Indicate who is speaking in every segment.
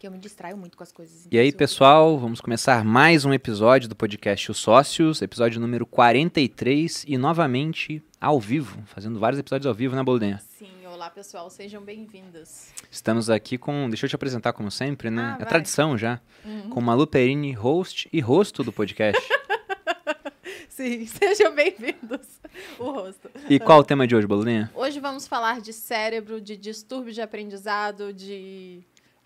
Speaker 1: Que eu me distraio muito com as coisas.
Speaker 2: E aí,
Speaker 1: então,
Speaker 2: pessoal, vamos começar mais um episódio do podcast Os Sócios, episódio número 43 e novamente ao vivo, fazendo vários episódios ao vivo na Boldenha.
Speaker 3: Sim, olá pessoal, sejam bem-vindos.
Speaker 2: Estamos aqui com, deixa eu te apresentar como sempre, né?
Speaker 3: Ah,
Speaker 2: é
Speaker 3: vai.
Speaker 2: tradição já,
Speaker 3: Uhum.
Speaker 2: com Malu Perini, host e rosto do podcast.
Speaker 3: Sim, sejam bem-vindos. O rosto.
Speaker 2: e qual o tema de hoje, Boldenha?
Speaker 3: Hoje vamos falar de cérebro, de distúrbio de aprendizado, de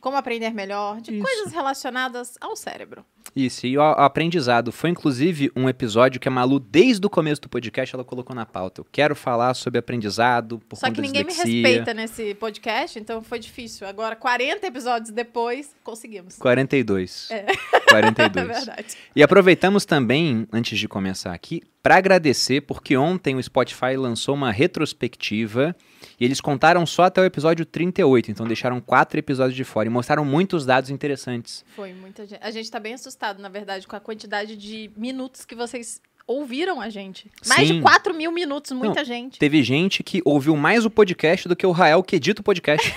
Speaker 3: como aprender melhor, de
Speaker 2: Isso.
Speaker 3: coisas relacionadas ao cérebro.
Speaker 2: Isso, e o aprendizado foi inclusive um episódio que a Malu, desde o começo do podcast, ela colocou na pauta. Eu quero falar sobre aprendizado por
Speaker 3: Só
Speaker 2: conta
Speaker 3: que
Speaker 2: da
Speaker 3: ninguém me respeita nesse podcast, então foi difícil. Agora, 40 episódios depois, conseguimos.
Speaker 2: 42.
Speaker 3: É.
Speaker 2: 42.
Speaker 3: É verdade.
Speaker 2: E aproveitamos também, antes de começar aqui, para agradecer, porque ontem o Spotify lançou uma retrospectiva e eles contaram só até o episódio 38, então deixaram quatro episódios de fora e mostraram muitos dados interessantes.
Speaker 3: Foi muita gente. A gente tá bem assustado, na verdade, com a quantidade de minutos que vocês ouviram a gente. Mais
Speaker 2: Sim.
Speaker 3: de 4 mil minutos, muita gente.
Speaker 2: Teve gente que ouviu mais o podcast do que o Rael que edita o podcast.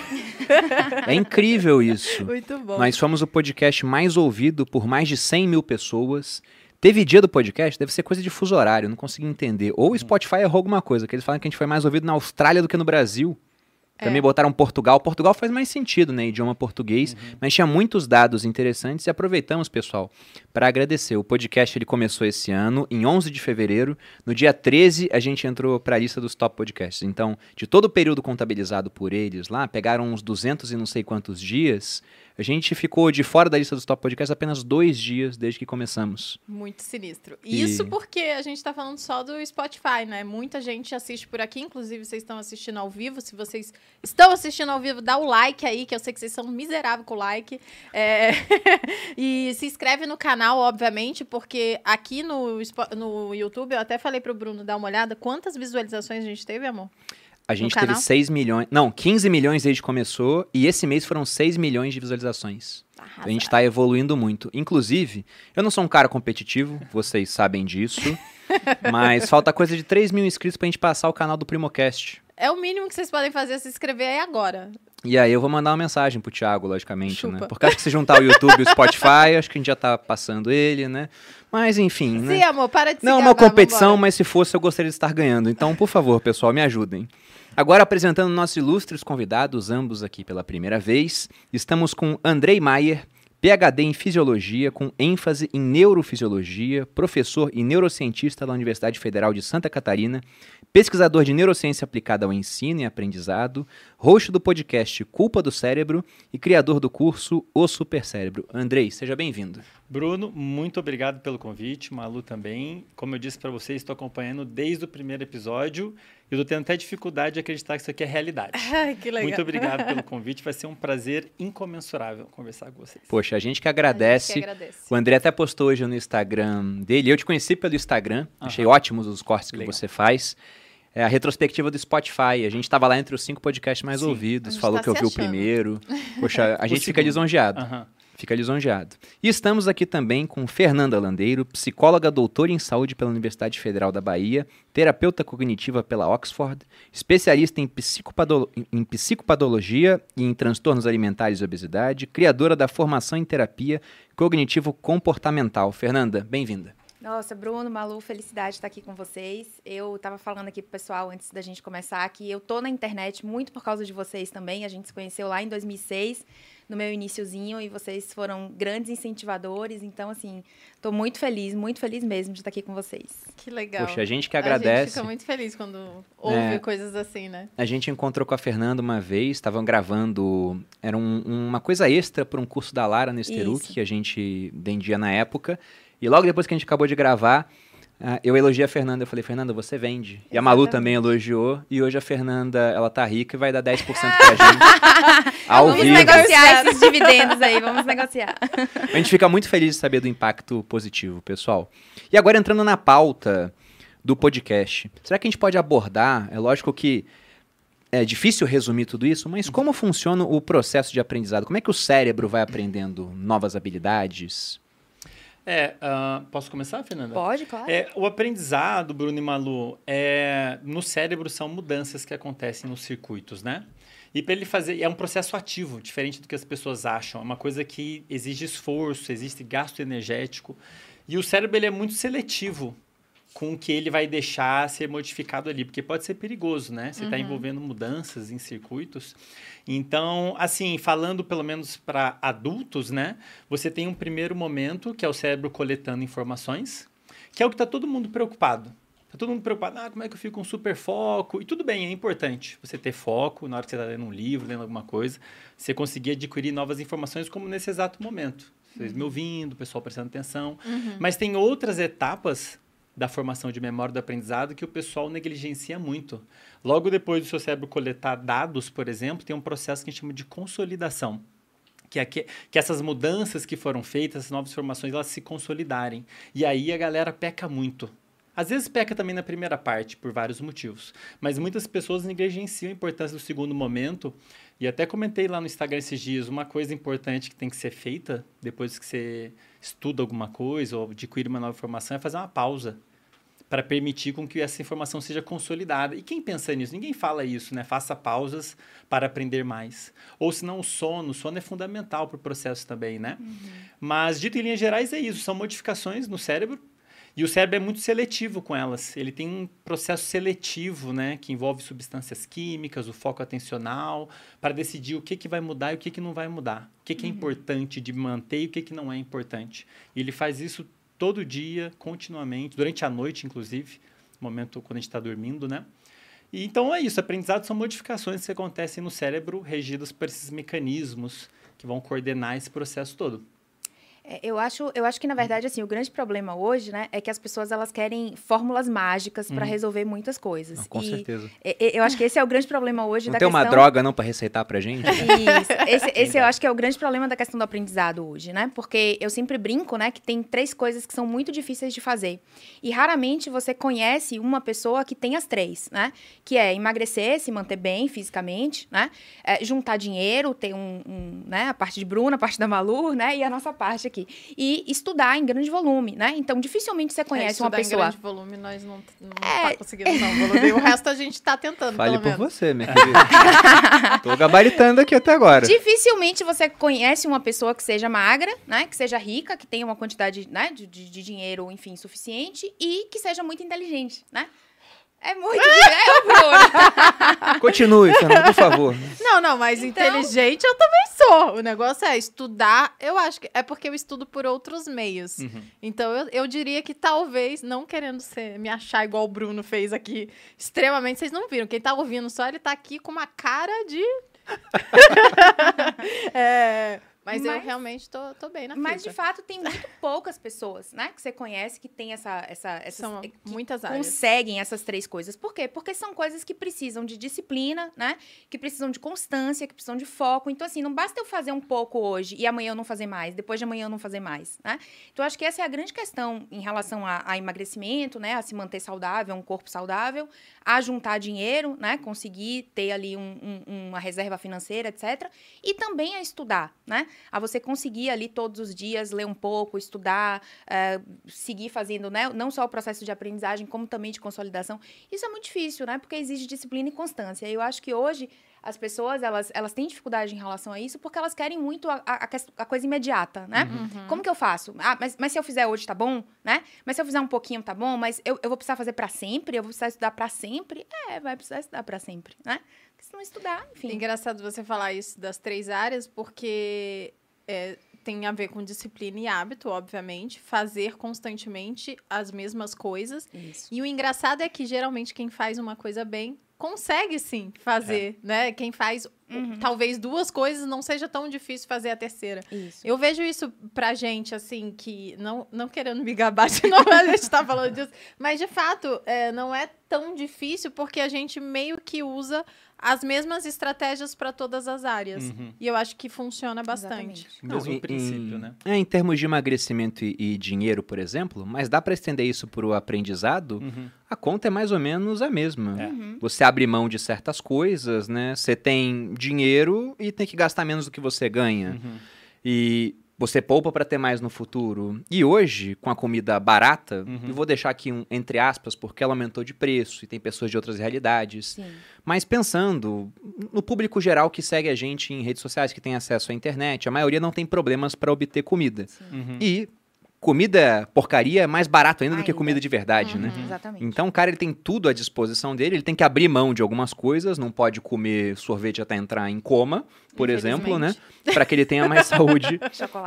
Speaker 2: é incrível isso.
Speaker 3: Muito bom.
Speaker 2: Nós fomos o podcast mais ouvido por mais de 100 mil pessoas. Teve dia do podcast, deve ser coisa de fuso horário, não consegui entender. Ou o Spotify errou alguma coisa, que eles falam que a gente foi mais ouvido na Austrália do que no Brasil. Também
Speaker 3: É.
Speaker 2: botaram Portugal. Portugal faz mais sentido, né? Idioma português. Mas tinha muitos dados interessantes e aproveitamos, pessoal, para agradecer. O podcast ele começou esse ano, em 11 de fevereiro. No dia 13, a gente entrou para a lista dos top podcasts. Então, de todo o período contabilizado por eles lá, pegaram uns 200 e não sei quantos dias. A gente ficou de fora da lista dos top podcasts apenas dois dias desde que começamos.
Speaker 3: Muito sinistro.
Speaker 2: E-
Speaker 3: Isso porque a gente tá falando só do Spotify, né? Muita gente assiste por aqui, inclusive vocês estão assistindo ao vivo. Se vocês estão assistindo ao vivo, dá o like aí, que eu sei que vocês são miseráveis com o like. É, e se inscreve no canal, obviamente, porque aqui no, no YouTube, eu até falei pro Bruno dar uma olhada. Quantas visualizações a gente teve, amor?
Speaker 2: A gente teve
Speaker 3: canal?
Speaker 2: 6 milhões. Não, 15 milhões desde que começou. E esse mês foram 6 milhões de visualizações. A gente tá evoluindo muito. Inclusive, eu não sou um cara competitivo, vocês sabem disso. mas falta coisa de 3 mil inscritos pra gente passar o canal do Primocast.
Speaker 3: É o mínimo que vocês podem fazer é se inscrever aí agora.
Speaker 2: E aí eu vou mandar uma mensagem pro Thiago, logicamente, né?
Speaker 3: Chupa.
Speaker 2: Porque acho que se juntar o YouTube e o Spotify, acho que a gente já tá passando ele, né? Mas enfim, né?
Speaker 3: Sim, amor, para de se
Speaker 2: Não é uma competição,
Speaker 3: vambora.
Speaker 2: mas se fosse eu gostaria de estar ganhando. Então, por favor, pessoal, me ajudem. Agora apresentando nossos ilustres convidados, ambos aqui pela primeira vez, estamos com Andrei Maier, PhD em Fisiologia, com ênfase em Neurofisiologia, professor e neurocientista da Universidade Federal de Santa Catarina, pesquisador de neurociência aplicada ao ensino e aprendizado, host do podcast Culpa do Cérebro e criador do curso O Supercérebro. Andrei, seja bem-vindo.
Speaker 4: Bruno, muito obrigado pelo convite, Malu também. Como eu disse para vocês, estou acompanhando desde o primeiro episódio eu estou tendo até dificuldade de acreditar que isso aqui é realidade.
Speaker 3: Ai, que legal.
Speaker 4: Muito obrigado pelo convite, vai ser um prazer incomensurável conversar com vocês.
Speaker 2: Poxa, a gente que
Speaker 3: A
Speaker 2: agradece.
Speaker 3: gente que agradece.
Speaker 2: O André até postou hoje no Instagram dele. Eu te conheci pelo Instagram. Achei
Speaker 4: Aham.
Speaker 2: ótimos os cortes que
Speaker 4: Legal.
Speaker 2: você faz. É a retrospectiva do Spotify. A gente estava lá entre os cinco podcasts mais
Speaker 4: Sim.
Speaker 2: Ouvidos. Falou
Speaker 3: tá
Speaker 2: que ouviu o primeiro. Poxa, a
Speaker 4: O
Speaker 2: gente fica
Speaker 4: segundo.
Speaker 2: lisonjeado.
Speaker 4: Aham.
Speaker 2: Fica lisonjeado. E estamos aqui também com Fernanda Landeiro, psicóloga doutora em saúde pela Universidade Federal da Bahia, terapeuta cognitiva pela Oxford, especialista em, psicopado- em psicopatologia e em transtornos alimentares e obesidade, criadora da formação em terapia cognitivo-comportamental. Fernanda, bem-vinda.
Speaker 1: Nossa, Bruno, Malu, felicidade de estar aqui com vocês. Eu tava falando aqui pro pessoal antes da gente começar que eu tô na internet muito por causa de vocês também. A gente se conheceu lá em 2006, no meu iniciozinho, e vocês foram grandes incentivadores. Então, assim, tô muito feliz, muito feliz mesmo de estar aqui com vocês.
Speaker 3: Que legal.
Speaker 2: Poxa, a gente que
Speaker 3: A gente
Speaker 2: agradece.
Speaker 3: fica muito feliz quando ouve
Speaker 2: É.
Speaker 3: coisas assim, né?
Speaker 2: A gente encontrou com a Fernanda uma vez, estavam gravando, era um- uma coisa extra para um curso da Lara Nesteruk, que a gente vendia na época. E logo depois que a gente acabou de gravar, ah, eu elogiei a Fernanda, eu falei, Fernanda, você vende. E a Malu
Speaker 1: Exatamente.
Speaker 2: também elogiou, e hoje a Fernanda, ela tá rica e vai dar 10% pra gente, ao
Speaker 1: vamos
Speaker 2: vivo.
Speaker 1: negociar esses dividendos aí, vamos negociar.
Speaker 2: A gente fica muito feliz de saber do impacto positivo, pessoal. E agora entrando na pauta do podcast, será que a gente pode abordar? É lógico que é difícil resumir tudo isso, mas como funciona o processo de aprendizado? Como é que o cérebro vai aprendendo novas habilidades?
Speaker 4: É, ah, posso começar, Fernanda?
Speaker 1: Pode, claro.
Speaker 4: É, o aprendizado, Bruno e Malu, é, no cérebro são mudanças que acontecem nos circuitos, né? E para ele fazer, é um processo ativo, diferente do que as pessoas acham. É uma coisa que exige esforço, existe gasto energético. E o cérebro ele é muito seletivo com o que ele vai deixar ser modificado ali, porque pode ser perigoso, né? Você está envolvendo mudanças em circuitos. Então, assim, falando pelo menos para adultos, né? Você tem um primeiro momento, que é o cérebro coletando informações, que é o que está todo mundo preocupado. Tá todo mundo preocupado, ah, como é que eu fico com super foco? E tudo bem, é importante você ter foco na hora que você está lendo um livro, lendo alguma coisa, você conseguir adquirir novas informações como nesse exato momento. Vocês me ouvindo, o pessoal prestando atenção. Mas tem outras etapas da formação de memória do aprendizado que o pessoal negligencia muito. Logo depois do seu cérebro coletar dados, por exemplo, tem um processo que a gente chama de consolidação. Que, é que, que essas mudanças que foram feitas, essas novas informações, elas se consolidarem. E aí a galera peca muito. Às vezes peca também na primeira parte, por vários motivos. Mas muitas pessoas negligenciam a importância do segundo momento. E até comentei lá no Instagram esses dias, uma coisa importante que tem que ser feita depois que você estuda alguma coisa ou adquire uma nova informação é fazer uma pausa para permitir com que essa informação seja consolidada. E quem pensa nisso? Ninguém fala isso, né? Faça pausas para aprender mais. Ou se não o sono, o sono é fundamental para o processo também, né? Mas, dito em linhas gerais, é isso. São modificações no cérebro e o cérebro é muito seletivo com elas. Ele tem um processo seletivo, né, que envolve substâncias químicas, o foco atencional, para decidir o que, que vai mudar e o que, que não vai mudar. O que, que é importante de manter e o que, que não é importante. E ele faz isso todo dia, continuamente, durante a noite, inclusive, momento quando a gente está dormindo, né? E, então é isso. Aprendizados são modificações que acontecem no cérebro regidas por esses mecanismos que vão coordenar esse processo todo.
Speaker 1: É, Eu acho, eu acho que, na verdade, assim, o grande problema hoje, né, é que as pessoas elas querem fórmulas mágicas para resolver muitas coisas.
Speaker 2: Não, com
Speaker 1: e
Speaker 2: certeza.
Speaker 1: eu acho que esse é o grande problema hoje
Speaker 2: Não
Speaker 1: da
Speaker 2: tem
Speaker 1: questão...
Speaker 2: uma droga não para receitar pra gente?
Speaker 1: Isso. Esse, esse eu
Speaker 4: dera.
Speaker 1: acho que é o grande problema da questão do aprendizado hoje, né? Porque eu sempre brinco, né, que tem três coisas que são muito difíceis de fazer. E raramente você conhece uma pessoa que tem as três, né? Que é emagrecer, se manter bem fisicamente, né? É, juntar dinheiro, ter um, um, né? A parte de Bruna, a parte da Malu, né? E a nossa parte aqui. E estudar em grande volume, né? Então, dificilmente você conhece
Speaker 3: é,
Speaker 1: uma
Speaker 3: estudar em
Speaker 1: pessoa.
Speaker 3: grande volume, nós não, não
Speaker 1: É.
Speaker 3: tá conseguindo, não. Volume. O resto a gente tá tentando,
Speaker 2: Fale
Speaker 3: pelo
Speaker 2: por você, minha querida. Tô gabaritando aqui até agora.
Speaker 1: Dificilmente você conhece uma pessoa que seja magra, né? Que seja rica, que tenha uma quantidade né, de, de, de dinheiro, enfim, suficiente e que seja muito inteligente, né? É muito difícil. É o Bruno.
Speaker 2: Continue, Fernando, por favor.
Speaker 3: Não, não, mas
Speaker 1: Então-
Speaker 3: inteligente eu também sou. O negócio é estudar. Eu acho que é porque eu estudo por outros meios.
Speaker 4: Uhum.
Speaker 3: Então eu, eu diria que talvez, não querendo ser, me achar igual o Bruno fez aqui, extremamente, vocês não viram. Quem tá ouvindo só, ele tá aqui com uma cara de. É, mas, eu
Speaker 1: Mas-
Speaker 3: realmente tô, tô bem na
Speaker 1: Mas, de
Speaker 3: fita.
Speaker 1: fato, tem muito poucas pessoas, né? Que você conhece que tem essa... essa essas,
Speaker 3: São muitas áreas.
Speaker 1: conseguem essas três coisas. Por quê? Porque são coisas que precisam de disciplina, né? Que precisam de constância, que precisam de foco. Então, assim, não basta eu fazer um pouco hoje e amanhã eu não fazer mais, depois de amanhã eu não fazer mais, né? Então, acho que essa é a grande questão em relação a, a emagrecimento, né? A se manter saudável, um corpo saudável, a juntar dinheiro, né? Conseguir ter ali um- um- uma reserva financeira, etc. E também a estudar, né? A você conseguir ali todos os dias ler um pouco, estudar, eh, seguir fazendo, né? Não só o processo de aprendizagem, como também de consolidação. Isso é muito difícil, né? Porque exige disciplina e constância. Eu acho que hoje as pessoas, elas, elas têm dificuldade em relação a isso porque elas querem muito a, a, a coisa imediata, né?
Speaker 3: Uhum.
Speaker 1: Como que eu faço? Ah, mas, mas se eu fizer hoje tá bom, né? Mas se eu fizer um pouquinho tá bom, mas eu, eu vou precisar fazer pra sempre? Eu vou precisar estudar pra sempre? É, vai precisar estudar pra sempre, né? Porque se não estudar, enfim.
Speaker 3: Engraçado você falar isso das três áreas, porque é, tem a ver com disciplina e hábito, obviamente, fazer constantemente as mesmas coisas.
Speaker 1: Isso.
Speaker 3: E o engraçado é que geralmente quem faz uma coisa bem consegue sim fazer, né? Quem faz
Speaker 1: Uhum.
Speaker 3: talvez duas coisas não seja tão difícil fazer a terceira.
Speaker 1: Isso.
Speaker 3: Eu vejo isso pra gente, assim, que não, não querendo me gabar de novo, a gente tá falando disso, mas de fato é, não é tão difícil porque a gente meio que usa as mesmas estratégias pra todas as áreas.
Speaker 4: Uhum.
Speaker 3: E eu acho que funciona bastante.
Speaker 1: Exatamente.
Speaker 4: Mesmo
Speaker 2: em-
Speaker 4: princípio,
Speaker 2: em,
Speaker 4: né?
Speaker 2: É, em termos de emagrecimento e, e dinheiro, por exemplo, mas dá para estender isso para o aprendizado,
Speaker 4: Uhum.
Speaker 2: a conta é mais ou menos a mesma.
Speaker 4: É.
Speaker 1: Uhum.
Speaker 2: Você abre mão de certas coisas, né? Você tem dinheiro e tem que gastar menos do que você ganha.
Speaker 4: Uhum.
Speaker 2: E você poupa para ter mais no futuro. E hoje, com a comida barata,
Speaker 4: Uhum.
Speaker 2: eu vou deixar aqui um entre aspas, porque ela aumentou de preço e tem pessoas de outras realidades.
Speaker 1: Sim.
Speaker 2: Mas pensando no público geral que segue a gente em redes sociais, que tem acesso à internet, a maioria não tem problemas para obter comida.
Speaker 4: Uhum.
Speaker 2: E comida porcaria é mais barato ainda, do que
Speaker 1: Ainda.
Speaker 2: comida de verdade,
Speaker 3: Uhum.
Speaker 2: né?
Speaker 1: Exatamente.
Speaker 2: Então o cara ele tem tudo à disposição dele, ele tem que abrir mão de algumas coisas, não pode comer sorvete até entrar em coma, por exemplo, né? Para que ele tenha mais saúde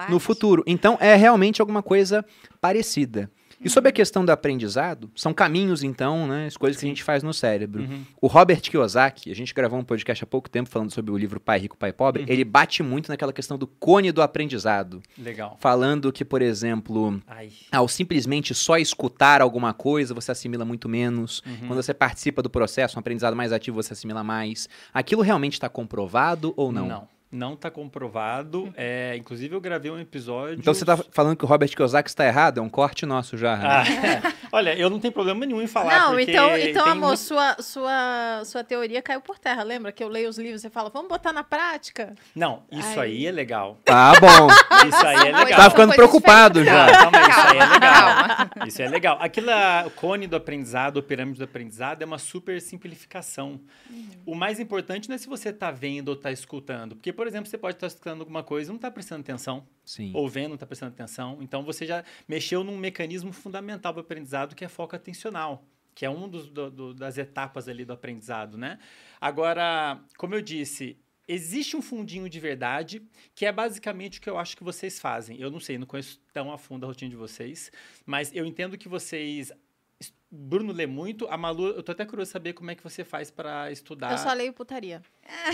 Speaker 2: no futuro. Então é realmente alguma coisa parecida. E sobre a questão do aprendizado, são caminhos, então, né? As coisas que a gente faz no cérebro.
Speaker 4: Uhum.
Speaker 2: O Robert Kiyosaki, a gente gravou um podcast há pouco tempo falando sobre o livro Pai Rico, Pai Pobre,
Speaker 4: Uhum.
Speaker 2: ele bate muito naquela questão do cone do aprendizado.
Speaker 4: Legal.
Speaker 2: Falando que, por exemplo,
Speaker 4: Ai.
Speaker 2: ao simplesmente só escutar alguma coisa, você assimila muito menos.
Speaker 4: Uhum.
Speaker 2: Quando você participa do processo, um aprendizado mais ativo, você assimila mais. Aquilo realmente está comprovado ou não?
Speaker 4: Não. Não está comprovado. É, inclusive, eu gravei um episódio.
Speaker 2: Então você está falando que o Robert Kiyosaki está errado? É um corte nosso já. né?
Speaker 4: Ah, é. Olha, eu não tenho problema nenhum em falar.
Speaker 3: Não,
Speaker 4: porque
Speaker 3: então, então amor,
Speaker 4: muito-
Speaker 3: sua, sua, sua teoria caiu por terra. Lembra que eu leio os livros e falo, vamos botar na prática?
Speaker 4: Não, isso
Speaker 3: Ai.
Speaker 4: aí é legal.
Speaker 2: Tá bom.
Speaker 4: Isso aí é legal.
Speaker 1: São
Speaker 2: ficando preocupado já.
Speaker 4: Calma, calma, isso aí é legal.
Speaker 1: calma.
Speaker 4: Isso é legal. Aquilo, a- o cone do aprendizado, a pirâmide do aprendizado, é uma super simplificação. O mais importante não é se você está vendo ou está escutando. Porque, por exemplo, você pode estar escutando alguma coisa e não está prestando atenção.
Speaker 2: Sim.
Speaker 4: Ou vendo, não está prestando atenção. Então, você já mexeu num mecanismo fundamental do aprendizado, que é foco atencional. Que é uma das etapas ali do aprendizado, né? Agora, como eu disse, existe um fundinho de verdade, que é basicamente o que eu acho que vocês fazem. Eu não sei, não conheço tão a fundo a rotina de vocês, mas eu entendo que vocês. Bruno lê muito, a Malu, eu tô até curioso saber como é que você faz para estudar.
Speaker 3: Eu só leio putaria.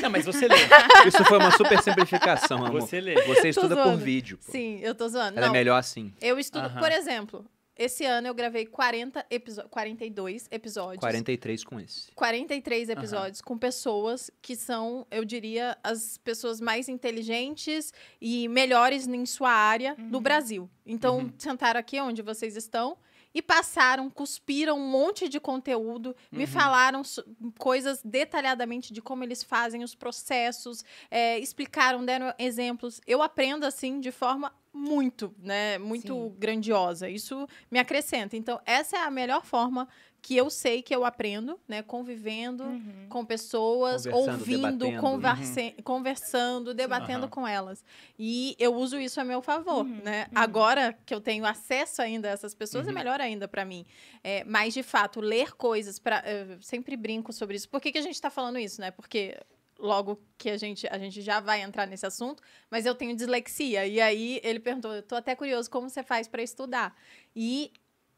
Speaker 4: Não, mas você lê.
Speaker 2: Isso foi uma super simplificação, amor.
Speaker 4: Você lê.
Speaker 2: Você estuda por vídeo. pô.
Speaker 3: Sim, eu tô zoando.
Speaker 2: Ela
Speaker 3: Não,
Speaker 2: é melhor assim.
Speaker 3: eu estudo,
Speaker 4: Aham.
Speaker 3: por exemplo, esse ano eu gravei 40 episo 42 episódios.
Speaker 2: 43 com esse.
Speaker 3: 43 episódios com pessoas que são, eu diria, as pessoas mais inteligentes e melhores em sua área no Brasil. Então,
Speaker 4: Uhum.
Speaker 3: sentaram aqui onde vocês estão e passaram, cuspiram um monte de conteúdo, me
Speaker 4: Uhum.
Speaker 3: falaram so- coisas detalhadamente de como eles fazem os processos, é, explicaram, deram exemplos. Eu aprendo assim de forma muito, né, muito
Speaker 1: Sim.
Speaker 3: grandiosa. Isso me acrescenta. Então, essa é a melhor forma que eu sei que eu aprendo, né, convivendo
Speaker 1: Uhum.
Speaker 3: com pessoas,
Speaker 2: Conversando,
Speaker 3: ouvindo,
Speaker 2: debatendo.
Speaker 3: converse- conversando, debatendo
Speaker 4: Aham.
Speaker 3: com elas. E eu uso isso a meu favor,
Speaker 1: Uhum,
Speaker 3: né?
Speaker 1: uhum.
Speaker 3: Agora que eu tenho acesso ainda a essas pessoas, é
Speaker 4: Uhum.
Speaker 3: melhor ainda para mim. É, mas, de fato, ler coisas, pra, eu sempre brinco sobre isso. Por que, que a gente está falando isso, né? Porque logo que a gente, a gente já vai entrar nesse assunto, mas eu tenho dislexia. E aí ele perguntou, eu tô até curioso como você faz para estudar. E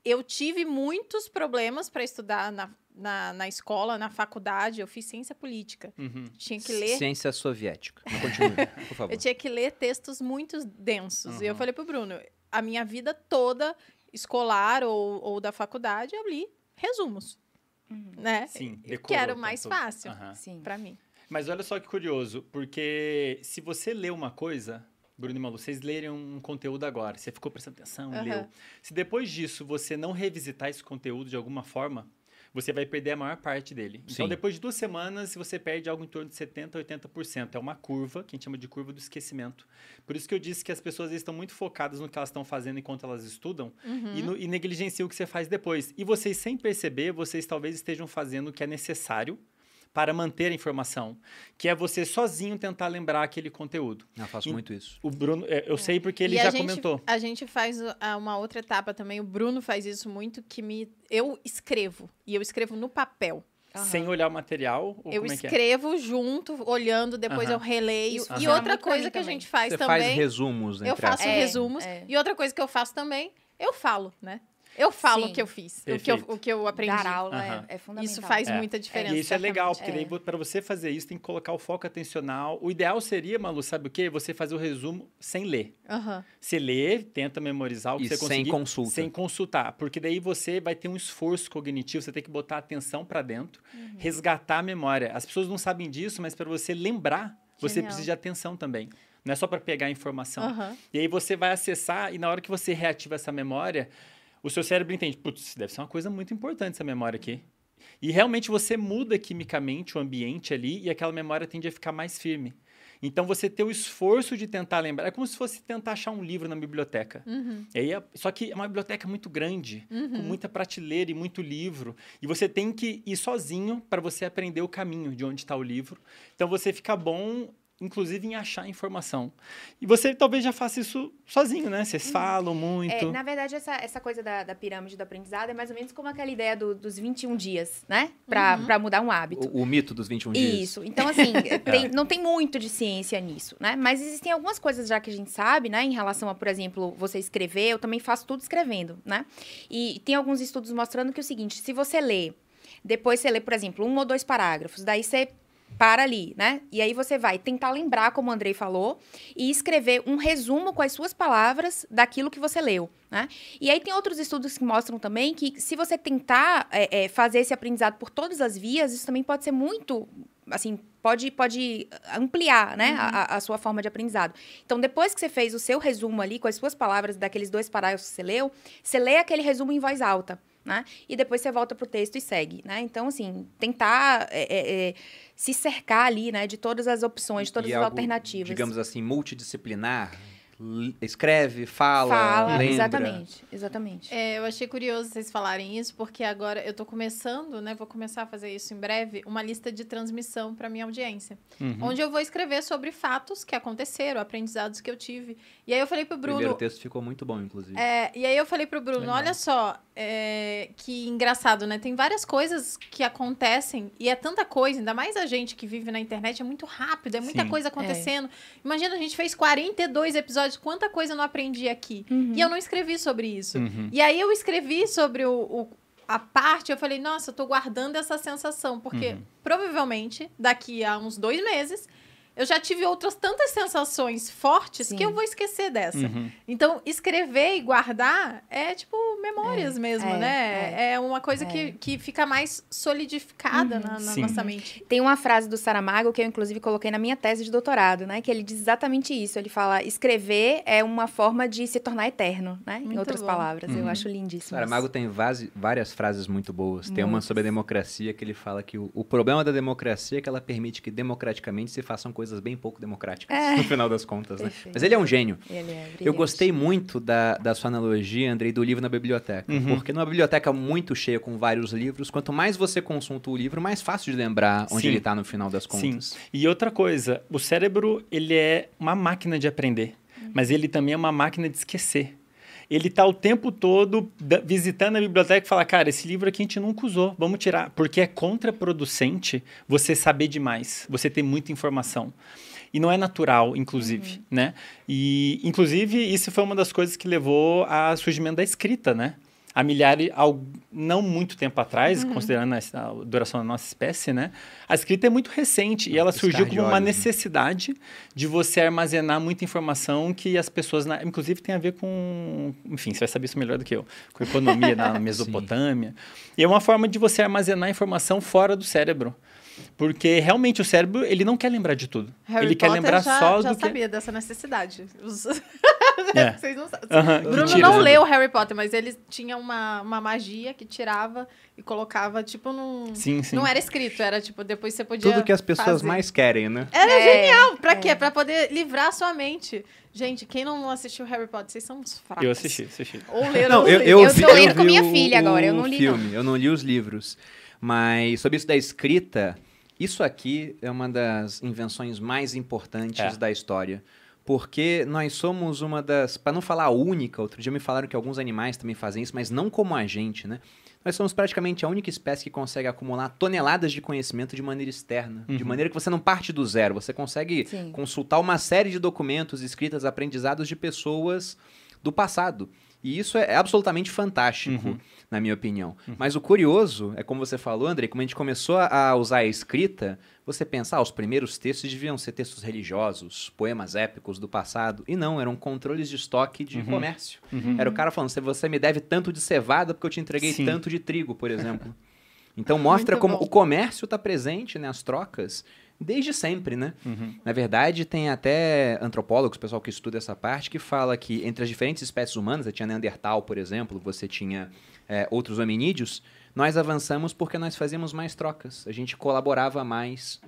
Speaker 3: eu tive muitos problemas para estudar na, na, na escola, na faculdade. Eu fiz ciência política.
Speaker 4: Uhum.
Speaker 3: Tinha que ler
Speaker 2: Ciência soviética. Continue, por favor.
Speaker 3: eu tinha que ler textos muito densos. E eu
Speaker 4: Uhum.
Speaker 3: falei pro Bruno, a minha vida toda, escolar ou, ou da faculdade, eu li resumos,
Speaker 1: Uhum.
Speaker 3: né?
Speaker 4: Sim,
Speaker 3: que
Speaker 4: decorou,
Speaker 3: era o
Speaker 4: tá
Speaker 3: mais
Speaker 4: tudo.
Speaker 3: fácil pra mim.
Speaker 4: Mas olha só que curioso, porque se você lê uma coisa, Bruno e Malu, vocês lerem um conteúdo agora, você ficou prestando atenção,
Speaker 3: Aham.
Speaker 4: leu. Se depois disso você não revisitar esse conteúdo de alguma forma, você vai perder a maior parte dele. Então,
Speaker 2: Sim.
Speaker 4: depois de duas semanas, você perde algo em torno de 70%, 80%. É uma curva, que a gente chama de curva do esquecimento. Por isso que eu disse que as pessoas estão muito focadas no que elas estão fazendo enquanto elas estudam
Speaker 3: Uhum.
Speaker 4: e, no- e negligenciam o que você faz depois. E vocês, sem perceber, vocês talvez estejam fazendo o que é necessário para manter a informação, que é você sozinho tentar lembrar aquele conteúdo.
Speaker 2: Eu faço
Speaker 4: E-
Speaker 2: muito isso.
Speaker 4: O Bruno, é, eu sei porque ele
Speaker 3: E a
Speaker 4: já
Speaker 3: gente-
Speaker 4: comentou.
Speaker 3: A gente faz uma outra etapa também. O Bruno faz isso muito, que me... Eu escrevo. E eu escrevo no papel.
Speaker 1: Aham.
Speaker 4: Sem olhar o material, ou
Speaker 3: eu
Speaker 4: como é que é?
Speaker 3: escrevo junto, olhando, depois
Speaker 4: Aham.
Speaker 3: eu releio.
Speaker 1: Isso
Speaker 3: E
Speaker 1: funciona
Speaker 3: outra coisa que a gente faz
Speaker 2: Você
Speaker 3: também...
Speaker 2: faz resumos,
Speaker 3: Eu
Speaker 2: entre
Speaker 3: faço.
Speaker 1: É,
Speaker 3: resumos.
Speaker 1: é.
Speaker 3: E outra coisa que eu faço também, eu falo, né? Eu falo
Speaker 1: Sim.
Speaker 3: o que eu fiz, o que eu, o que eu aprendi.
Speaker 1: Dar aula
Speaker 4: Aham.
Speaker 1: é, é fundamental.
Speaker 3: Isso faz
Speaker 4: É.
Speaker 3: muita diferença.
Speaker 4: E isso é legal, porque daí para você fazer isso tem que colocar o foco atencional. O ideal seria, Malu, sabe o quê? Você fazer o resumo sem ler.
Speaker 3: Aham.
Speaker 4: Você lê, tenta memorizar o que
Speaker 2: E
Speaker 4: você
Speaker 2: sem
Speaker 4: conseguir.
Speaker 2: consulta.
Speaker 4: Sem consultar. Porque daí você vai ter um esforço cognitivo, você tem que botar a atenção para dentro,
Speaker 3: Uhum.
Speaker 4: resgatar a memória. As pessoas não sabem disso, mas para você lembrar, você
Speaker 3: Genial.
Speaker 4: precisa de atenção também. Não é só para pegar a informação.
Speaker 3: Aham.
Speaker 4: E aí você vai acessar, e na hora que você reativa essa memória, o seu cérebro entende, putz, deve ser uma coisa muito importante essa memória aqui. E realmente você muda quimicamente o ambiente ali e aquela memória tende a ficar mais firme. Então você ter o esforço de tentar lembrar, é como se fosse tentar achar um livro na biblioteca.
Speaker 3: Uhum.
Speaker 4: Aí, é- só que é uma biblioteca muito grande, com
Speaker 3: Uhum.
Speaker 4: muita prateleira e muito livro. E você tem que ir sozinho para você aprender o caminho de onde está o livro. Então você fica bom, inclusive, em achar informação. E você talvez já faça isso sozinho, né? Vocês falam muito.
Speaker 1: É, na verdade, essa, essa coisa da, da pirâmide do aprendizado é mais ou menos como aquela ideia do- dos 21 dias, né? Pra,
Speaker 3: Uhum.
Speaker 1: pra mudar um hábito.
Speaker 2: O, o mito dos 21 dias.
Speaker 1: Isso. Então, assim, tem- não tem muito de ciência nisso, né? Mas existem algumas coisas já que a gente sabe, né? Em relação a, por exemplo, você escrever, eu também faço tudo escrevendo, né? E tem alguns estudos mostrando que é o seguinte, se você lê, depois você lê, por exemplo, um ou dois parágrafos, daí você para ali, né? E aí você vai tentar lembrar, como o Andrei falou, e escrever um resumo com as suas palavras daquilo que você leu, né? E aí tem outros estudos que mostram também que se você tentar é, é, fazer esse aprendizado por todas as vias, isso também pode ser muito, assim, pode, pode ampliar, né, a, a sua forma de aprendizado. Então, depois que você fez o seu resumo ali, com as suas palavras daqueles dois parágrafos que você leu, você lê aquele resumo em voz alta, né? E depois você volta pro texto e segue, né? Então, assim, tentar é, é, é, se cercar ali, né, de todas as opções, de todas
Speaker 2: E
Speaker 1: as
Speaker 2: algo,
Speaker 1: alternativas.
Speaker 2: Digamos assim, multidisciplinar. Escreve, fala,
Speaker 1: Fala,
Speaker 2: lembra.
Speaker 1: exatamente, exatamente.
Speaker 3: É, eu achei curioso vocês falarem isso, porque agora eu tô começando, né? Vou começar a fazer isso em breve, uma lista de transmissão para minha audiência.
Speaker 4: Uhum.
Speaker 3: Onde eu vou escrever sobre fatos que aconteceram, aprendizados que eu tive. E aí eu falei pro
Speaker 2: O
Speaker 3: Bruno.
Speaker 2: primeiro texto ficou muito bom, inclusive.
Speaker 3: É, e aí eu falei pro Bruno,
Speaker 4: Legal.
Speaker 3: olha só, é, que engraçado, né? Tem várias coisas que acontecem e é tanta coisa, ainda mais a gente que vive na internet, é muito rápido, é muita
Speaker 4: Sim.
Speaker 3: coisa acontecendo. Imagina, a gente fez 42 episódios, quanta coisa eu não aprendi aqui.
Speaker 1: Uhum.
Speaker 3: E eu não escrevi sobre isso.
Speaker 4: Uhum.
Speaker 3: E aí eu escrevi sobre o, o- a parte, eu falei, nossa, eu tô guardando essa sensação, porque
Speaker 4: Uhum.
Speaker 3: provavelmente daqui a uns dois meses eu já tive outras tantas sensações fortes
Speaker 1: Sim.
Speaker 3: que eu vou esquecer dessa.
Speaker 4: Uhum.
Speaker 3: Então, escrever e guardar é tipo memórias mesmo,
Speaker 1: é,
Speaker 3: né? É, uma coisa
Speaker 1: é.
Speaker 3: que, que fica mais solidificada
Speaker 1: Uhum.
Speaker 3: na, na
Speaker 4: Sim.
Speaker 3: nossa mente.
Speaker 1: Tem uma frase do Saramago que eu, inclusive, coloquei na minha tese de doutorado, né? Que ele diz exatamente isso. Ele fala: escrever é uma forma de se tornar eterno, né? em
Speaker 3: Muito
Speaker 1: outras
Speaker 3: bom.
Speaker 1: palavras. Eu
Speaker 4: Uhum.
Speaker 1: acho lindíssimo.
Speaker 2: Saramago tem vase- várias frases muito boas. Tem uma
Speaker 1: Muitas.
Speaker 2: sobre a democracia que ele fala que o, o problema da democracia é que ela permite que democraticamente se façam coisas bem pouco democráticas,
Speaker 1: É.
Speaker 2: no final das contas, né? Mas ele é um gênio.
Speaker 1: Ele é
Speaker 2: Eu
Speaker 1: brilhante.
Speaker 2: gostei muito da, da sua analogia, Andrei, do livro na biblioteca.
Speaker 4: Uhum.
Speaker 2: Porque numa biblioteca muito cheia com vários livros, quanto mais você consulta o livro, mais fácil de lembrar onde
Speaker 4: Sim.
Speaker 2: ele está no final das
Speaker 4: Sim.
Speaker 2: contas.
Speaker 4: E outra coisa, o cérebro, ele é uma máquina de aprender, mas ele também é uma máquina de esquecer. Ele tá o tempo todo visitando a biblioteca e fala, cara, esse livro aqui a gente nunca usou, vamos tirar. Porque é contraproducente você saber demais, você ter muita informação. E não é natural, inclusive, né? E, inclusive, isso foi uma das coisas que levou ao surgimento da escrita, né? Há milhares, ao, não muito tempo atrás, considerando a, duração da nossa espécie, né? A escrita é muito recente e ela surgiu como uma
Speaker 2: né?
Speaker 4: necessidade de você armazenar muita informação que as pessoas, na- inclusive, tem a ver com, enfim, você vai saber isso melhor do que eu, com economia na Mesopotâmia. E é uma forma de você armazenar informação fora do cérebro. Porque realmente o cérebro, ele não quer lembrar de tudo.
Speaker 3: Harry
Speaker 4: ele quer
Speaker 3: Potter
Speaker 4: lembrar
Speaker 3: já,
Speaker 4: só
Speaker 3: já
Speaker 4: do que
Speaker 3: sabia dessa necessidade. Os-
Speaker 4: É.
Speaker 3: Vocês não sabem.
Speaker 4: Aham,
Speaker 3: Bruno
Speaker 4: mentira,
Speaker 3: não
Speaker 4: né?
Speaker 3: leu Harry Potter, mas ele tinha uma, uma magia que tirava e colocava, tipo, num.
Speaker 4: Sim, sim.
Speaker 3: Não era escrito, era tipo, depois você podia.
Speaker 2: Tudo que as pessoas
Speaker 3: fazer.
Speaker 2: mais querem, né?
Speaker 3: Era
Speaker 1: É,
Speaker 3: genial! Pra
Speaker 1: é.
Speaker 3: quê? Pra poder livrar a sua mente. Gente, quem não assistiu Harry Potter, vocês são uns fracos.
Speaker 4: Eu assisti, assisti.
Speaker 3: Ou leram
Speaker 2: Não, eu, eu,
Speaker 1: Eu
Speaker 2: vi,
Speaker 1: tô lendo
Speaker 2: eu
Speaker 1: com minha
Speaker 2: o-
Speaker 1: filha agora, eu
Speaker 2: o
Speaker 1: não li, não.
Speaker 2: filme, eu não li os livros. Mas sobre isso da escrita, isso aqui é uma das invenções mais importantes
Speaker 4: É.
Speaker 2: da história. Porque nós somos uma das, para não falar a única, outro dia me falaram que alguns animais também fazem isso, mas não como a gente, né? Nós somos praticamente a única espécie que consegue acumular toneladas de conhecimento de maneira externa, de
Speaker 4: Uhum.
Speaker 2: maneira que você não parte do zero, você consegue
Speaker 1: Sim.
Speaker 2: consultar uma série de documentos, escritas, aprendizados de pessoas do passado. E isso é absolutamente fantástico,
Speaker 4: Uhum.
Speaker 2: Na minha opinião. Mas o curioso é como você falou, André, como a gente começou a usar a escrita, você pensa, ah, os primeiros textos deviam ser textos religiosos, poemas épicos do passado. E não, eram controles de estoque de
Speaker 4: Uhum.
Speaker 2: comércio.
Speaker 4: Uhum.
Speaker 2: Era o cara falando, "Se você me deve tanto de cevada porque eu te entreguei
Speaker 4: Sim.
Speaker 2: tanto de trigo, por exemplo. Então mostra
Speaker 3: Muito
Speaker 2: como
Speaker 3: bom.
Speaker 2: o comércio está presente, né, as trocas, desde sempre, né?
Speaker 4: Uhum.
Speaker 2: Na verdade, tem até antropólogos, pessoal que estuda essa parte, que fala que entre as diferentes espécies humanas, você tinha Neandertal, por exemplo, você tinha é, outros hominídeos, nós avançamos porque nós fazíamos mais trocas, a gente colaborava mais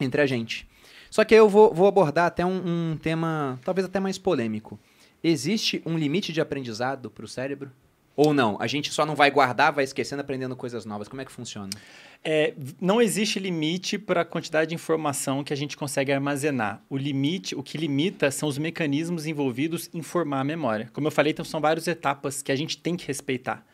Speaker 2: entre a gente. Só que aí eu vou, vou abordar até um, um tema, talvez até mais polêmico. Existe um limite de aprendizado para o cérebro? Ou não? A gente só não vai guardar, vai esquecendo, aprendendo coisas novas. Como é que funciona?
Speaker 4: É, não existe limite para a quantidade de informação que a gente consegue armazenar. O limite, o que limita são os mecanismos envolvidos em formar a memória. Como eu falei, então são várias etapas que a gente tem que respeitar.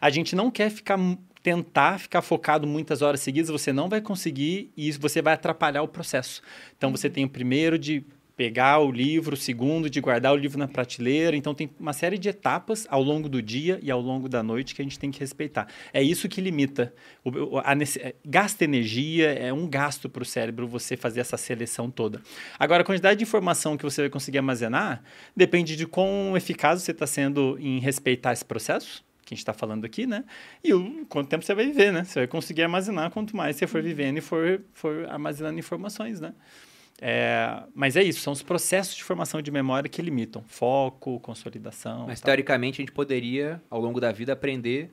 Speaker 4: A gente não quer ficar tentar ficar focado muitas horas seguidas, você não vai conseguir e isso você vai atrapalhar o processo. Então você tem o primeiro de pegar o livro, segundo de guardar o livro na prateleira. Então tem uma série de etapas ao longo do dia e ao longo da noite que a gente tem que respeitar. É isso que limita. O, a, a, gasta energia, é um gasto para o cérebro você fazer essa seleção toda. Agora, a quantidade de informação que você vai conseguir armazenar depende de quão eficaz você está sendo em respeitar esse processo que a gente está falando aqui, né? E o quanto tempo você vai viver, né? Você vai conseguir armazenar quanto mais você for vivendo e for, for armazenando informações, né? É, mas é isso, são os processos de formação de memória que limitam foco, consolidação.
Speaker 2: Mas teoricamente a gente poderia, ao longo da vida, aprender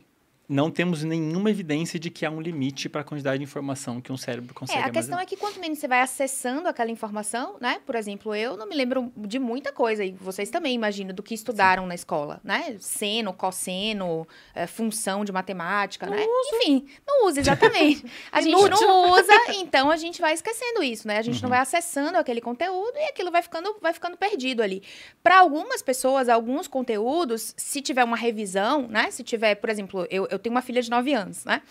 Speaker 4: não temos nenhuma evidência de que há um limite para a quantidade de informação que um cérebro consegue
Speaker 1: É, a questão é que quanto menos você vai acessando aquela informação, né? Por exemplo, eu não me lembro de muita coisa, e vocês também imaginam, do que estudaram Sim. na escola, né? Seno, cosseno, é, função de matemática, não né? Uso. Enfim, não usa exatamente. A gente não usa, então a gente vai esquecendo isso, né? A gente uhum. não vai acessando aquele conteúdo e aquilo vai ficando, vai ficando perdido ali. Para algumas pessoas, alguns conteúdos, se tiver uma revisão, né? Se tiver, por exemplo, eu, eu tenho uma filha de 9 anos, né?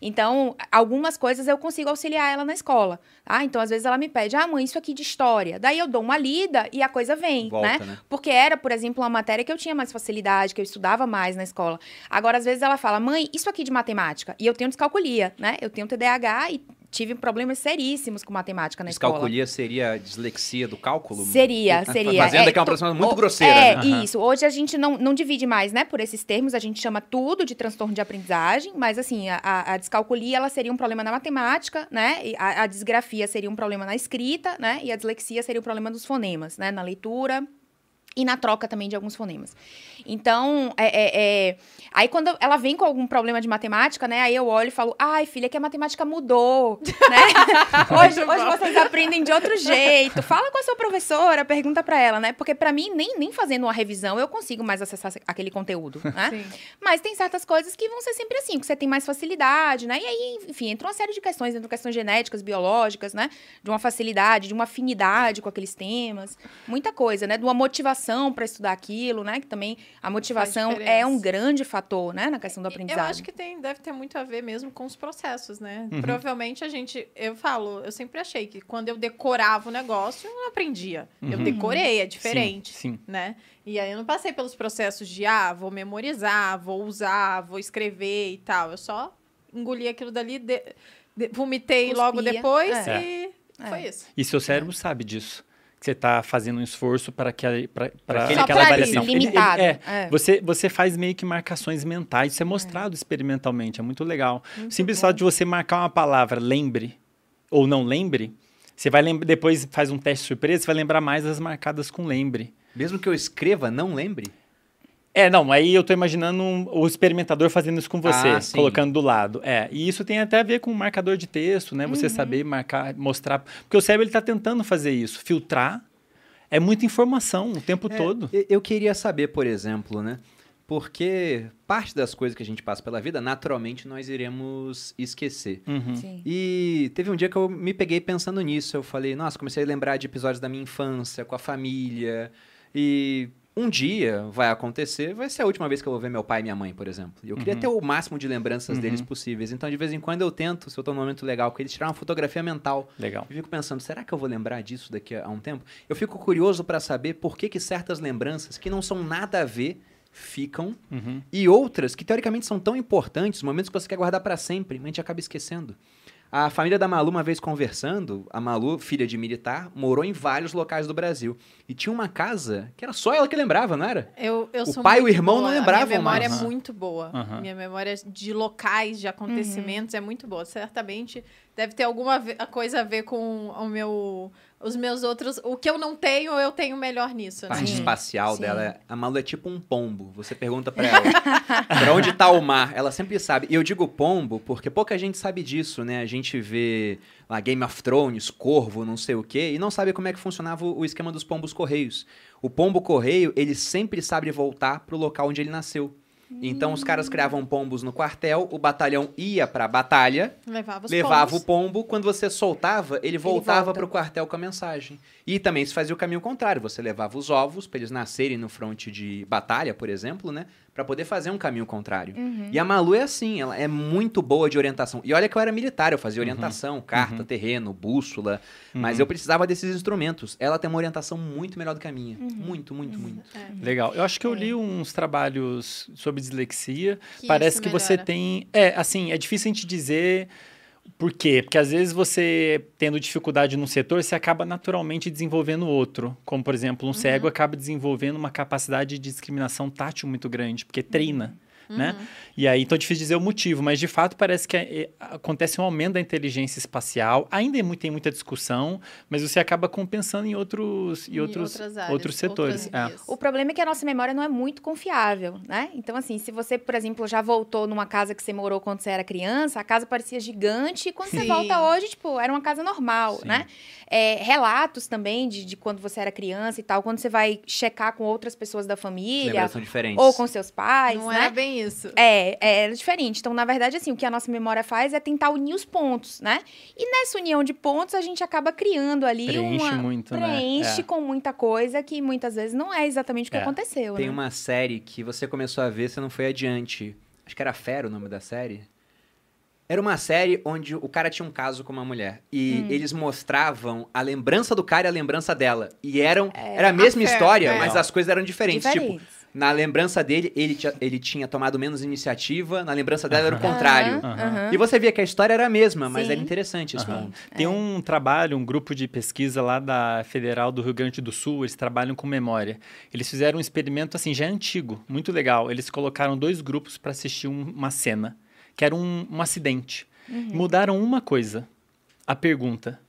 Speaker 1: Então, algumas coisas eu consigo auxiliar ela na escola. Tá? Então, às vezes ela me pede, ah, mãe, isso aqui de história. Daí eu dou uma lida e a coisa vem, Volta, né? né? Porque era, por exemplo, uma matéria que eu tinha mais facilidade, que eu estudava mais na escola. Agora, às vezes ela fala, mãe, isso aqui de matemática. E eu tenho descalculia, né? Eu tenho TDAH e tive problemas seríssimos com matemática na escola.
Speaker 2: Descalculia seria dislexia do cálculo?
Speaker 1: Seria, seria.
Speaker 2: Fazendo é, que é uma aproximação muito grosseira.
Speaker 1: É,
Speaker 2: né?
Speaker 1: isso. Hoje a gente não, não divide mais, né, por esses termos, a gente chama tudo de transtorno de aprendizagem, mas assim, a, a descalculia, ela seria um problema na matemática, né, a, a disgrafia seria um problema na escrita, né, e a dislexia seria um problema dos fonemas, né, na leitura, e na troca também de alguns fonemas. Então, é, é, é, aí quando ela vem com algum problema de matemática, né? Aí eu olho e falo, ai, filha, que a matemática mudou, né? hoje, hoje vocês aprendem de outro jeito. Fala com a sua professora, pergunta para ela, né? Porque para mim, nem, nem fazendo uma revisão, eu consigo mais acessar aquele conteúdo, né? Sim. Mas tem certas coisas que vão ser sempre assim, que você tem mais facilidade, né? E aí, enfim, entra uma série de questões, entram questões genéticas, biológicas, né? De uma facilidade, de uma afinidade com aqueles temas. Muita coisa, né? De uma motivação para estudar aquilo, né? Que também a motivação é um grande fator, né, na questão do aprendizado.
Speaker 3: Eu acho que tem, deve ter muito a ver mesmo com os processos, né? Uhum. Provavelmente a gente, eu falo, eu sempre achei que quando eu decorava o negócio, eu não aprendia. Uhum. Eu decorei, é diferente, sim, sim. né? E aí eu não passei pelos processos de, ah, vou memorizar, vou usar, vou escrever e tal. Eu só engoli aquilo dali, de, de, vomitei Cuspia. logo depois é. e é. foi isso.
Speaker 4: E seu cérebro sabe disso que você está fazendo um esforço para que para
Speaker 1: aquela avaliação. Limitado.
Speaker 4: Ele, ele, é, é. Você, você faz meio que marcações mentais. Isso é mostrado é. experimentalmente, é muito legal. Muito Simples fato de você marcar uma palavra, lembre ou não lembre, você vai lembrar, depois faz um teste surpresa, você vai lembrar mais das marcadas com lembre.
Speaker 2: Mesmo que eu escreva, não lembre?
Speaker 4: É, não, aí eu tô imaginando um, o experimentador fazendo isso com você, ah, colocando do lado. É, e isso tem até a ver com o marcador de texto, né? Você uhum. saber marcar, mostrar. Porque o cérebro ele tá tentando fazer isso, filtrar. É muita informação o tempo
Speaker 2: é,
Speaker 4: todo.
Speaker 2: Eu queria saber, por exemplo, né? Porque parte das coisas que a gente passa pela vida, naturalmente, nós iremos esquecer.
Speaker 4: Uhum.
Speaker 2: E teve um dia que eu me peguei pensando nisso. Eu falei, nossa, comecei a lembrar de episódios da minha infância, com a família. E um dia vai acontecer, vai ser a última vez que eu vou ver meu pai e minha mãe, por exemplo. E eu queria uhum. ter o máximo de lembranças uhum. deles possíveis. Então, de vez em quando, eu tento, se eu tô num momento legal com eles, tirar uma fotografia mental.
Speaker 4: Legal.
Speaker 2: E fico pensando, será que eu vou lembrar disso daqui a um tempo? Eu fico curioso para saber por que, que certas lembranças, que não são nada a ver, ficam.
Speaker 4: Uhum.
Speaker 2: E outras, que teoricamente são tão importantes, momentos que você quer guardar para sempre, mas a gente acaba esquecendo. A família da Malu, uma vez conversando, a Malu, filha de militar, morou em vários locais do Brasil. E tinha uma casa que era só ela que lembrava, não era?
Speaker 3: Eu, eu
Speaker 2: o pai e o irmão boa. não lembravam
Speaker 3: mais. Minha memória
Speaker 2: mais.
Speaker 3: é muito boa. Uhum. Minha memória de locais, de acontecimentos uhum. é muito boa. Certamente deve ter alguma coisa a ver com o meu os meus outros. O que eu não tenho, eu tenho melhor nisso.
Speaker 2: A
Speaker 3: Né?
Speaker 2: parte espacial
Speaker 1: sim.
Speaker 2: dela, é- a Malu é tipo um pombo. Você pergunta pra ela, pra onde tá o mar? Ela sempre sabe. E eu digo pombo porque pouca gente sabe disso, né? A gente vê lá Game of Thrones, Corvo, não sei o quê, e não sabe como é que funcionava o o esquema dos pombos correios. O pombo correio, ele sempre sabe voltar pro local onde ele nasceu. Então os caras criavam pombos no quartel, o batalhão ia pra batalha,
Speaker 3: Levava
Speaker 2: levava o pombo, quando você soltava, ele voltava
Speaker 1: volta.
Speaker 2: pro quartel com a mensagem. E também se fazia o caminho contrário, você levava os ovos para eles nascerem no fronte de batalha, por exemplo, né, Pra poder fazer um caminho contrário.
Speaker 1: Uhum.
Speaker 2: E a Malu é assim, ela é muito boa de orientação. E olha que eu era militar, eu fazia orientação, carta,
Speaker 4: Uhum.
Speaker 2: terreno, bússola, mas
Speaker 4: Uhum.
Speaker 2: eu precisava desses instrumentos. Ela tem uma orientação muito melhor do que a minha.
Speaker 1: Uhum.
Speaker 2: Muito, muito, muito.
Speaker 4: Legal. Eu acho que eu
Speaker 1: É.
Speaker 4: li uns trabalhos sobre dislexia.
Speaker 3: Que
Speaker 4: Parece que você
Speaker 3: melhora.
Speaker 4: tem. É, assim, é difícil a gente dizer por quê. Porque às vezes você, tendo dificuldade num setor, você acaba naturalmente desenvolvendo outro. Como, por exemplo, um cego acaba desenvolvendo uma capacidade de discriminação tátil muito grande, porque treina. Né? E aí, então é difícil dizer o motivo, mas de fato parece que é, acontece um aumento da inteligência espacial. Ainda é muito- tem muita discussão, mas você acaba compensando em outros, em
Speaker 3: Em
Speaker 4: outros,
Speaker 3: áreas,
Speaker 4: outros setores. É.
Speaker 1: O problema é que a nossa memória não é muito confiável, né? Então, assim, se você, por exemplo, já voltou numa casa que você morou quando você era criança, a casa parecia gigante, e quando você
Speaker 3: Sim.
Speaker 1: volta hoje, tipo, era uma casa normal,
Speaker 2: Sim.
Speaker 1: né? É, relatos também de, de quando você era criança e tal, quando você vai checar com outras pessoas da família,
Speaker 2: Lembranças diferentes.
Speaker 1: ou com seus pais,
Speaker 3: Não
Speaker 1: né?
Speaker 3: é bem isso.
Speaker 1: É, é diferente. Então, na verdade, assim, o que a nossa memória faz é tentar unir os pontos, né? E nessa união de pontos, a gente acaba criando ali
Speaker 4: Preenche
Speaker 1: uma...
Speaker 4: muito, né?
Speaker 1: Preenche
Speaker 4: É.
Speaker 1: com muita coisa que muitas vezes não é exatamente o que
Speaker 4: É.
Speaker 1: aconteceu,
Speaker 2: Tem
Speaker 1: né?
Speaker 2: uma série que você começou a ver, você não foi adiante. Acho que era Fera o nome da série. Era uma série onde o cara tinha um caso com uma mulher. E
Speaker 1: Hum.
Speaker 2: eles mostravam a lembrança do cara e a lembrança dela. E eram, era a mesma
Speaker 3: a
Speaker 2: história,
Speaker 3: é.
Speaker 2: mas as coisas eram diferentes. Tipo,
Speaker 1: Diferentes.
Speaker 2: Na lembrança dele, ele, tinha- ele tinha tomado menos iniciativa, na lembrança dela era o contrário. E você via que a história era a mesma, mas
Speaker 1: Sim.
Speaker 2: era interessante esse ponto.
Speaker 4: Tem
Speaker 1: É.
Speaker 4: um trabalho, um grupo de pesquisa lá da Federal do Rio Grande do Sul, eles trabalham com memória. Eles fizeram um experimento, assim, já antigo, muito legal. Eles colocaram dois grupos para assistir um- uma cena, que era um, um acidente.
Speaker 1: Uhum.
Speaker 4: Mudaram uma coisa, a pergunta.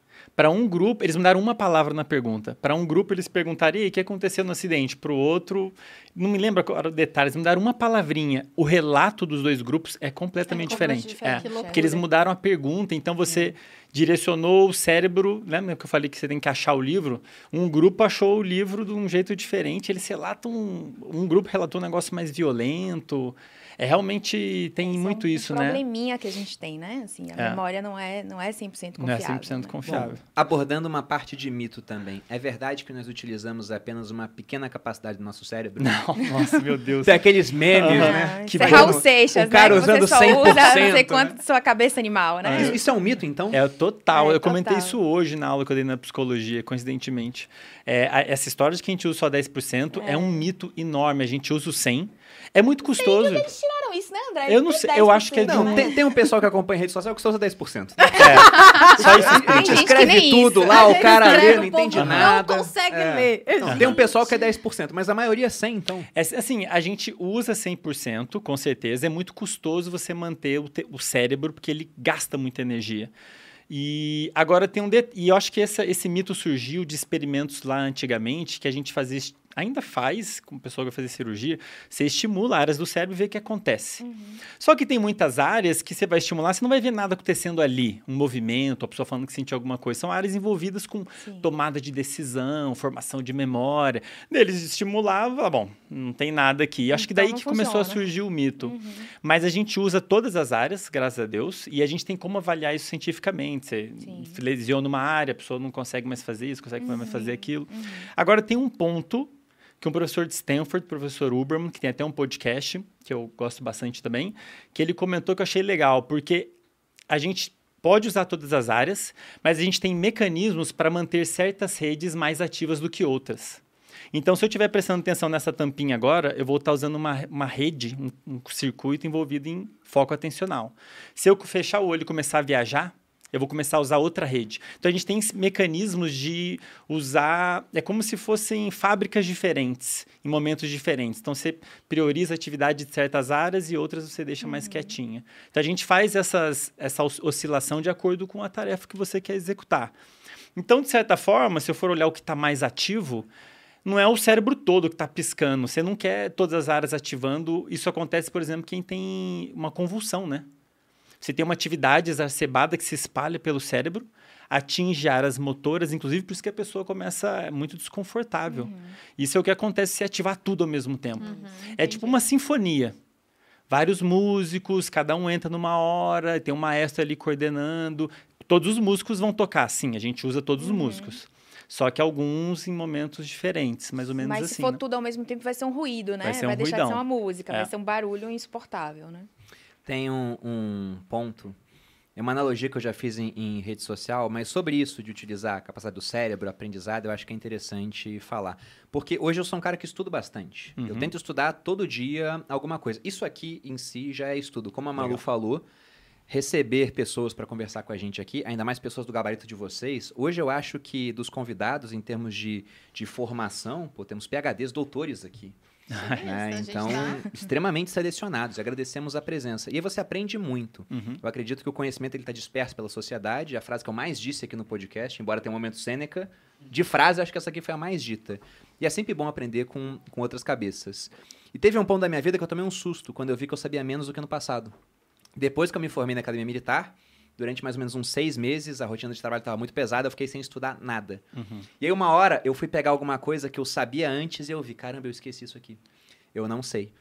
Speaker 4: Para um grupo, eles mudaram uma palavra na pergunta. Para um grupo, eles perguntaram, aí, o que aconteceu no acidente? Para o outro, não me lembro agora o detalhe, eles mudaram uma palavrinha. O relato dos dois grupos é completamente
Speaker 1: É
Speaker 4: diferente.
Speaker 1: diferente,
Speaker 4: É. Porque eles mudaram a pergunta, então você direcionou o cérebro. Lembra que eu falei que você tem que achar o livro? Um grupo achou o livro de um jeito diferente, eles relatam. Um, um grupo relatou um negócio mais violento. É realmente tem
Speaker 1: Esse é
Speaker 4: muito
Speaker 1: um,
Speaker 4: isso,
Speaker 1: um
Speaker 4: né?
Speaker 1: probleminha que a gente tem, né? Assim, a
Speaker 4: É.
Speaker 1: memória não é, não é 100%
Speaker 4: Não é
Speaker 1: confiável.
Speaker 4: 100%
Speaker 1: né?
Speaker 4: confiável.
Speaker 2: Abordando uma parte de mito também. É verdade que nós utilizamos apenas uma pequena capacidade do nosso cérebro?
Speaker 4: Não, nossa, meu Deus.
Speaker 2: Tem aqueles memes,
Speaker 4: Aham.
Speaker 2: né?
Speaker 1: Que
Speaker 4: Que
Speaker 1: é
Speaker 2: bom.
Speaker 1: Raul Seixas,
Speaker 2: o cara
Speaker 1: né? Que
Speaker 2: usando
Speaker 1: você só
Speaker 2: 100%,
Speaker 1: usa não sei
Speaker 2: né?
Speaker 1: quanto de sua cabeça animal, né?
Speaker 2: Isso- Isso é um mito, então?
Speaker 4: É total.
Speaker 1: É,
Speaker 4: eu comentei
Speaker 1: total.
Speaker 4: isso hoje na aula que eu dei na psicologia, coincidentemente. É, essa história de que a gente usa só 10% é. um mito enorme. A gente usa o 100. É muito custoso.
Speaker 1: Eles tiraram isso, né, André?
Speaker 4: Eu não sei, eu acho que é de
Speaker 2: Não,
Speaker 4: um-
Speaker 2: tem, tem um pessoal que acompanha rede social que só usa 10%.
Speaker 4: É, só isso
Speaker 1: gente que
Speaker 2: escreve
Speaker 1: nem
Speaker 2: tudo
Speaker 1: isso.
Speaker 2: lá, o cara lê, não entende nada.
Speaker 3: Não consegue
Speaker 2: É.
Speaker 3: ler.
Speaker 2: Não, tem um pessoal que é 10%, mas a maioria é 100, então.
Speaker 4: É, assim, a gente usa 100%, com certeza. É muito custoso você manter o, te- o cérebro, porque ele gasta muita energia. E agora tem um... de- E eu acho que essa- esse mito surgiu de experimentos lá antigamente, que a gente fazia... Ainda faz, com o pessoal que vai fazer cirurgia, você estimula áreas do cérebro e vê o que acontece. Só que tem muitas áreas que você vai estimular, você não vai ver nada acontecendo ali. Um movimento, a pessoa falando que sentiu alguma coisa. São áreas envolvidas com
Speaker 1: Sim.
Speaker 4: tomada de decisão, formação de memória. Eles estimulavam, bom, não tem nada aqui. Acho que
Speaker 1: Então
Speaker 4: daí
Speaker 1: não
Speaker 4: que começou a
Speaker 1: funciona.
Speaker 4: surgir o mito.
Speaker 1: Uhum.
Speaker 4: Mas a gente usa todas as áreas, graças a Deus, e a gente tem como avaliar isso cientificamente. Você
Speaker 1: Sim.
Speaker 4: lesiona uma área, a pessoa não consegue mais fazer isso, consegue mais
Speaker 1: Uhum.
Speaker 4: fazer aquilo. Agora tem um ponto que um professor de Stanford, professor Uberman, que tem até um podcast, que eu gosto bastante também, que ele comentou que eu achei legal, porque a gente pode usar todas as áreas, mas a gente tem mecanismos para manter certas redes mais ativas do que outras. Então, se eu estiver prestando atenção nessa tampinha agora, eu vou estar usando uma, uma rede, um, um circuito envolvido em foco atencional. Se eu fechar o olho e começar a viajar, eu vou começar a usar outra rede. Então, a gente tem mecanismos de usar... É como se fossem fábricas diferentes, em momentos diferentes. Então, você prioriza a atividade de certas áreas e outras você deixa mais quietinha. Então, a gente faz essas, essa os- oscilação de acordo com a tarefa que você quer executar. Então, de certa forma, se eu for olhar o que está mais ativo, não é o cérebro todo que está piscando. Você não quer todas as áreas ativando. Isso acontece, por exemplo, quem tem uma convulsão, né? Você tem uma atividade exacerbada que se espalha pelo cérebro, atinge áreas motoras, inclusive por isso que a pessoa começa é muito desconfortável. Uhum. Isso é o que acontece se ativar tudo ao mesmo tempo. Uhum, é tipo uma sinfonia. Vários músicos, cada um entra numa hora, tem um maestro ali coordenando. Todos os músicos vão tocar, sim, a gente usa todos uhum. os músicos. Só que alguns em momentos diferentes, mais ou menos
Speaker 1: Mas
Speaker 4: assim.
Speaker 1: Mas se for
Speaker 4: né?
Speaker 1: tudo ao mesmo tempo, vai ser um ruído, né?
Speaker 4: Vai, ser um
Speaker 1: vai deixar
Speaker 4: ruidão.
Speaker 1: de ser uma música,
Speaker 4: é.
Speaker 1: vai ser um barulho insuportável, né?
Speaker 2: Tem um, um ponto é uma analogia que eu já fiz em, em, rede social, mas sobre isso de utilizar a capacidade do cérebro, aprendizado, eu acho que é interessante falar. Porque hoje eu sou um cara que estudo bastante. Uhum. Eu tento estudar todo dia alguma coisa. Isso aqui em si já é estudo. Como a Malu Legal. falou, receber pessoas para conversar com a gente aqui, ainda mais pessoas do gabarito de vocês. Hoje eu acho que dos convidados, em termos de, de formação, pô, temos PHDs, doutores aqui. né? Então, tá... extremamente selecionados. Agradecemos a presença. E aí você aprende muito. Uhum. Eu acredito que o conhecimento está disperso pela sociedade. A frase que eu mais disse aqui no podcast, embora tenha um momento Sêneca, de frase, acho que essa aqui foi a mais dita. E é sempre bom aprender com, com outras cabeças. E teve um ponto da minha vida que eu tomei um susto quando eu vi que eu sabia menos do que no passado. Depois que eu me formei na academia militar, durante mais ou menos uns seis meses, a rotina de trabalho estava muito pesada, eu fiquei sem estudar nada. Uhum. E aí, uma hora, eu fui pegar alguma coisa que eu sabia antes e eu vi, caramba, eu esqueci isso aqui. Eu não sei.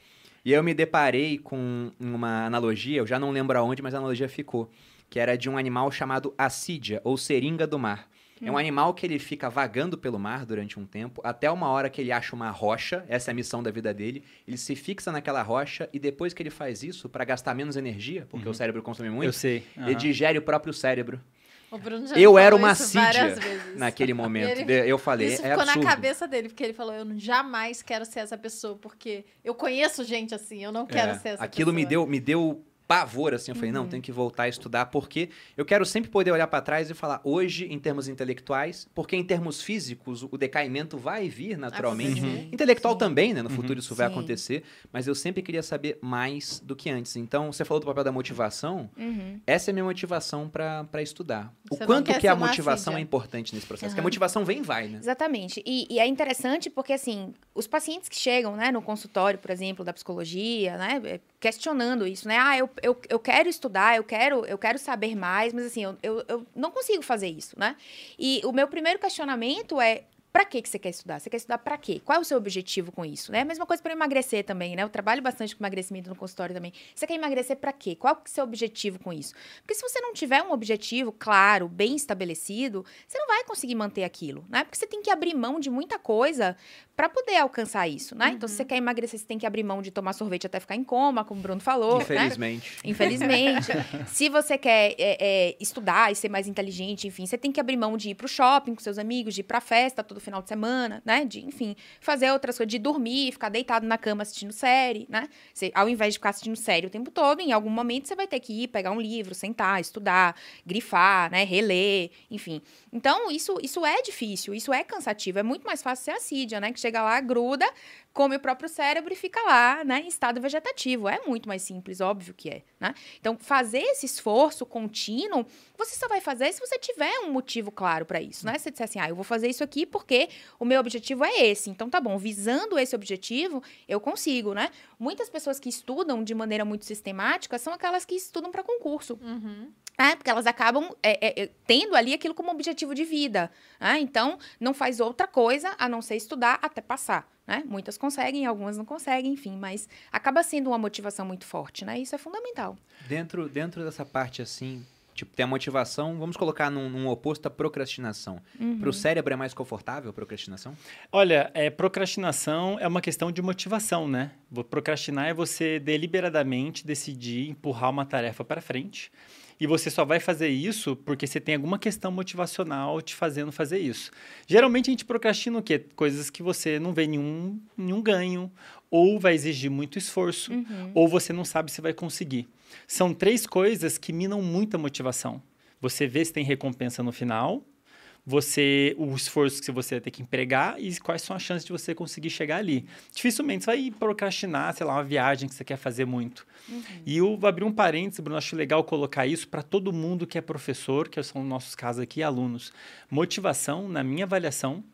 Speaker 2: E aí eu me deparei com uma analogia, eu já não lembro aonde, mas a analogia ficou, que era de um animal chamado assídia, ou seringa do mar. Hum. É um animal que ele fica vagando pelo mar durante um tempo, até uma hora que ele acha uma rocha, essa é a missão da vida dele. Ele se fixa naquela rocha e depois que ele faz isso, para gastar menos energia, porque uhum. o cérebro consome muito,
Speaker 4: Eu sei.
Speaker 2: Uhum. ele digere o próprio cérebro.
Speaker 3: eu
Speaker 2: era uma assídia naquele momento. Ele, eu falei,
Speaker 3: isso
Speaker 2: é
Speaker 3: ficou
Speaker 2: absurdo.
Speaker 3: na cabeça dele, porque ele falou: Eu jamais quero ser essa pessoa, porque eu conheço gente assim, eu não quero
Speaker 2: é,
Speaker 3: ser essa
Speaker 2: aquilo
Speaker 3: pessoa.
Speaker 2: me deu, me deu pavor, assim. Eu falei, uhum. não, tenho que voltar a estudar, porque eu quero sempre poder olhar para trás e falar, hoje, em termos intelectuais, porque em termos físicos, o decaimento vai vir naturalmente. Uhum. Intelectual Sim. também, né? No uhum. futuro isso Sim. vai acontecer, mas eu sempre queria saber mais do que antes. Então, você falou do papel da motivação, essa é a minha motivação para estudar. Você o quanto que a motivação é importante nesse processo, que a motivação vem e vai, né?
Speaker 1: Exatamente. E, e, é interessante porque, assim, os pacientes que chegam, né, no consultório, por exemplo, da psicologia, né, questionando isso, né? Ah, eu, eu, eu quero estudar, eu quero, eu quero saber mais, mas assim, eu, eu, eu não consigo fazer isso, né? E o meu primeiro questionamento é Pra que, que você quer estudar? Você quer estudar para quê? Qual é o seu objetivo com isso? Né? A mesma coisa para emagrecer também, né? Eu trabalho bastante com emagrecimento no consultório também. Você quer emagrecer para quê? Qual é o seu objetivo com isso? Porque se você não tiver um objetivo claro, bem estabelecido, você não vai conseguir manter aquilo, né? Porque você tem que abrir mão de muita coisa para poder alcançar isso, né? Uhum. Então, se você quer emagrecer, você tem que abrir mão de tomar sorvete até ficar em coma, como o Bruno falou.
Speaker 2: Infelizmente.
Speaker 1: Né? Infelizmente. se você quer é, é, estudar e ser mais inteligente, enfim, você tem que abrir mão de ir pro shopping com seus amigos, de ir pra festa todo final de semana, né? De, enfim, fazer outras coisas, de dormir, ficar deitado na cama assistindo série, né? Você, ao invés de ficar assistindo série o tempo todo, em algum momento você vai ter que ir pegar um livro, sentar, estudar, grifar, né? Reler, enfim. Então, isso, isso é difícil, isso é cansativo. É muito mais fácil ser assídia, né? Que chega lá, gruda, come o próprio cérebro e fica lá, né? Em estado vegetativo. É muito mais simples, óbvio que é, né? Então, fazer esse esforço contínuo, você só vai fazer se você tiver um motivo claro para isso, né? Se você disser assim, ah, eu vou fazer isso aqui porque o meu objetivo é esse. Então, tá bom, visando esse objetivo, eu consigo, né? Muitas pessoas que estudam de maneira muito sistemática são aquelas que estudam para concurso.
Speaker 3: Uhum.
Speaker 1: É, porque elas acabam é, é, tendo ali aquilo como objetivo de vida. Né? Então, não faz outra coisa a não ser estudar até passar. Né? Muitas conseguem, algumas não conseguem, enfim, mas acaba sendo uma motivação muito forte, né? Isso é fundamental.
Speaker 2: Dentro, dentro dessa parte, assim, tipo, tem a motivação, vamos colocar num, num oposto à procrastinação. Uhum. Para o cérebro é mais confortável a procrastinação?
Speaker 4: Olha, é, procrastinação é uma questão de motivação, né? Procrastinar é você deliberadamente decidir empurrar uma tarefa para frente e você só vai fazer isso porque você tem alguma questão motivacional te fazendo fazer isso. Geralmente a gente procrastina o quê? Coisas que você não vê nenhum, nenhum ganho, ou vai exigir muito esforço, uhum. ou você não sabe se vai conseguir. São três coisas que minam muita motivação. Você vê se tem recompensa no final, você o esforço que você vai ter que empregar e quais são as chances de você conseguir chegar ali. Dificilmente você vai procrastinar, sei lá, uma viagem que você quer fazer muito. Uhum. E eu vou abrir um parênteses, Bruno, acho legal colocar isso para todo mundo que é professor, que são nossos casos aqui, alunos. Motivação, na minha avaliação,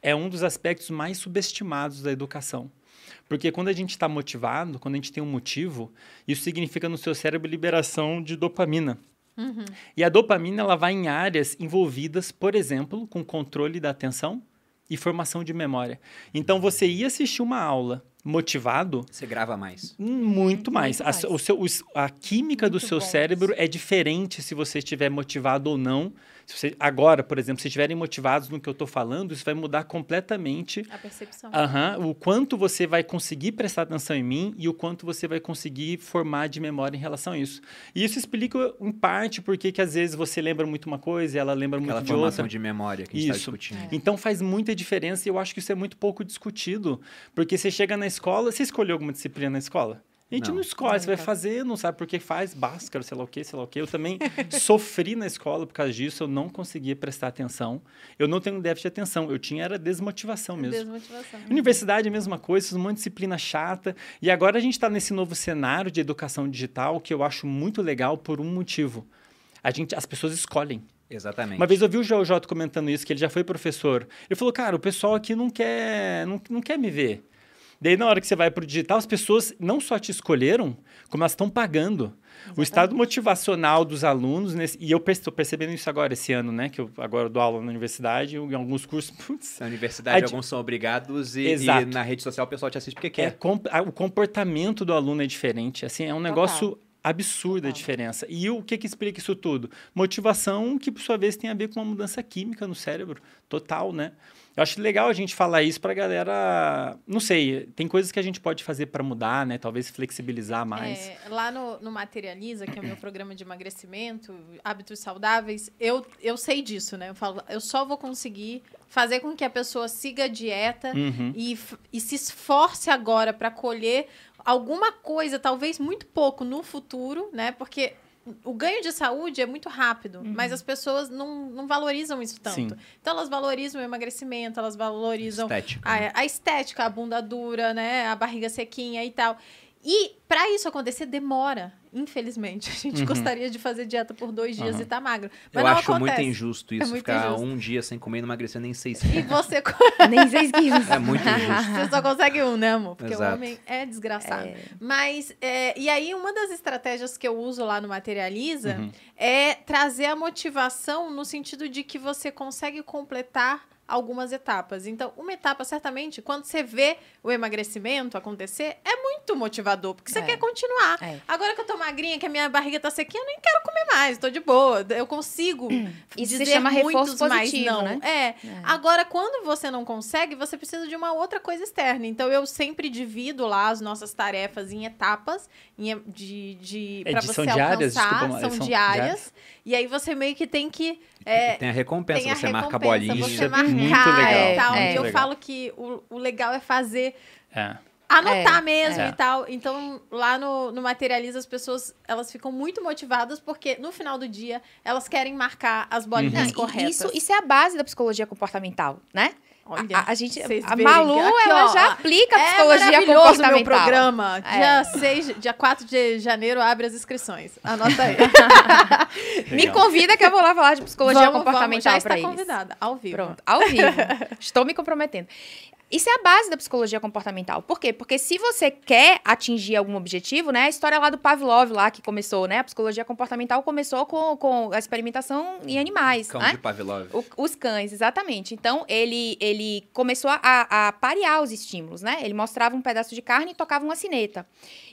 Speaker 4: é um dos aspectos mais subestimados da educação. Porque quando a gente está motivado, quando a gente tem um motivo, isso significa no seu cérebro liberação de dopamina. Uhum. E a dopamina ela vai em áreas envolvidas, por exemplo, com controle da atenção e formação de memória. Então você ia assistir uma aula motivado,
Speaker 2: você grava mais.
Speaker 4: Muito mais. Muito mais. A, o seu, a química muito do seu bom. cérebro é diferente se você estiver motivado ou não se você, agora, por exemplo, se estiverem motivados no que eu estou falando, isso vai mudar completamente
Speaker 3: a percepção.
Speaker 4: Uh -huh, o quanto você vai conseguir prestar atenção em mim e o quanto você vai conseguir formar de memória em relação a isso. E isso explica, em parte, porque que às vezes você lembra muito uma coisa e ela lembra
Speaker 2: Aquela
Speaker 4: muito de outra. formação
Speaker 2: de memória que a gente está discutindo. É.
Speaker 4: Então faz muita diferença e eu acho que isso é muito pouco discutido. Porque você chega na escola, você escolheu alguma disciplina na escola? A gente não, não escolhe, você vai fazer, não sabe por que faz, báscara, sei lá o que, sei lá o que. Eu também sofri na escola por causa disso, eu não conseguia prestar atenção. Eu não tenho déficit de atenção, eu tinha era desmotivação mesmo.
Speaker 3: Desmotivação.
Speaker 4: Universidade é a mesma coisa, uma disciplina chata. E agora a gente está nesse novo cenário de educação digital que eu acho muito legal por um motivo. A gente, as pessoas escolhem.
Speaker 2: Exatamente.
Speaker 4: Uma vez eu vi o Jota comentando isso, que ele já foi professor. Ele falou, cara, o pessoal aqui não quer, não, não quer me ver. Daí, na hora que você vai para o digital, as pessoas não só te escolheram, como elas estão pagando. Exatamente. O estado motivacional dos alunos, nesse, e eu estou percebendo isso agora, esse ano, né? Que eu agora dou aula na universidade, em alguns cursos. Putz,
Speaker 2: na universidade, alguns são obrigados e, e, na rede social o pessoal te assiste porque quer.
Speaker 4: É, o comportamento do aluno é diferente. Assim, é um negócio. Total absurda a diferença. E o que, que explica isso tudo? Motivação que, por sua vez, tem a ver com uma mudança química no cérebro, total, né? Eu acho legal a gente falar isso para a galera. Não sei, tem coisas que a gente pode fazer para mudar, né? Talvez flexibilizar mais.
Speaker 3: É, lá no, no, Materializa, que é o meu programa de emagrecimento, hábitos saudáveis, eu, eu sei disso, né? Eu falo, eu só vou conseguir fazer com que a pessoa siga a dieta uhum. e, e se esforce agora para colher alguma coisa, talvez muito pouco no futuro, né? Porque o ganho de saúde é muito rápido, uhum. mas as pessoas não, não valorizam isso tanto. Sim. Então elas valorizam o emagrecimento, elas valorizam
Speaker 2: estética,
Speaker 3: a, né? a, estética, a bunda dura, né, a barriga sequinha e tal. E para isso acontecer demora. Infelizmente, a gente uhum. gostaria de fazer dieta por dois dias uhum. e tá magro. Mas
Speaker 2: Eu
Speaker 3: não
Speaker 2: acho
Speaker 3: acontece.
Speaker 2: muito injusto isso, é muito ficar injusto. um dia sem comer e não emagrecer nem seis
Speaker 3: quilos. E você...
Speaker 1: nem seis quilos.
Speaker 2: É muito injusto.
Speaker 3: Você só consegue um, né, amor? Porque Exato. o homem é desgraçado. É. Mas, é, e aí, uma das estratégias que eu uso lá no Materializa uhum. é trazer a motivação no sentido de que você consegue completar algumas etapas. Então, uma etapa, certamente, quando você vê o emagrecimento acontecer, é muito motivador, porque você é. quer continuar. É. Agora que eu tô magrinha, que a minha barriga tá sequinha, eu nem quero comer mais, tô de boa. Eu consigo
Speaker 1: Isso dizer se chama muitos mais não. Né?
Speaker 3: É. é. Agora, quando você não consegue, você precisa de uma outra coisa externa. Então, eu sempre divido lá as nossas tarefas em etapas em, de, de
Speaker 4: é, para você diárias,
Speaker 3: alcançar.
Speaker 4: Desculpa,
Speaker 3: são, são diárias, diárias. E aí você meio que tem que
Speaker 2: é, tem a recompensa, tem a você recompensa, marca a bolinha.
Speaker 3: Muito legal. e tal. É, e eu legal. falo que o, o legal é fazer... É. Anotar é, mesmo é. e tal. Então, lá no, no Materializa, as pessoas elas ficam muito motivadas porque no final do dia elas querem marcar as bolinhas uhum. corretas.
Speaker 1: Isso, isso é a base da psicologia comportamental, né? Olha, a, a gente, a Malu, aqui, ela ó, já aplica é psicologia comportamental.
Speaker 3: meu programa. É. Dia, 6, dia 4 de janeiro abre as inscrições. Anota aí.
Speaker 1: Me convida que eu vou lá falar de psicologia vamos, comportamental para eles.
Speaker 3: convidada, ao vivo.
Speaker 1: Pronto, ao vivo. Estou me comprometendo. Isso é a base da psicologia comportamental. Por quê? Porque se você quer atingir algum objetivo, né? A história lá do Pavlov, lá que começou, né? A psicologia comportamental começou com, com a experimentação em animais.
Speaker 2: Cão
Speaker 1: né?
Speaker 2: de Pavlov.
Speaker 1: O, os cães, exatamente. Então, ele, ele começou a, a parear os estímulos, né? Ele mostrava um pedaço de carne e tocava uma sineta.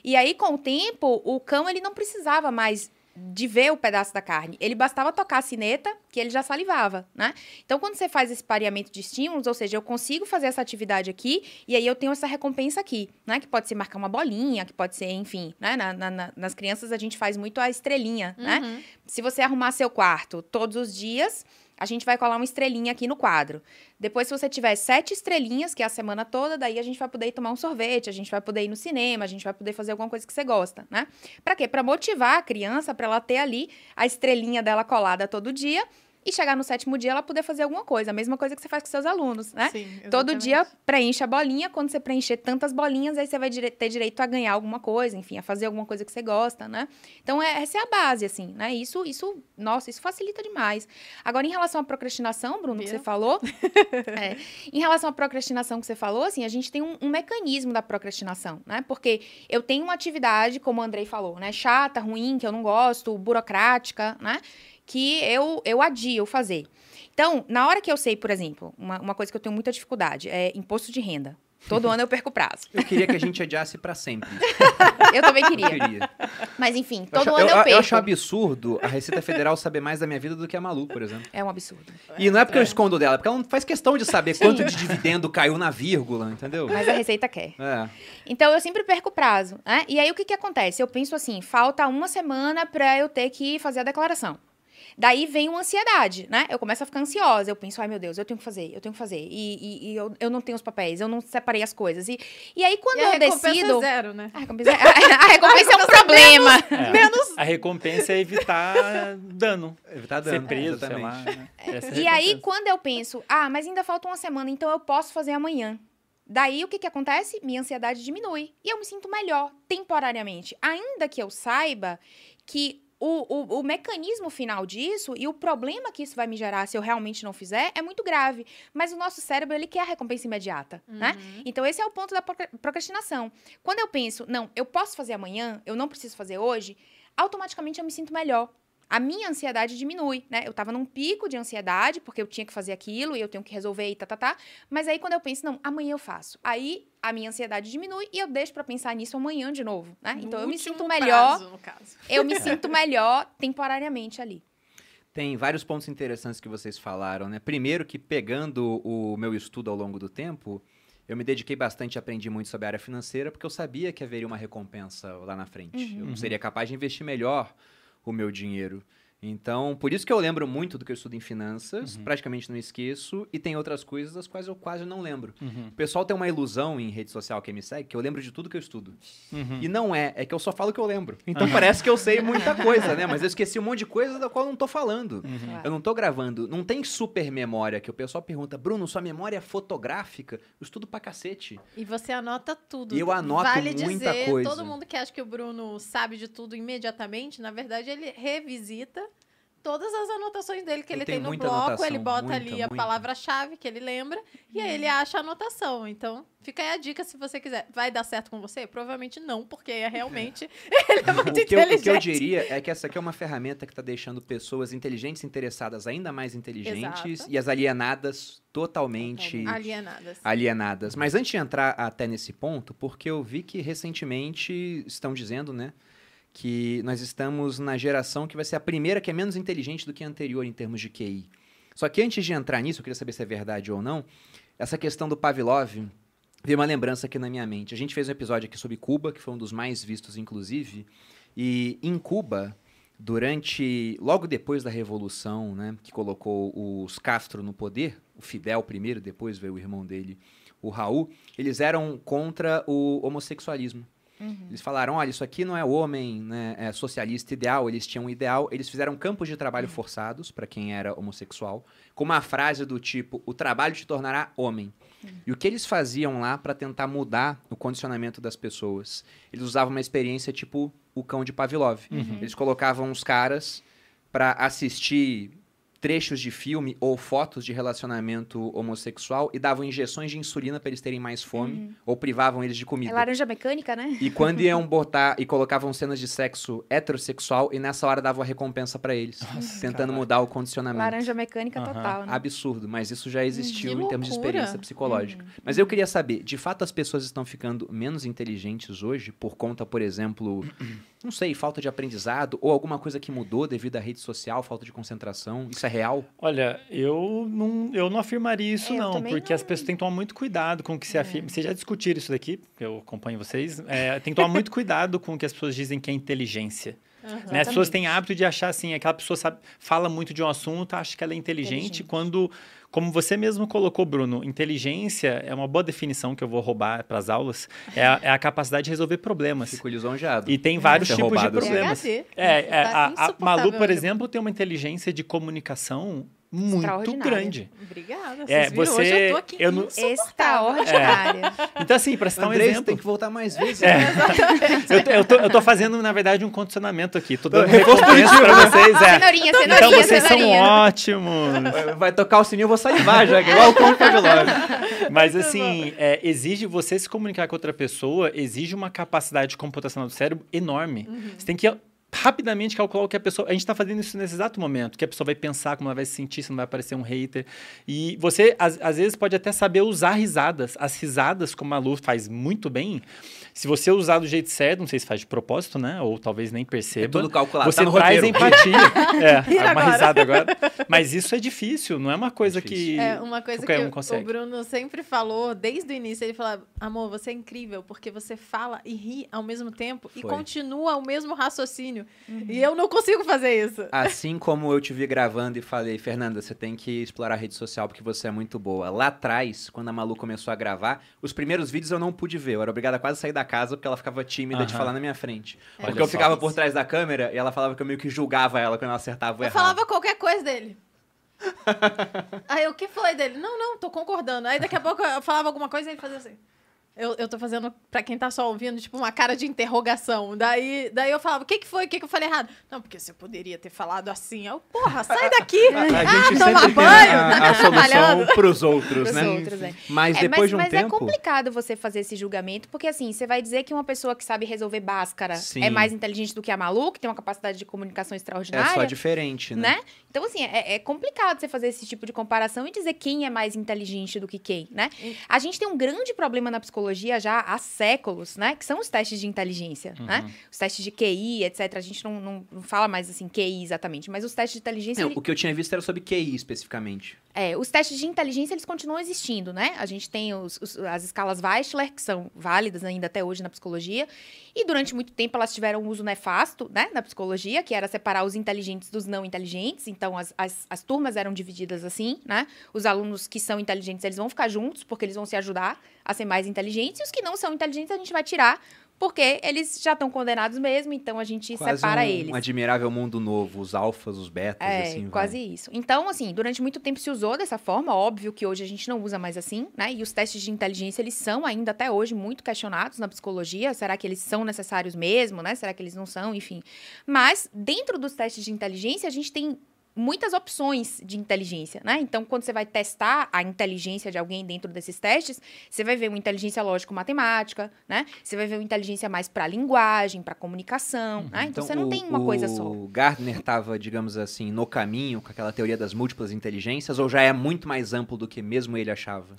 Speaker 1: E aí, com o tempo, o cão, ele não precisava mais de ver o pedaço da carne. Ele bastava tocar a sineta, que ele já salivava, né? Então, quando você faz esse pareamento de estímulos, ou seja, eu consigo fazer essa atividade aqui, e aí eu tenho essa recompensa aqui, né? Que pode ser marcar uma bolinha, que pode ser, enfim, né? Na, na, nas crianças a gente faz muito a estrelinha, né? uhum. né? Se você arrumar seu quarto todos os dias, a gente vai colar uma estrelinha aqui no quadro. Depois, se você tiver sete estrelinhas, que é a semana toda, daí a gente vai poder tomar um sorvete, a gente vai poder ir no cinema, a gente vai poder fazer alguma coisa que você gosta, né? Pra quê? Pra motivar a criança, pra ela ter ali a estrelinha dela colada todo dia e chegar no sétimo dia ela poder fazer alguma coisa. A mesma coisa que você faz com seus alunos, né?
Speaker 3: Sim,
Speaker 1: Todo dia preenche a bolinha. Quando você preencher tantas bolinhas, aí você vai dire- ter direito a ganhar alguma coisa, enfim, a fazer alguma coisa que você gosta, né? Então, é, essa é a base, assim, né? Isso, isso, nossa, isso facilita demais. Agora, em relação à procrastinação, Bruno, que
Speaker 3: Viu?
Speaker 1: você falou, é, em relação à procrastinação que você falou, assim, a gente tem um, um mecanismo da procrastinação, né? Porque eu tenho uma atividade, como o Andrei falou, né? Chata, ruim, que eu não gosto, burocrática, né? Que eu, eu adio fazer. Então, na hora que eu sei, por exemplo, uma, uma coisa que eu tenho muita dificuldade é imposto de renda. Todo ano eu perco o prazo.
Speaker 2: Eu queria que a gente adiasse pra sempre.
Speaker 1: Eu também
Speaker 2: Eu
Speaker 1: queria.
Speaker 2: queria.
Speaker 1: Mas enfim,
Speaker 2: Eu
Speaker 1: todo
Speaker 2: acho,
Speaker 1: ano eu,
Speaker 2: eu,
Speaker 1: perco.
Speaker 2: eu acho absurdo a Receita Federal saber mais da minha vida do que a Malu, por exemplo.
Speaker 1: É um absurdo.
Speaker 2: E não é porque eu escondo dela, é porque ela não faz questão de saber quanto de dividendo caiu na vírgula, entendeu?
Speaker 1: Mas a Receita quer.
Speaker 2: É.
Speaker 1: Então eu sempre perco o prazo, né? E aí o que que acontece? Eu penso assim, falta uma semana pra eu ter que fazer a declaração. Daí vem uma ansiedade, né? Eu começo a ficar ansiosa. Eu penso, ai meu Deus, eu tenho que fazer, eu tenho que fazer. E, e- e eu, eu não tenho os papéis, eu não separei as coisas. E, e aí quando
Speaker 3: E a
Speaker 1: eu
Speaker 3: recompensa
Speaker 1: decido.
Speaker 3: é zero, né?
Speaker 1: A recompensa, a- a recompensa é um problema.
Speaker 4: É.
Speaker 3: Menos-
Speaker 4: A recompensa é evitar dano.
Speaker 2: Tá
Speaker 4: ser
Speaker 2: dando.
Speaker 4: preso, lá. né? É a
Speaker 1: E aí, quando eu penso, ah, mas ainda falta uma semana, então eu posso fazer amanhã. Daí, o que que acontece? Minha ansiedade diminui. E eu me sinto melhor, temporariamente. Ainda que eu saiba que o, o, o mecanismo final disso e o problema que isso vai me gerar se eu realmente não fizer é muito grave. Mas o nosso cérebro, ele quer a recompensa imediata, né?
Speaker 3: Uhum.
Speaker 1: Então, esse é o ponto da procra- procrastinação. Quando eu penso, não, eu posso fazer amanhã, eu não preciso fazer hoje, automaticamente eu me sinto melhor. A minha ansiedade diminui, né? Eu tava num pico de ansiedade, porque eu tinha que fazer aquilo e eu tenho que resolver e tá, tá, tá. Mas aí, quando eu penso, não, amanhã eu faço. Aí, a minha ansiedade diminui e eu deixo pra pensar nisso amanhã de novo, né?
Speaker 3: No
Speaker 1: Então, eu me sinto melhor,
Speaker 3: prazo, no caso.
Speaker 1: eu me sinto melhor temporariamente ali.
Speaker 2: Tem vários pontos interessantes que vocês falaram, né? Primeiro que pegando o meu estudo ao longo do tempo, eu me dediquei bastante e aprendi muito sobre a área financeira, porque eu sabia que haveria uma recompensa lá na frente. Eu não seria capaz de investir melhor o meu dinheiro. Então, por isso que eu lembro muito do que eu estudo em finanças, praticamente não esqueço, e tem outras coisas das quais eu quase não lembro.
Speaker 4: Uhum.
Speaker 2: O pessoal tem uma ilusão em rede social que me segue, que eu lembro de tudo que eu estudo.
Speaker 4: Uhum.
Speaker 2: E não é, é que eu só falo o que eu lembro. Então parece que eu sei muita coisa, né? Mas eu esqueci um monte de coisa da qual eu não tô falando.
Speaker 4: Uhum.
Speaker 2: Eu não tô gravando. Não tem super memória que o pessoal pergunta, Bruno, sua memória é fotográfica? Eu estudo pra cacete.
Speaker 3: E você anota tudo.
Speaker 2: E eu anoto
Speaker 3: vale
Speaker 2: muita
Speaker 3: dizer,
Speaker 2: coisa.
Speaker 3: Todo mundo que acha que o Bruno sabe de tudo imediatamente, na verdade, ele revisita todas as anotações dele que
Speaker 2: Eu
Speaker 3: ele
Speaker 2: tenho
Speaker 3: tem no bloco,
Speaker 2: anotação,
Speaker 3: ele bota
Speaker 2: muita,
Speaker 3: ali a palavra-chave que ele lembra e aí ele acha a anotação. Então, fica aí a dica se você quiser. Vai dar certo com você? Provavelmente não, porque é realmente ele é muito
Speaker 2: O que, eu, o
Speaker 3: inteligente.
Speaker 2: que eu diria é que essa aqui é uma ferramenta que está deixando pessoas inteligentes interessadas ainda mais inteligentes
Speaker 3: Exato.
Speaker 2: e as alienadas totalmente
Speaker 3: Alienadas.
Speaker 2: alienadas. Mas antes de entrar até nesse ponto, porque eu vi que recentemente estão dizendo, né, que nós estamos na geração que vai ser a primeira que é menos inteligente do que a anterior em termos de QI. Só que antes de entrar nisso, eu queria saber se é verdade ou não, essa questão do Pavlov veio uma lembrança aqui na minha mente. A gente fez um episódio aqui sobre Cuba, que foi um dos mais vistos, inclusive, e em Cuba, durante, logo depois da Revolução, né, que colocou os Castro no poder, o Fidel primeiro, depois veio o irmão dele, o Raul, eles eram contra o homossexualismo. Eles falaram, olha, isso aqui não é o homem né, é socialista ideal, eles tinham um ideal, eles fizeram campos de trabalho forçados para quem era homossexual, com uma frase do tipo, o trabalho te tornará homem. E o que eles faziam lá para tentar mudar o condicionamento das pessoas? Eles usavam uma experiência tipo o cão de Pavlov. Eles colocavam os caras para assistir trechos de filme ou fotos de relacionamento homossexual e davam injeções de insulina para eles terem mais fome ou privavam eles de
Speaker 1: É
Speaker 2: comida.
Speaker 1: laranja mecânica, né?
Speaker 2: E quando iam botar e colocavam cenas de sexo heterossexual e nessa hora davam a recompensa pra eles, tentando
Speaker 4: caraca.
Speaker 2: mudar o condicionamento.
Speaker 1: Laranja mecânica
Speaker 4: Aham.
Speaker 1: total, né?
Speaker 2: Absurdo, mas isso já existiu
Speaker 3: Que
Speaker 2: em termos de experiência psicológica. Mas eu queria saber, de fato as pessoas estão ficando menos inteligentes hoje por conta, por exemplo, não sei, falta de aprendizado ou alguma coisa que mudou devido à rede social, falta de concentração? Isso é real?
Speaker 4: Olha, eu não, eu não afirmaria isso,
Speaker 1: É, eu
Speaker 4: não, porque
Speaker 1: não.
Speaker 4: as pessoas têm que tomar muito cuidado com o que se afirma. Vocês já discutiram isso daqui, eu acompanho vocês. É, tem que tomar muito cuidado com o que as pessoas dizem que é inteligência. Né? As pessoas têm hábito de achar assim, aquela pessoa sabe, fala muito de um assunto, acha que ela é inteligente,
Speaker 1: Inteligente.
Speaker 4: quando, como você mesmo colocou, Bruno, inteligência é uma boa definição que eu vou roubar para as aulas, é a, é a capacidade de resolver problemas.
Speaker 2: Fico lisonjeado.
Speaker 4: E tem vários
Speaker 2: Ser
Speaker 4: tipos de
Speaker 2: roubado, assim.
Speaker 4: problemas. É, é,
Speaker 3: Tá
Speaker 4: a, a Malu, por exemplo, tem uma inteligência de comunicação muito grande.
Speaker 3: Obrigada.
Speaker 4: É,
Speaker 3: Vocês viram?
Speaker 4: você-
Speaker 3: Hoje eu tô aqui
Speaker 4: eu não-.
Speaker 1: Extraordinária.
Speaker 4: Então, assim, para citar um
Speaker 2: Andrei, você
Speaker 4: exemplo,
Speaker 2: tem que voltar mais vezes.
Speaker 4: É.
Speaker 2: né?
Speaker 4: eu, tô- eu, tô, eu tô fazendo, na verdade, um condicionamento aqui. Tô dando recompensa para vocês. É.
Speaker 1: Cenourinha, cenourinha,
Speaker 4: Então, vocês são ótimos.
Speaker 2: Vai- Vai tocar o sininho, eu vou salivar já, que é igual o Pavilório.
Speaker 4: Mas assim, é, exige você se comunicar com outra pessoa, exige uma capacidade computacional do cérebro enorme. Você tem que rapidamente calcular o que a pessoa. A gente está fazendo isso nesse exato momento, que a pessoa vai pensar, como ela vai se sentir, se não vai aparecer um hater. E você, às, às vezes, pode até saber usar risadas. As risadas, como a Lu faz muito bem, se você usar do jeito certo, não sei se faz de propósito, né? Ou talvez nem perceba.
Speaker 2: É tudo calculado,
Speaker 4: Você
Speaker 2: tá no
Speaker 4: traz
Speaker 2: roteiro.
Speaker 4: empatia. é,
Speaker 3: E
Speaker 4: uma risada agora. Mas isso é difícil, não é uma coisa
Speaker 2: difícil.
Speaker 4: que
Speaker 3: É, uma coisa que
Speaker 4: um
Speaker 3: o- Bruno sempre falou, desde o início, ele falava, amor, você é incrível, porque você fala e ri ao mesmo tempo e
Speaker 2: Foi.
Speaker 3: continua o mesmo raciocínio. E eu não consigo fazer isso.
Speaker 2: Assim como eu te vi gravando e falei, Fernanda, você tem que explorar a rede social porque você é muito boa. Lá atrás, quando a Malu começou a gravar, os primeiros vídeos eu não pude ver. Eu era obrigada a quase sair da casa porque ela ficava tímida de
Speaker 4: Aham.
Speaker 2: falar na minha frente.
Speaker 3: É,
Speaker 2: porque
Speaker 4: Olha
Speaker 2: eu
Speaker 4: só.
Speaker 2: ficava por trás da câmera e ela falava que eu meio que julgava ela quando ela acertava o
Speaker 3: Eu
Speaker 2: errado.
Speaker 3: falava qualquer coisa dele. Aí eu, o que foi dele? Não, não, tô concordando. Aí daqui a pouco eu falava alguma coisa e ele fazia assim. Eu, eu tô fazendo, pra quem tá só ouvindo, tipo, uma cara de interrogação. Daí, daí eu falava, o que que foi? O que que eu falei errado? Não, porque você poderia ter falado assim. Eu, porra, sai daqui! Ah, toma banho!
Speaker 2: a,
Speaker 3: tá
Speaker 2: a solução pros outros,
Speaker 1: Pros
Speaker 2: né?
Speaker 1: outros, é.
Speaker 2: Mas
Speaker 1: É,
Speaker 2: depois
Speaker 1: mas
Speaker 2: de um
Speaker 1: mas
Speaker 2: tempo...
Speaker 1: é complicado você fazer esse julgamento, porque assim, você vai dizer que uma pessoa que sabe resolver báscara
Speaker 2: Sim.
Speaker 1: é mais inteligente do que a Malu, que tem uma capacidade de comunicação
Speaker 2: É
Speaker 1: extraordinária.
Speaker 2: só diferente, né?
Speaker 1: né? Então, assim, é, é complicado você fazer esse tipo de comparação e dizer quem é mais inteligente do que quem, né? A gente tem um grande problema na psicologia já há séculos, né? Que são os testes de inteligência, né? Os testes de QI, etc. A gente não, não, não fala mais, assim, QI exatamente, mas os testes de inteligência...
Speaker 2: Não,
Speaker 1: ele-
Speaker 2: o que eu tinha visto era sobre QI especificamente.
Speaker 1: é, os testes de inteligência, eles continuam existindo, né? A gente tem os- os- as escalas Weichler, que são válidas ainda até hoje na psicologia, e durante muito tempo elas tiveram um uso nefasto, né, na psicologia, que era separar os inteligentes dos não inteligentes, então as, as, as turmas eram divididas assim, né? Os alunos que são inteligentes, eles vão ficar juntos, porque eles vão se ajudar a ser mais inteligentes, e os que não são inteligentes a gente vai tirar, porque eles já estão condenados mesmo, então a gente
Speaker 2: Quase
Speaker 1: separa
Speaker 2: um,
Speaker 1: eles.
Speaker 2: um admirável mundo novo, os alfas, os betas,
Speaker 1: É,
Speaker 2: assim vai.
Speaker 1: quase isso. Então, assim, durante muito tempo se usou dessa forma, óbvio que hoje a gente não usa mais assim, né? E os testes de inteligência, eles são ainda até hoje muito questionados na psicologia. Será que eles são necessários mesmo, né? Será que eles não são? Enfim. Mas, dentro dos testes de inteligência, a gente tem muitas opções de inteligência, né? Então, quando você vai testar a inteligência de alguém dentro desses testes, você vai ver uma inteligência lógico-matemática, né? Você vai ver uma inteligência mais para linguagem, para comunicação, né? Então, você não
Speaker 2: o-
Speaker 1: tem uma coisa só.
Speaker 2: O Gardner estava, digamos assim, no caminho com aquela teoria das múltiplas inteligências, ou já é muito mais amplo do que mesmo ele achava?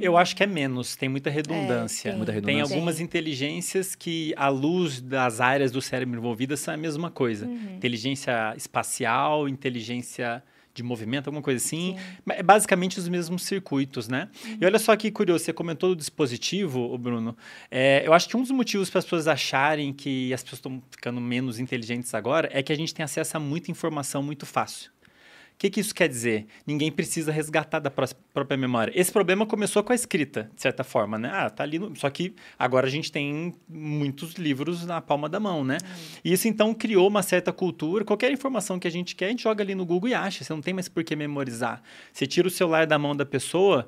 Speaker 4: Eu acho que é menos, tem muita redundância.
Speaker 1: É, tem.
Speaker 2: Muita
Speaker 4: Tem
Speaker 2: redundância.
Speaker 4: algumas inteligências que, à luz das áreas do cérebro envolvidas, são a mesma coisa.
Speaker 1: Uhum.
Speaker 4: Inteligência espacial, inteligência de movimento, alguma coisa assim. Mas É basicamente os mesmos circuitos, né? E olha só que curioso, você comentou do dispositivo, Bruno. É, eu acho que um dos motivos para as pessoas acharem que as pessoas estão ficando menos inteligentes agora é que a gente tem acesso a muita informação muito fácil. O que, que isso quer dizer? Ninguém precisa resgatar da pró- própria memória. Esse problema começou com a escrita, de certa forma, né? Ah, tá ali. no- Só que agora a gente tem muitos livros na palma da mão, né? E isso então criou uma certa cultura. Qualquer informação que a gente quer, a gente joga ali no Google e acha. Você não tem mais por que memorizar. Você tira o celular da mão da pessoa.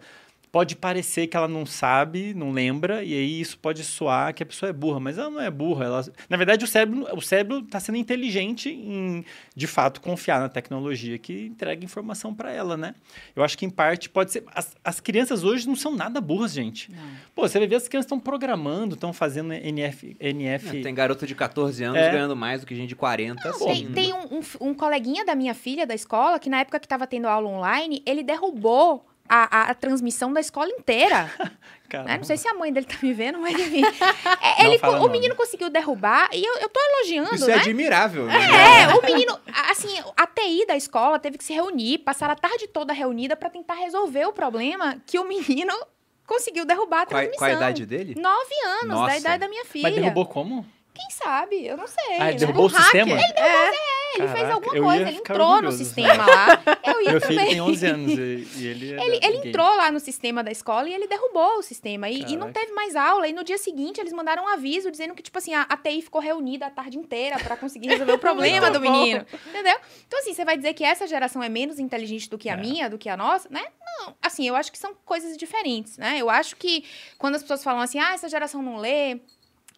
Speaker 4: Pode parecer que ela não sabe, não lembra, e aí isso pode soar que a pessoa é burra, mas ela não é burra. Ela... Na verdade, o cérebro o cérebro está sendo inteligente em, de fato, confiar na tecnologia que entrega informação para ela, né? Eu acho que, em parte, pode ser... As, as crianças hoje não são nada burras, gente. Pô, você vai ver, as crianças estão programando, estão fazendo NF... NF...
Speaker 2: É, tem garoto de 14 anos
Speaker 4: É.
Speaker 2: ganhando mais do que gente de 40, assim.
Speaker 1: Tem, tem um, um- um coleguinha da minha filha da escola que, na época que estava tendo aula online, ele derrubou a, a- a transmissão da escola inteira. Né? Não sei se a mãe dele tá me vendo, mas enfim. É,
Speaker 4: Não
Speaker 1: ele, o
Speaker 4: nome.
Speaker 1: menino conseguiu derrubar e eu, eu tô elogiando,
Speaker 2: Isso
Speaker 1: né?
Speaker 2: é admirável. né?
Speaker 1: É, o menino, assim, a TI da escola teve que se reunir, passar a tarde toda reunida para tentar resolver o problema que o menino conseguiu derrubar a
Speaker 2: Qual,
Speaker 1: transmissão.
Speaker 2: qual a idade dele?
Speaker 1: Nove anos,
Speaker 2: Nossa.
Speaker 1: da idade da minha filha.
Speaker 4: Mas derrubou como?
Speaker 1: Quem sabe? Eu não sei.
Speaker 4: Ah, ele
Speaker 1: né?
Speaker 4: derrubou o sistema?
Speaker 3: É,
Speaker 1: Ele fez
Speaker 4: Caraca,
Speaker 1: alguma
Speaker 4: eu
Speaker 1: coisa, ele entrou no
Speaker 4: orgulhoso.
Speaker 1: sistema lá. Eu ia
Speaker 4: Meu filho
Speaker 1: também.
Speaker 4: tem 11 anos e, e ele é
Speaker 1: Ele, ele entrou lá no sistema da escola e ele derrubou o sistema. E, e não teve mais aula. E no dia seguinte eles mandaram um aviso dizendo que, tipo assim, a, a TI ficou reunida a tarde inteira pra conseguir resolver o problema do menino. Entendeu? Então, assim, você vai dizer que essa geração é menos inteligente do que a
Speaker 4: É.
Speaker 1: minha, do que a nossa, né? Não. Assim, eu acho que são coisas diferentes, né? Eu acho que quando as pessoas falam assim, ah, essa geração não lê,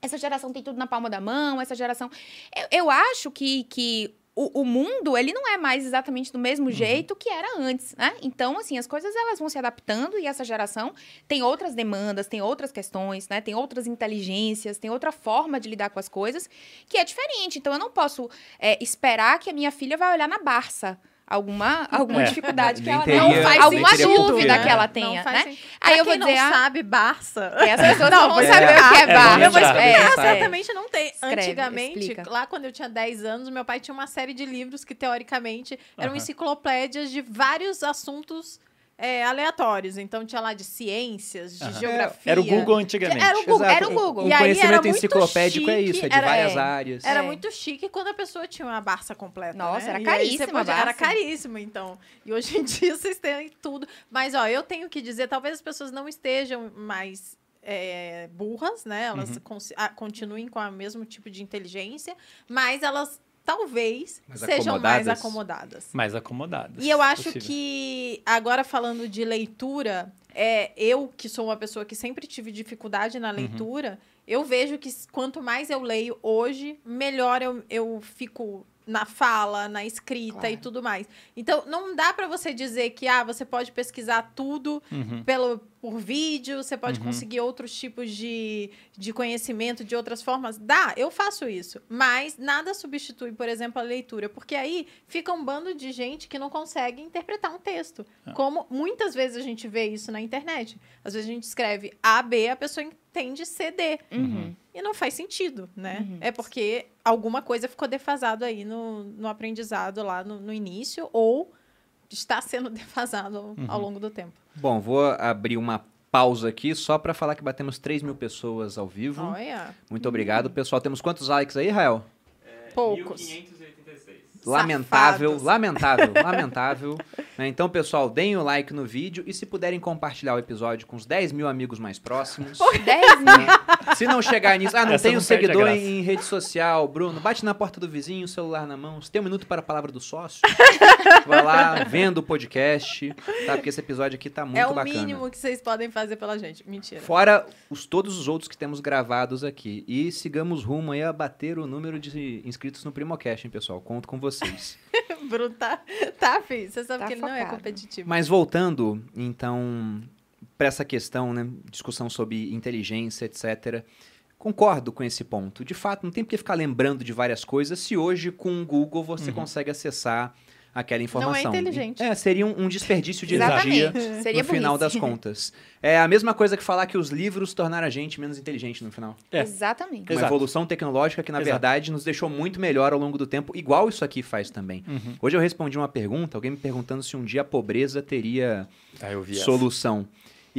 Speaker 1: essa geração tem tudo na palma da mão, essa geração. Eu, eu acho que, que o, o mundo, ele não é mais exatamente do mesmo jeito que era antes, né? Então, assim, as coisas elas vão se adaptando e essa geração tem outras demandas, tem outras questões, né? Tem outras inteligências, tem outra forma de lidar com as coisas que é diferente. Então, eu não posso é, esperar que a minha filha vai olhar na Barça. Alguma, alguma
Speaker 4: É.
Speaker 1: dificuldade que
Speaker 2: Nem
Speaker 1: ela
Speaker 2: teria-
Speaker 1: não
Speaker 3: faz
Speaker 1: alguma dúvida que
Speaker 2: né?
Speaker 1: ela tenha, né?
Speaker 3: sentido.
Speaker 1: Aí
Speaker 3: Pra
Speaker 1: eu vou dizer,
Speaker 3: não
Speaker 1: ah,
Speaker 3: sabe, Barça.
Speaker 1: E as pessoas
Speaker 3: Não,
Speaker 1: não, vão saber
Speaker 3: é.
Speaker 1: o que é
Speaker 4: É,
Speaker 1: Barça.
Speaker 3: Eu vou
Speaker 4: Exato.
Speaker 3: explicar,
Speaker 1: É, é.
Speaker 3: certamente não tem.
Speaker 1: Escreve,
Speaker 3: Antigamente,
Speaker 1: explica.
Speaker 3: lá quando eu tinha 10 anos, meu pai tinha uma série de livros que, teoricamente, eram enciclopédias de vários assuntos é, aleatórios. Então, tinha lá de ciências, de
Speaker 4: Aham.
Speaker 3: geografia.
Speaker 4: Era o Google antigamente.
Speaker 3: Era o Google,
Speaker 2: Exato.
Speaker 1: era o Google.
Speaker 2: O
Speaker 3: E aí era
Speaker 2: conhecimento
Speaker 3: muito
Speaker 2: enciclopédico é isso, é de
Speaker 3: chique, era-
Speaker 2: várias
Speaker 1: é.
Speaker 2: áreas.
Speaker 3: Era
Speaker 1: É.
Speaker 3: muito chique quando a pessoa tinha uma Barça completa.
Speaker 1: Nossa,
Speaker 3: né?
Speaker 1: era
Speaker 3: aí
Speaker 1: caríssima
Speaker 3: podia- Era
Speaker 1: Barça.
Speaker 3: caríssima, então. E hoje em dia vocês têm tudo. Mas, ó, eu tenho que dizer, talvez as pessoas não estejam mais é, burras, né? Elas
Speaker 4: Uhum.
Speaker 3: ah, continuem com o mesmo tipo de inteligência, mas elas talvez
Speaker 2: Mais
Speaker 3: sejam mais
Speaker 2: acomodadas.
Speaker 4: Mais acomodadas.
Speaker 3: E eu acho
Speaker 4: possível.
Speaker 3: que, agora falando de leitura, é, eu, que sou uma pessoa que sempre tive dificuldade
Speaker 4: Uhum.
Speaker 3: na leitura, eu vejo que quanto mais eu leio hoje, melhor eu, eu fico na fala, na escrita
Speaker 1: Claro.
Speaker 3: e tudo mais. Então, não dá pra você dizer que ah, você pode pesquisar tudo
Speaker 4: Uhum.
Speaker 3: pelo, por vídeo, você pode
Speaker 4: Uhum.
Speaker 3: conseguir outros tipos de, de conhecimento de outras formas. Dá, eu faço isso. Mas nada substitui, por exemplo, a leitura. Porque aí fica um bando de gente que não consegue interpretar um texto.
Speaker 4: Ah.
Speaker 3: Como muitas vezes a gente vê isso na internet. Às vezes a gente escreve A, B, a pessoa entende C, D.
Speaker 1: Uhum.
Speaker 3: E não faz sentido, né?
Speaker 1: Uhum.
Speaker 3: É porque alguma coisa ficou defasado aí no, no aprendizado lá no, no início, ou está sendo defasado ao, ao
Speaker 4: Uhum.
Speaker 3: longo do tempo.
Speaker 2: Bom, vou abrir uma pausa aqui só para falar que batemos 3 mil pessoas ao vivo.
Speaker 3: Olha,
Speaker 2: Muito obrigado, pessoal. Temos quantos likes aí, Rael?
Speaker 3: poucos.
Speaker 4: 1586.
Speaker 2: Lamentável,
Speaker 3: Safados.
Speaker 2: lamentável, lamentável. né? Então, pessoal, deem o like no vídeo e se puderem compartilhar o episódio com os 10 mil amigos mais próximos.
Speaker 1: 10 mil.
Speaker 2: Se não chegar nisso, ah, não
Speaker 4: Essa
Speaker 2: tenho
Speaker 4: não
Speaker 2: seguidor em rede social, Bruno, bate na porta do vizinho, celular na mão. Você tem um minuto para a palavra do sócio? Vai lá, vendo o podcast, tá? Porque esse episódio aqui tá muito
Speaker 3: é o
Speaker 2: bacana.
Speaker 3: mínimo que vocês podem fazer pela gente. Mentira.
Speaker 2: Fora os, todos os outros que temos gravados aqui. E sigamos rumo aí a bater o número de inscritos no Primocast, hein, pessoal? Conto com vocês.
Speaker 3: Bruno tá, tá, filho. Você sabe
Speaker 1: Tá
Speaker 3: que ele não é competitivo.
Speaker 2: Mas voltando, então, para essa questão, né? Discussão sobre inteligência, etc. Concordo com esse ponto. De fato, não tem por que ficar lembrando de várias coisas se hoje com o Google você
Speaker 4: Uhum.
Speaker 2: consegue acessar aquela informação.
Speaker 3: inteligente.
Speaker 2: É, seria um, um desperdício de energia.
Speaker 1: Seria
Speaker 2: no final das
Speaker 1: burrice.
Speaker 2: contas. É a mesma coisa que falar que os livros tornaram a gente menos inteligente no final.
Speaker 4: É.
Speaker 1: Exatamente.
Speaker 2: Uma
Speaker 4: Exato.
Speaker 2: evolução tecnológica que, na
Speaker 4: Exato.
Speaker 2: verdade, nos deixou muito melhor ao longo do tempo, igual isso aqui faz também.
Speaker 4: Uhum.
Speaker 2: Hoje eu respondi uma pergunta, alguém me perguntando se um dia a pobreza teria
Speaker 4: Ah, eu vi essa.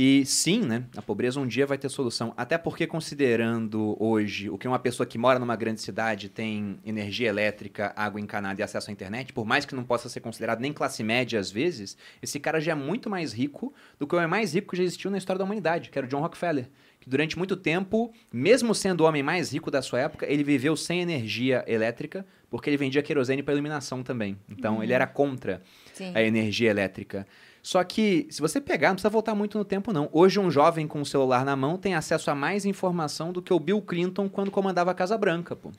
Speaker 2: E sim, né? A pobreza um dia vai ter solução. Até porque, considerando hoje o que uma pessoa que mora numa grande cidade tem energia elétrica, água encanada e acesso à internet, por mais que não possa ser considerado nem classe média às vezes, esse cara já é muito mais rico do que o homem mais rico que já existiu na história da humanidade, que era o John Rockefeller. Que durante muito tempo, mesmo sendo o homem mais rico da sua época, ele viveu sem energia elétrica, porque ele vendia querosene para iluminação também. Então, ele era contra
Speaker 1: Sim.
Speaker 2: a energia elétrica. Só que, se você pegar, não precisa voltar muito no tempo, não. Hoje, um jovem com o celular na mão tem acesso a mais informação do que o Bill Clinton quando comandava a Casa Branca, pô.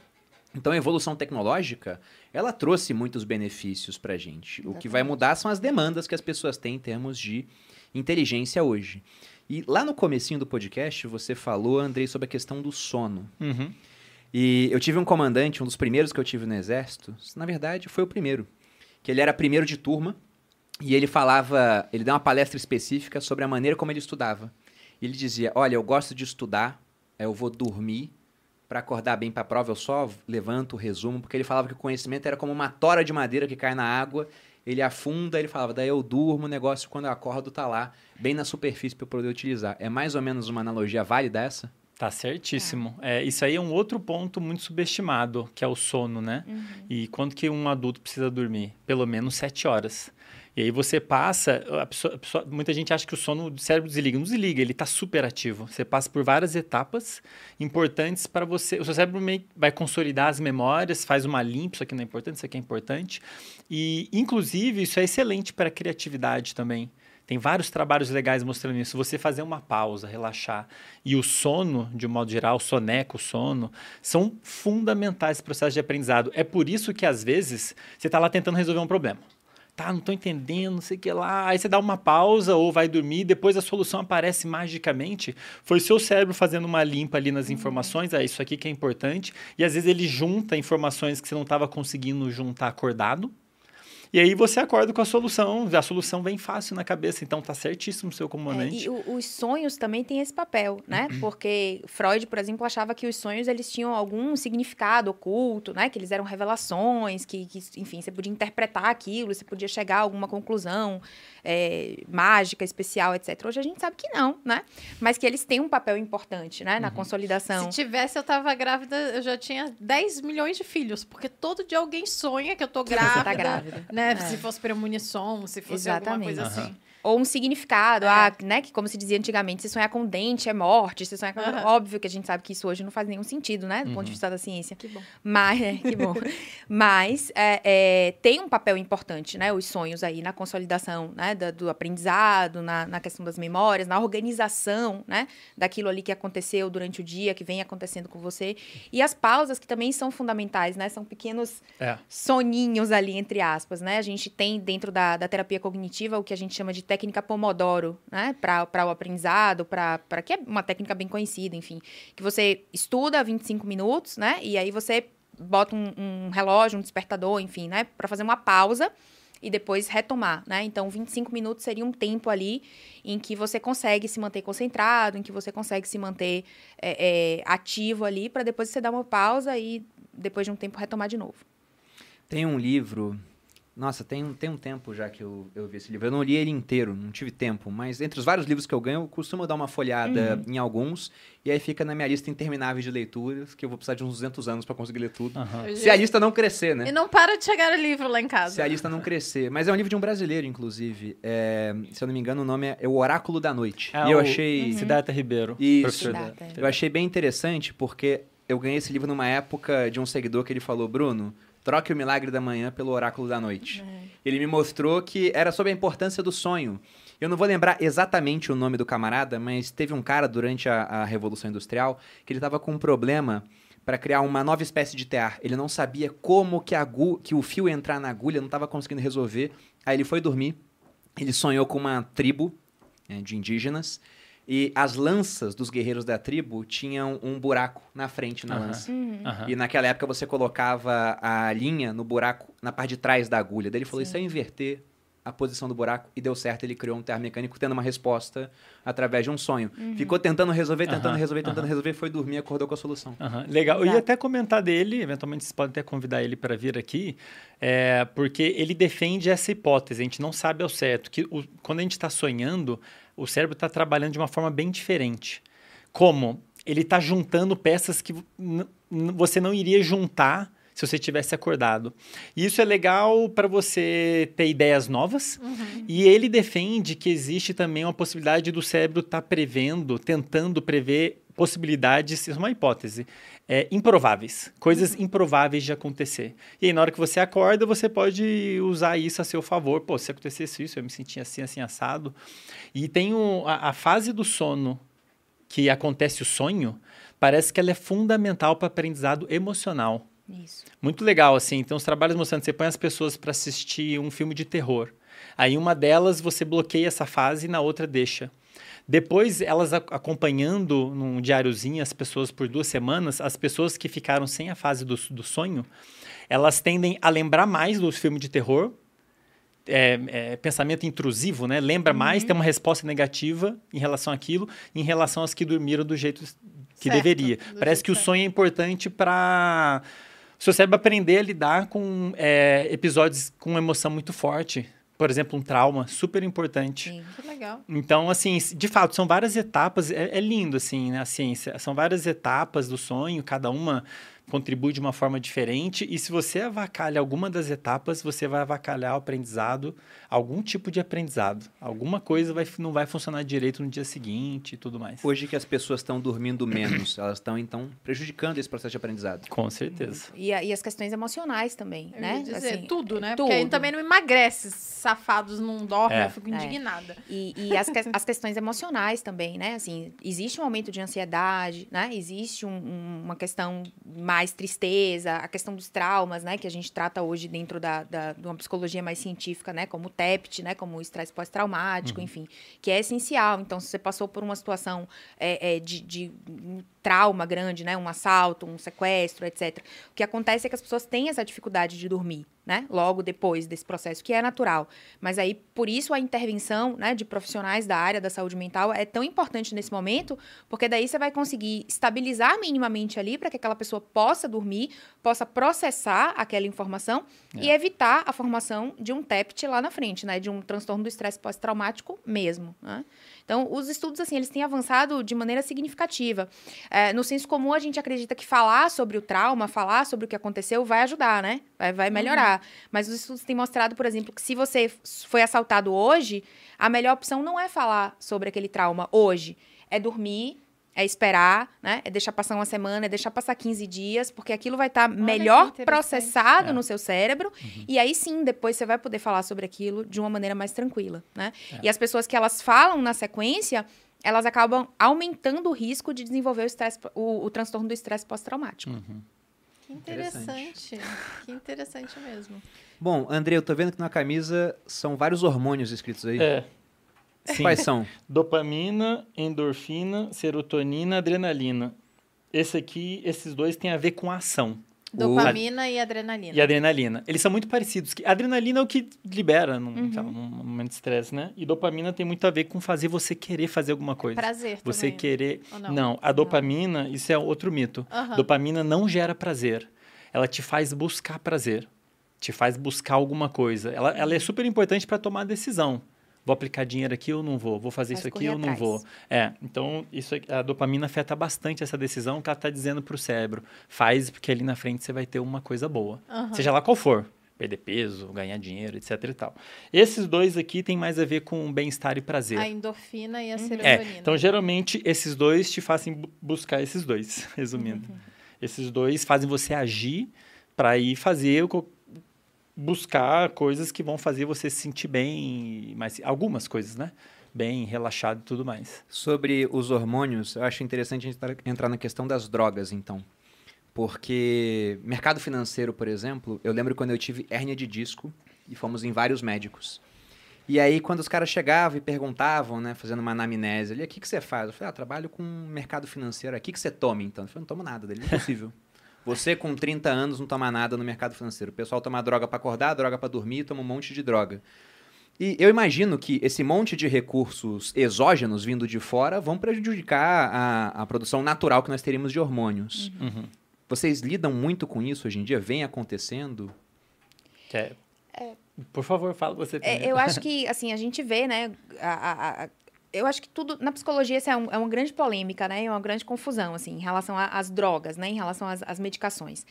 Speaker 2: Então, a evolução tecnológica, ela trouxe muitos benefícios pra gente. O que vai mudar são as demandas que as pessoas têm em termos de inteligência hoje. E lá no comecinho do podcast, você falou, Andrei, sobre a questão do sono.
Speaker 4: Uhum.
Speaker 2: E eu tive um comandante, um dos primeiros que eu tive no exército, na verdade foi o primeiro, que ele era primeiro de turma e ele falava, ele deu uma palestra específica sobre a maneira como ele estudava. E ele dizia: "Olha, eu gosto de estudar, aí eu vou dormir para acordar bem para a prova, eu só levanto, resumo, porque ele falava que o conhecimento era como uma tora de madeira que cai na água, ele afunda, ele falava, daí eu durmo, o negócio quando eu acordo tá lá, bem na superfície para eu poder utilizar. É mais ou menos uma analogia válida essa?
Speaker 4: Tá certíssimo. É, isso aí é um outro ponto muito subestimado, que é o sono, né?
Speaker 1: Uhum.
Speaker 4: E quando que um adulto precisa dormir? Pelo menos sete horas. E aí você passa, a pessoa- a pessoa- muita gente acha que o sono do cérebro desliga. Não desliga, ele está super ativo. Você passa por várias etapas importantes para você. O seu cérebro vai consolidar as memórias, faz uma limpa, isso aqui não é importante, isso aqui é importante. E, inclusive, isso é excelente para a criatividade também. Tem vários trabalhos legais mostrando isso. Você fazer uma pausa, relaxar. E o sono, de um modo geral, soneco, sono, são fundamentais para o processo de aprendizado. É por isso que, às vezes, você está lá tentando resolver um problema. Tá, não estou entendendo, não sei o que lá. Aí você dá uma pausa ou vai dormir, depois a solução aparece magicamente. Foi o seu cérebro fazendo uma limpa ali nas informações. É isso aqui que é importante. E às vezes ele junta informações que você não estava conseguindo juntar acordado. E aí você acorda com a solução, a solução vem fácil na cabeça, então tá certíssimo o seu
Speaker 1: É,
Speaker 4: comandante.
Speaker 1: e o- os sonhos também têm esse papel, né? Porque Freud, por exemplo, achava que os sonhos eles tinham algum significado oculto, né? Que eles eram revelações, que, que, enfim, você podia interpretar aquilo, você podia chegar a alguma conclusão é, mágica, especial, etc. Hoje a gente sabe que não, né? Mas que eles têm um papel importante, né? Na consolidação.
Speaker 3: Se tivesse, eu tava grávida, eu já tinha 10 milhões de filhos. Porque todo dia alguém sonha que eu tô
Speaker 1: Que
Speaker 3: grávida.
Speaker 1: você tá grávida.
Speaker 3: Né?
Speaker 1: É.
Speaker 3: Se fosse premonição, se fosse alguma
Speaker 1: Exatamente.
Speaker 3: coisa
Speaker 4: Aham.
Speaker 3: assim.
Speaker 1: Ou um significado,
Speaker 3: É.
Speaker 1: ah, né? Que como se dizia antigamente, se sonhar com dente é morte, se sonhar com...
Speaker 3: Aham.
Speaker 1: Óbvio que a gente sabe que isso hoje não faz nenhum sentido, né? Do ponto
Speaker 4: Uhum.
Speaker 1: de vista da ciência.
Speaker 3: Que bom.
Speaker 1: Mas, é, que bom. Mas é, é, tem um papel importante, né? Os sonhos aí na consolidação né, da- do aprendizado, na, na questão das memórias, na organização, né? Daquilo ali que aconteceu durante o dia, que vem acontecendo com você. E as pausas que também são fundamentais, né? São pequenos
Speaker 4: É.
Speaker 1: soninhos ali, entre aspas, né? A gente tem dentro da, da terapia cognitiva o que a gente chama de técnica Pomodoro, né? Para o aprendizado, para que é uma técnica bem conhecida, enfim. Que você estuda 25 minutos, né? E aí você bota um, um relógio, um despertador, enfim, né? Para fazer uma pausa e depois retomar, né? Então, 25 minutos seria um tempo ali em que você consegue se manter concentrado, em que você consegue se manter é, é, ativo ali, para depois você dar uma pausa e depois de um tempo retomar de novo.
Speaker 2: Tem um livro. Nossa, tem, tem um tempo já que eu, eu vi esse livro. Eu não li ele inteiro, não tive tempo. Mas entre os vários livros que eu ganho, eu costumo dar uma folhada em alguns. E aí fica na minha lista interminável de leituras, que eu vou precisar de uns 200 anos para conseguir ler tudo.
Speaker 4: Aham.
Speaker 2: Se a lista não crescer, né?
Speaker 3: E não para de chegar livro lá em casa.
Speaker 2: Se a lista não crescer. Mas é um livro de um brasileiro, inclusive. É, se eu não me engano, o nome é O Oráculo da Noite.
Speaker 4: É
Speaker 2: e eu
Speaker 4: o
Speaker 2: achei.
Speaker 4: Siddhartha Ribeiro.
Speaker 2: Isso.
Speaker 1: Siddhartha.
Speaker 2: Eu achei bem interessante porque eu ganhei esse livro numa época de um seguidor que ele falou, Bruno, troque o milagre da manhã pelo oráculo da noite. Ele me mostrou que era sobre a importância do sonho. Eu não vou lembrar exatamente o nome do camarada, mas teve um cara durante a, a Revolução Industrial que ele estava com um problema para criar uma nova espécie de tear. Ele não sabia como que, a agu- que o fio ia entrar na agulha, não estava conseguindo resolver. Aí ele foi dormir. Ele sonhou com uma tribo né, de indígenas e as lanças dos guerreiros da tribo tinham um buraco na frente na
Speaker 4: Aham.
Speaker 2: lança.
Speaker 4: Aham.
Speaker 2: E naquela época você colocava a linha no buraco, na parte de trás da agulha. Daí ele falou,
Speaker 1: Sim.
Speaker 2: isso é inverter a posição do buraco. E deu certo, ele criou um terra mecânico tendo uma resposta através de um sonho. Ficou tentando resolver, tentando resolver, tentando resolver, foi dormir e acordou com a solução.
Speaker 4: Legal. Eu ia
Speaker 1: Exato.
Speaker 4: até comentar dele, eventualmente vocês podem até convidar ele para vir aqui, é, porque ele defende essa hipótese. A gente não sabe ao certo que o- quando a gente está sonhando, o cérebro está trabalhando de uma forma bem diferente. Como? Ele está juntando peças que você não iria juntar se você tivesse acordado. E isso é legal para você ter ideias novas. E ele defende que existe também uma possibilidade do cérebro estar prevendo, tentando prever possibilidades, isso é uma hipótese, é, improváveis, coisas improváveis de acontecer. E aí, na hora que você acorda, você pode usar isso a seu favor. Pô, se acontecesse isso, eu me sentia assim, assim, assado. E tem o- a, a fase do sono que acontece o sonho, parece que ela é fundamental para aprendizado emocional.
Speaker 1: Isso.
Speaker 4: Muito legal, assim. Então, os trabalhos mostrando, você põe as pessoas para assistir um filme de terror. Aí, uma delas, você bloqueia essa fase e na outra deixa. Depois, elas acompanhando num diáriozinho as pessoas por duas semanas, as pessoas que ficaram sem a fase do, do sonho, elas tendem a lembrar mais dos filmes de terror. É, é, pensamento intrusivo, né? Lembra mais, tem uma resposta negativa em relação àquilo, em relação às que dormiram do jeito que
Speaker 3: Certo,
Speaker 4: deveria. Parece que o
Speaker 3: certo.
Speaker 4: sonho é importante para o seu cérebro aprender a lidar com é, episódios com uma emoção muito forte. Por exemplo, um trauma, super importante.
Speaker 1: Sim.
Speaker 3: Que legal.
Speaker 4: Então, assim, de fato, são várias etapas. É, é lindo, assim, né, a ciência. São várias etapas do sonho, cada uma contribui de uma forma diferente. E se você avacalha alguma das etapas, você vai avacalhar o aprendizado, algum tipo de aprendizado. Alguma coisa vai, não vai funcionar direito no dia seguinte e tudo mais.
Speaker 2: Hoje que as pessoas estão dormindo menos, elas estão, então, prejudicando esse processo de aprendizado.
Speaker 4: Com certeza.
Speaker 1: E, e as questões emocionais também,
Speaker 3: Eu
Speaker 1: né?
Speaker 3: dizer,
Speaker 1: Assim,
Speaker 3: tudo, né?
Speaker 1: tudo.
Speaker 3: Porque aí também não emagrece. Safados não dormem,
Speaker 4: É.
Speaker 3: eu fico
Speaker 1: É.
Speaker 3: indignada.
Speaker 1: E, e as, que- as questões emocionais também, né? Assim, existe um aumento de ansiedade, né? Existe um- um- uma questão mais tristeza, a questão dos traumas, né? Que a gente trata hoje dentro da, da, de uma psicologia mais científica, né? Como o TEPT, né? Como o estresse pós-traumático, enfim. Que é essencial. Então, se você passou por uma situação é, é, de, de um trauma grande, né? Um assalto, um sequestro, etc. O que acontece é que as pessoas têm essa dificuldade de dormir, né? Logo depois desse processo, que é natural. Mas aí, por isso, a intervenção né, de profissionais da área da saúde mental é tão importante nesse momento, porque daí você vai conseguir estabilizar minimamente ali para que aquela pessoa possa dormir, possa processar aquela informação e evitar a formação de um TEPT lá na frente, né? De um transtorno do estresse pós-traumático mesmo, né? Então, os estudos, assim, eles têm avançado de maneira significativa. É, no senso comum, a gente acredita que falar sobre o trauma, falar sobre o que aconteceu, vai ajudar, né? Vai, vai melhorar. Mas os estudos têm mostrado, por exemplo, que se você foi assaltado hoje, a melhor opção não é falar sobre aquele trauma hoje. É dormir, é esperar, né? É deixar passar uma semana, é deixar passar 15 dias, porque aquilo vai estar
Speaker 3: que
Speaker 1: melhor processado
Speaker 4: É.
Speaker 1: no seu cérebro. E aí sim, depois você vai poder falar sobre aquilo de uma maneira mais tranquila, né? E as pessoas que elas falam na sequência, elas acabam aumentando o risco de desenvolver o, estresse, o, o transtorno do estresse pós-traumático.
Speaker 3: Que
Speaker 2: Interessante.
Speaker 3: interessante. que interessante mesmo.
Speaker 2: Bom, André, eu tô vendo que na camisa são vários hormônios escritos aí.
Speaker 4: É. Sim.
Speaker 2: Quais são?
Speaker 4: Dopamina, endorfina, serotonina, adrenalina. Esse aqui, esses dois têm a ver com ação.
Speaker 3: Dopamina e adrenalina.
Speaker 4: E adrenalina. Eles são muito parecidos. Adrenalina é o que libera num,
Speaker 3: Uhum.
Speaker 4: num momento de estresse, né? E dopamina tem muito a ver com fazer você querer fazer alguma coisa.
Speaker 3: Prazer
Speaker 4: Você
Speaker 3: também.
Speaker 4: querer. Não,
Speaker 3: não?
Speaker 4: a dopamina, isso é outro mito.
Speaker 3: Aham.
Speaker 4: Dopamina não gera prazer. Ela te faz buscar prazer. Te faz buscar alguma coisa. Ela, ela é super importante para tomar decisão. Vou aplicar dinheiro aqui ou não vou? Vou fazer
Speaker 1: Faz
Speaker 4: isso aqui ou não vou? É, então isso, aqui- a dopamina afeta bastante essa decisão que ela está dizendo para o cérebro. Faz, porque ali na frente você vai ter uma coisa boa.
Speaker 3: Aham.
Speaker 4: Seja lá qual for. Perder peso, ganhar dinheiro, etc e tal. Esses dois aqui têm mais a ver com bem-estar e prazer.
Speaker 3: A endorfina e a
Speaker 4: É,
Speaker 3: serotonina.
Speaker 4: então geralmente esses dois te fazem bu- buscar esses dois, resumindo.
Speaker 3: Uhum.
Speaker 4: Esses dois fazem você agir para ir fazer buscar coisas que vão fazer você se sentir bem, mas algumas coisas, né? Bem relaxado e tudo mais.
Speaker 2: Sobre os hormônios, eu acho interessante a gente entrar na questão das drogas, então. Porque mercado financeiro, por exemplo, eu lembro quando eu tive hérnia de disco e fomos em vários médicos. E aí, quando os caras chegavam e perguntavam, né, fazendo uma anamnese ali, o que, que você faz? Eu falei, ah, trabalho com mercado financeiro. O que, que você toma, então? Eu falei, não tomo nada dele, impossível. Você, com 30 anos, não toma nada no mercado financeiro. O pessoal toma droga para acordar, droga para dormir, toma um monte de droga. E eu imagino que esse monte de recursos exógenos vindo de fora vão prejudicar a, a produção natural que nós teríamos de hormônios.
Speaker 4: Uhum.
Speaker 2: Vocês lidam muito com isso hoje em dia? Vem acontecendo?
Speaker 4: Quer- Por favor, fala você
Speaker 1: É, eu acho que, assim, a gente vê, né? a- a- eu acho que tudo. Na psicologia, isso é, um- é uma grande polêmica, né? É uma grande confusão, assim, em relação às drogas, né? Em relação às, às medicações.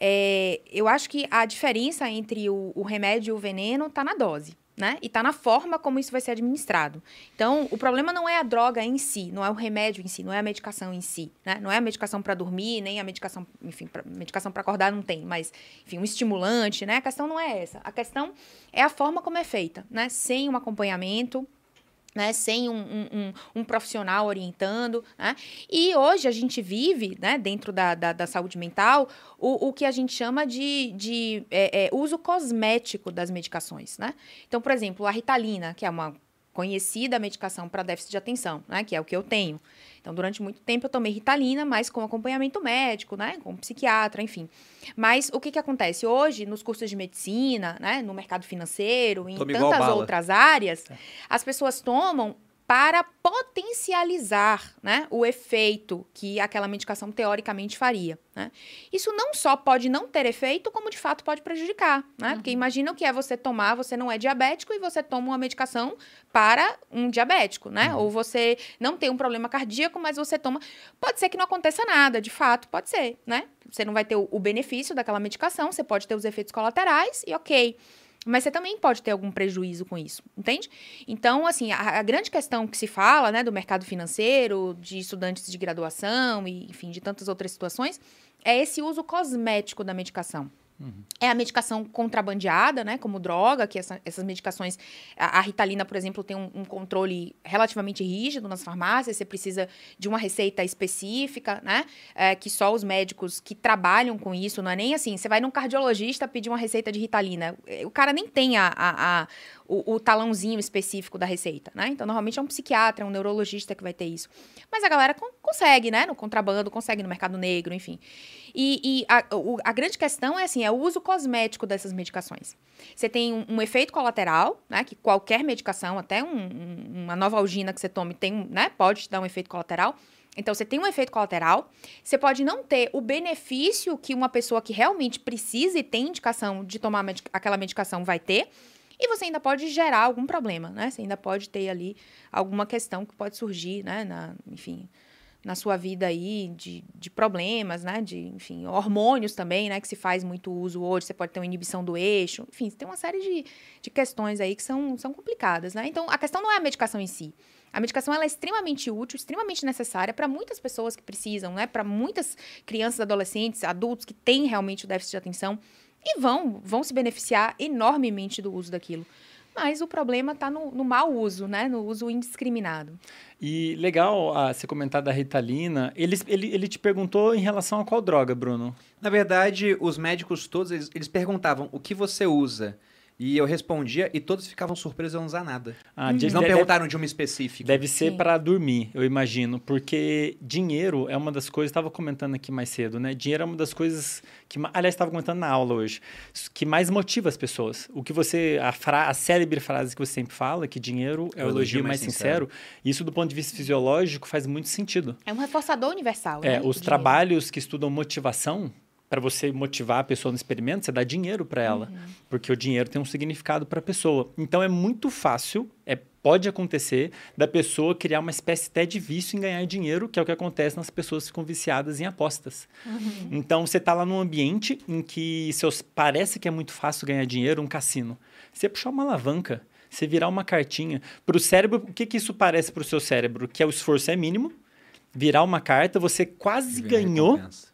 Speaker 1: É, eu acho que a diferença entre o, o remédio e o veneno está na dose. Né? E está na forma como isso vai ser administrado. Então, o problema não é a droga em si, não é o remédio em si, não é a medicação em si, né? Não é a medicação para dormir, nem a medicação, enfim, pra, medicação para acordar não tem, mas, enfim, um estimulante, né? A questão não é essa. A questão é a forma como é feita, né? Sem um acompanhamento, né, sem um, um, um- um profissional orientando. Né? E hoje a gente vive, né, dentro da, da, da saúde mental, o, o que a gente chama de, de é, é, uso cosmético das medicações. Né? Então, por exemplo, a Ritalina, que é uma conhecida medicação para déficit de atenção, né, que é o que eu tenho. Então, durante muito tempo eu tomei Ritalina, mas com acompanhamento médico, né, com psiquiatra, enfim. Mas o que, que acontece? Hoje, nos cursos de medicina, né, no mercado financeiro, em
Speaker 2: igual
Speaker 1: tantas outras áreas, as pessoas tomam para potencializar né, o efeito que aquela medicação teoricamente faria. Né? Isso não só pode não ter efeito, como de fato pode prejudicar. Né?
Speaker 3: Uhum.
Speaker 1: Porque imagina o que é você tomar, você não é diabético e você toma uma medicação para um diabético, né? Ou você não tem um problema cardíaco, mas você toma. Pode ser que não aconteça nada, de fato, pode ser, né? Você não vai ter o, o benefício daquela medicação, você pode ter os efeitos colaterais e ok. Mas você também pode ter algum prejuízo com isso, entende? Então, assim, a, a grande questão que se fala, né, do mercado financeiro, de estudantes de graduação e, enfim, de tantas outras situações, é esse uso cosmético da medicação. É a medicação contrabandeada, né? Como droga, que essa- essas medicações. A, a Ritalina, por exemplo, tem um, um controle relativamente rígido nas farmácias. Você precisa de uma receita específica, né? É, que só os médicos que trabalham com isso, não é nem assim. Você vai num cardiologista pedir uma receita de Ritalina. é, O cara nem tem a, a- a- o, o talãozinho específico da receita, né? Então, normalmente é um psiquiatra, um neurologista que vai ter isso. Mas a galera con- consegue, né? No contrabando, consegue no mercado negro, enfim. E, e a, o- a grande questão é assim, é o uso cosmético dessas medicações. Você tem um, um efeito colateral, né? Que qualquer medicação, até um- um- uma nova algina que você tome, tem, né? Pode te dar um efeito colateral. Então, você tem um efeito colateral. Você pode não ter o benefício que uma pessoa que realmente precisa e tem indicação de tomar medica- aquela medicação vai ter. E você ainda pode gerar algum problema, né? Você ainda pode ter ali alguma questão que pode surgir, né? Na, enfim, na sua vida aí de, de problemas, né? De, enfim, hormônios também, né? Que se faz muito uso hoje. Você pode ter uma inibição do eixo. Enfim, tem uma série de, de questões aí que são, são complicadas, né? Então, a questão não é a medicação em si. A medicação ela é extremamente útil, extremamente necessária para muitas pessoas que precisam, né? Para muitas crianças, adolescentes, adultos que têm realmente o déficit de atenção e vão, vão se beneficiar enormemente do uso daquilo. Mas o problema está no, no mau uso, né? No uso indiscriminado.
Speaker 4: E legal ah, você comentar da Ritalina. Ele, ele, ele te perguntou em relação a qual droga, Bruno?
Speaker 2: Na verdade, os médicos todos, eles, eles perguntavam o que você usa. E eu respondia e todos ficavam surpresos a não usar nada.
Speaker 4: Ah,
Speaker 2: Eles
Speaker 4: de-
Speaker 2: não
Speaker 4: deve-
Speaker 2: perguntaram de uma específica.
Speaker 4: Deve ser para dormir, eu imagino, porque dinheiro é uma das coisas, estava comentando aqui mais cedo, né? Dinheiro é uma das coisas que, aliás, estava comentando na aula hoje, que mais motiva as pessoas. O que você, a, fra, a célebre frase que você sempre fala, que dinheiro é o elogio mais sincero, isso do ponto de vista fisiológico faz muito sentido.
Speaker 1: É um reforçador universal.
Speaker 4: É,
Speaker 1: né?
Speaker 4: os trabalhos que estudam motivação, para você motivar a pessoa no experimento, você dá dinheiro para ela,
Speaker 1: Uhum.
Speaker 4: porque o dinheiro tem um significado para a pessoa. Então é muito fácil, é pode acontecer da pessoa criar uma espécie até de vício em ganhar dinheiro, que é o que acontece nas pessoas que ficam viciadas em apostas. Então você está lá num ambiente em que seus, parece que é muito fácil ganhar dinheiro, um cassino. Você puxar uma alavanca, você virar uma cartinha. Para o cérebro, o que, que isso parece para o seu cérebro? Que é o esforço é mínimo, virar uma carta, você quase ganhou
Speaker 2: recompensa.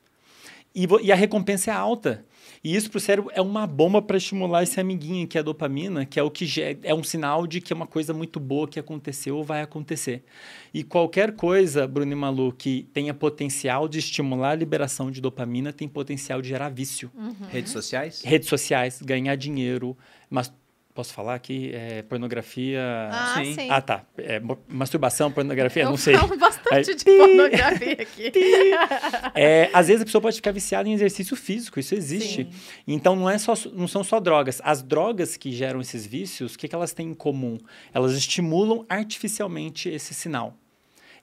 Speaker 4: E, e a recompensa é alta. E isso para o cérebro é uma bomba para estimular esse amiguinho que é a dopamina, que é o que é um sinal de que é uma coisa muito boa que aconteceu ou vai acontecer. E qualquer coisa, Bruno e Malu, que tenha potencial de estimular a liberação de dopamina, tem potencial de gerar vício.
Speaker 2: Redes sociais?
Speaker 4: Redes sociais, ganhar dinheiro, mas posso falar aqui é, pornografia.
Speaker 3: Ah,
Speaker 2: Sim.
Speaker 3: sim.
Speaker 4: Ah, tá. É, masturbação, pornografia,
Speaker 3: Eu
Speaker 4: não sei.
Speaker 3: falo bastante
Speaker 4: Aí-
Speaker 3: de pornografia aqui.
Speaker 4: É, às vezes a pessoa pode ficar viciada em exercício físico, isso existe.
Speaker 1: Sim.
Speaker 4: Então não, é só, não são só drogas. As drogas que geram esses vícios, o que, que elas têm em comum? Elas estimulam artificialmente esse sinal.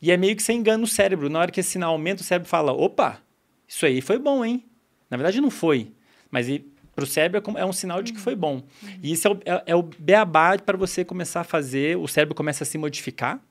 Speaker 4: E é meio que você engana o cérebro. Na hora que esse sinal aumenta, o cérebro fala: opa, isso aí foi bom, hein? Na verdade não foi. Mas para o cérebro é é um sinal de que foi bom. E isso é o, é, é o beabá para você começar a fazer. O cérebro começa a se modificar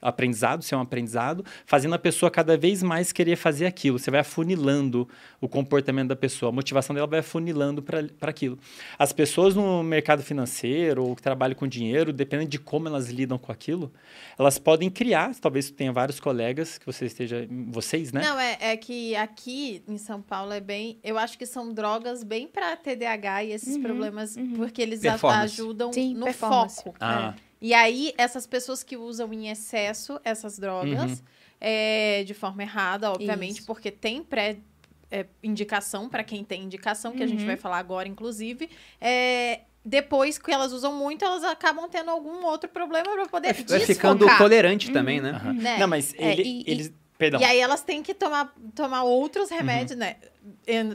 Speaker 4: aprendizado, ser um aprendizado, fazendo a pessoa cada vez mais querer fazer aquilo. Você vai afunilando o comportamento da pessoa, a motivação dela vai afunilando para aquilo. As pessoas no mercado financeiro ou que trabalham com dinheiro, dependendo de como elas lidam com aquilo, elas podem criar, talvez tenha vários colegas que você esteja, vocês, né?
Speaker 3: Não, é, é que aqui em São Paulo é bem. Eu acho que são drogas bem para TDAH e esses
Speaker 1: Uhum,
Speaker 3: problemas,
Speaker 1: uhum.
Speaker 3: porque eles ajudam
Speaker 1: Sim,
Speaker 3: no foco.
Speaker 4: Ah.
Speaker 3: É. E aí, essas pessoas que usam em excesso essas drogas,
Speaker 4: Uhum.
Speaker 3: é, de forma errada, obviamente,
Speaker 1: Isso.
Speaker 3: porque tem pré. é, indicação para quem tem indicação, que a gente
Speaker 1: Uhum.
Speaker 3: vai falar agora, inclusive. É, depois que elas usam muito, elas acabam tendo algum outro problema para poder
Speaker 2: Vai
Speaker 3: desfocar.
Speaker 2: ficando tolerante também, né?
Speaker 4: Aham.
Speaker 3: Né?
Speaker 4: Não, mas
Speaker 1: É,
Speaker 4: ele-
Speaker 1: e- e-
Speaker 4: eles... Perdão.
Speaker 3: E aí elas têm que tomar, tomar outros remédios,
Speaker 4: Uhum.
Speaker 3: né?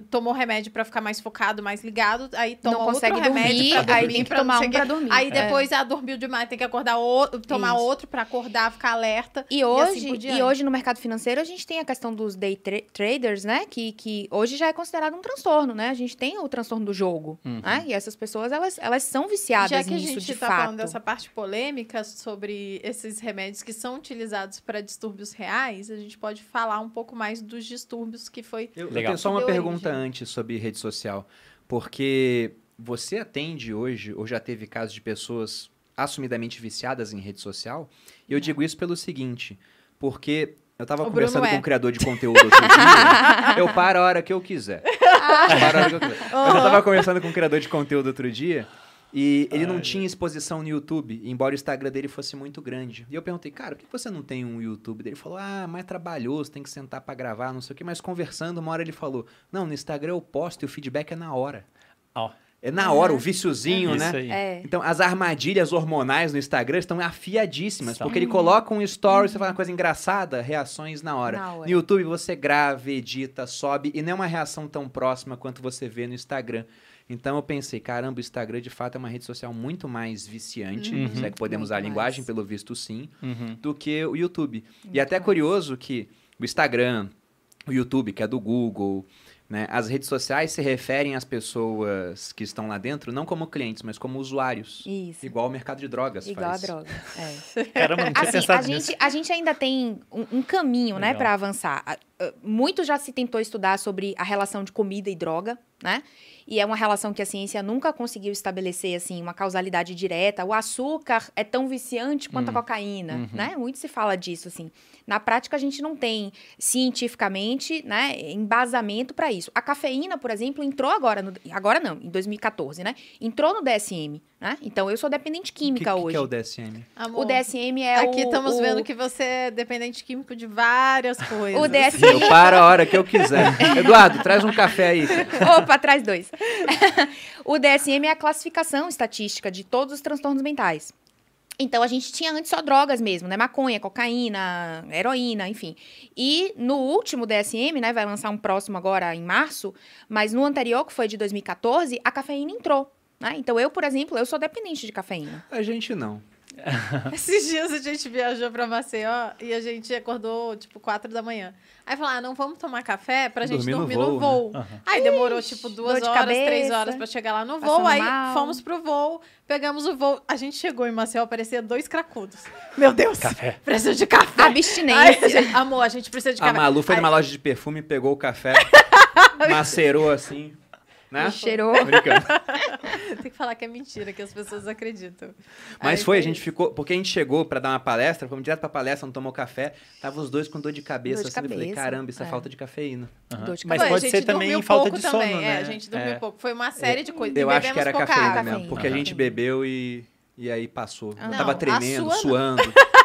Speaker 3: Tomou remédio pra ficar mais focado, mais ligado, aí toma
Speaker 1: não
Speaker 3: outro
Speaker 1: consegue
Speaker 3: remédio
Speaker 1: dormir,
Speaker 3: pra dormir,
Speaker 1: aí tem que tomar um pra dormir.
Speaker 3: Aí
Speaker 1: É.
Speaker 3: depois, ah, dormiu demais, tem que acordar outro, tomar
Speaker 1: Isso.
Speaker 3: outro pra acordar, ficar alerta.
Speaker 1: E
Speaker 3: assim
Speaker 1: hoje,
Speaker 3: por
Speaker 1: e,
Speaker 3: diante.
Speaker 1: hoje no mercado financeiro a gente tem a questão dos day tra- traders, né? Que, que hoje já é considerado um transtorno, né? A gente tem o transtorno do jogo,
Speaker 4: Uhum.
Speaker 1: né? E essas pessoas, elas, elas são viciadas
Speaker 3: Já que a
Speaker 1: nisso,
Speaker 3: gente
Speaker 1: de
Speaker 3: tá
Speaker 1: fato.
Speaker 3: falando dessa parte polêmica sobre esses remédios que são utilizados para distúrbios reais, a gente pode falar um pouco mais dos distúrbios que foi
Speaker 2: Eu, eu
Speaker 4: Legal.
Speaker 2: tenho só uma
Speaker 3: Deu
Speaker 2: pergunta
Speaker 3: origem.
Speaker 2: antes sobre rede social. Porque você atende hoje, ou já teve casos de pessoas assumidamente viciadas em rede social? E eu digo isso pelo seguinte, porque eu tava
Speaker 3: O
Speaker 2: conversando com
Speaker 3: é.
Speaker 2: um criador de conteúdo outro dia. eu paro a hora que eu quiser. Eu paro a hora que eu quiser. Mas eu tava conversando com um criador de conteúdo outro dia. E ele não tinha exposição no YouTube, embora o Instagram dele fosse muito grande. E eu perguntei, cara, por que você não tem um YouTube? Ele falou, ah, mais trabalhoso, tem que sentar pra gravar, não sei o quê. Mas conversando, uma hora ele falou, não, no Instagram eu posto e o feedback é na hora.
Speaker 4: Ó,
Speaker 2: É na hora, o viciozinho,
Speaker 4: isso
Speaker 2: né?
Speaker 4: aí.
Speaker 1: É.
Speaker 2: Então, as armadilhas hormonais no Instagram estão afiadíssimas, porque ele coloca um story, você fala uma coisa engraçada, reações na hora.
Speaker 1: Na hora.
Speaker 2: No YouTube você grava, edita, sobe, e não é uma reação tão próxima quanto você vê no Instagram. Então eu pensei, caramba, o Instagram de fato é uma rede social muito mais viciante,
Speaker 4: Uhum.
Speaker 2: se é que podemos usar a
Speaker 1: Muito
Speaker 2: linguagem,
Speaker 1: mais.
Speaker 2: pelo visto sim,
Speaker 4: Uhum.
Speaker 2: do que o YouTube. e
Speaker 1: Muito
Speaker 2: até
Speaker 1: mais.
Speaker 2: curioso que o Instagram, o YouTube, que é do Google, né, as redes sociais se referem às pessoas que estão lá dentro não como clientes, mas como usuários.
Speaker 1: Isso.
Speaker 2: Igual o mercado de drogas
Speaker 1: Igual
Speaker 2: faz.
Speaker 1: a droga. É.
Speaker 4: Caramba, não tinha
Speaker 1: Assim, a
Speaker 4: pensado nisso.
Speaker 1: gente, a gente ainda tem um, um caminho, né, para avançar. A- a- Muito já se tentou estudar sobre a relação de comida e droga, né? E é uma relação que a ciência nunca conseguiu estabelecer, assim, uma causalidade direta. O açúcar é tão viciante quanto a cocaína,
Speaker 4: Uhum.
Speaker 1: né? Muito se fala disso, assim. Na prática, a gente não tem cientificamente, né, embasamento para isso. A cafeína, por exemplo, entrou agora, no- agora não, em 2014, né? Entrou no DSM, né? Então, eu sou dependente
Speaker 2: O que,
Speaker 1: química
Speaker 2: que
Speaker 1: hoje.
Speaker 2: que é o DSM?
Speaker 3: Amor,
Speaker 1: O DSM é
Speaker 3: Aqui
Speaker 1: o...
Speaker 3: estamos
Speaker 1: o-
Speaker 3: vendo que você é dependente químico de várias coisas.
Speaker 1: O DSM...
Speaker 2: Eu paro a hora que eu quiser. Eduardo, traz um café aí.
Speaker 1: Opa, traz dois. o DSM é a classificação estatística de todos os transtornos mentais. Então, a gente tinha antes só drogas mesmo, né? Maconha, cocaína, heroína, enfim. E no último DSM, né? Vai lançar um próximo agora em março, mas no anterior, que foi de 2014, a cafeína entrou. Né? Então, eu, por exemplo, eu sou dependente de cafeína.
Speaker 2: A gente não.
Speaker 3: Esses dias a gente viajou pra Maceió e a gente acordou, tipo, quatro da manhã. Aí falou, ah, não vamos tomar café pra gente
Speaker 2: Dormir no
Speaker 3: dormir
Speaker 2: voo,
Speaker 3: no voo.
Speaker 4: Aham.
Speaker 3: Aí demorou, tipo, duas horas, três
Speaker 1: cabeça,
Speaker 3: horas pra chegar lá no voo. Aí
Speaker 1: mal.
Speaker 3: fomos pro voo, pegamos o voo. A gente chegou em Maceió, parecia dois cracudos. Meu Deus!
Speaker 4: Café.
Speaker 3: Precisa de café! Aí,
Speaker 1: Abstinência.
Speaker 3: a gente, amor, a gente precisa de
Speaker 2: A
Speaker 3: café.
Speaker 2: Malu foi
Speaker 3: Aí-
Speaker 2: numa loja de perfume, pegou o café, macerou assim, né?
Speaker 1: Cheirou.
Speaker 2: Brincando.
Speaker 3: Tem que falar que é mentira, que as pessoas acreditam.
Speaker 2: Mas
Speaker 3: Aí
Speaker 2: foi, a gente ficou. Porque a gente chegou pra dar uma palestra, fomos direto pra palestra, não tomou café. Tava os dois com dor de cabeça.
Speaker 1: Dor de
Speaker 2: assim, Eu falei,
Speaker 1: cabeça,
Speaker 2: caramba, isso é,
Speaker 1: é.
Speaker 2: falta de cafeína.
Speaker 4: Aham.
Speaker 1: Dor de
Speaker 4: Mas
Speaker 3: a
Speaker 4: pode
Speaker 3: gente
Speaker 4: ser também falta de sono,
Speaker 3: também.
Speaker 4: né?
Speaker 3: É, a gente dormiu
Speaker 4: É.
Speaker 3: pouco. Foi uma série de coisas.
Speaker 2: Eu
Speaker 3: E
Speaker 2: acho que era cafeína,
Speaker 3: coca.
Speaker 2: mesmo, porque a
Speaker 1: Aham.
Speaker 2: gente bebeu e, e aí passou. Eu
Speaker 1: Não,
Speaker 2: tava
Speaker 3: a
Speaker 2: tremendo,
Speaker 3: sua
Speaker 2: suando,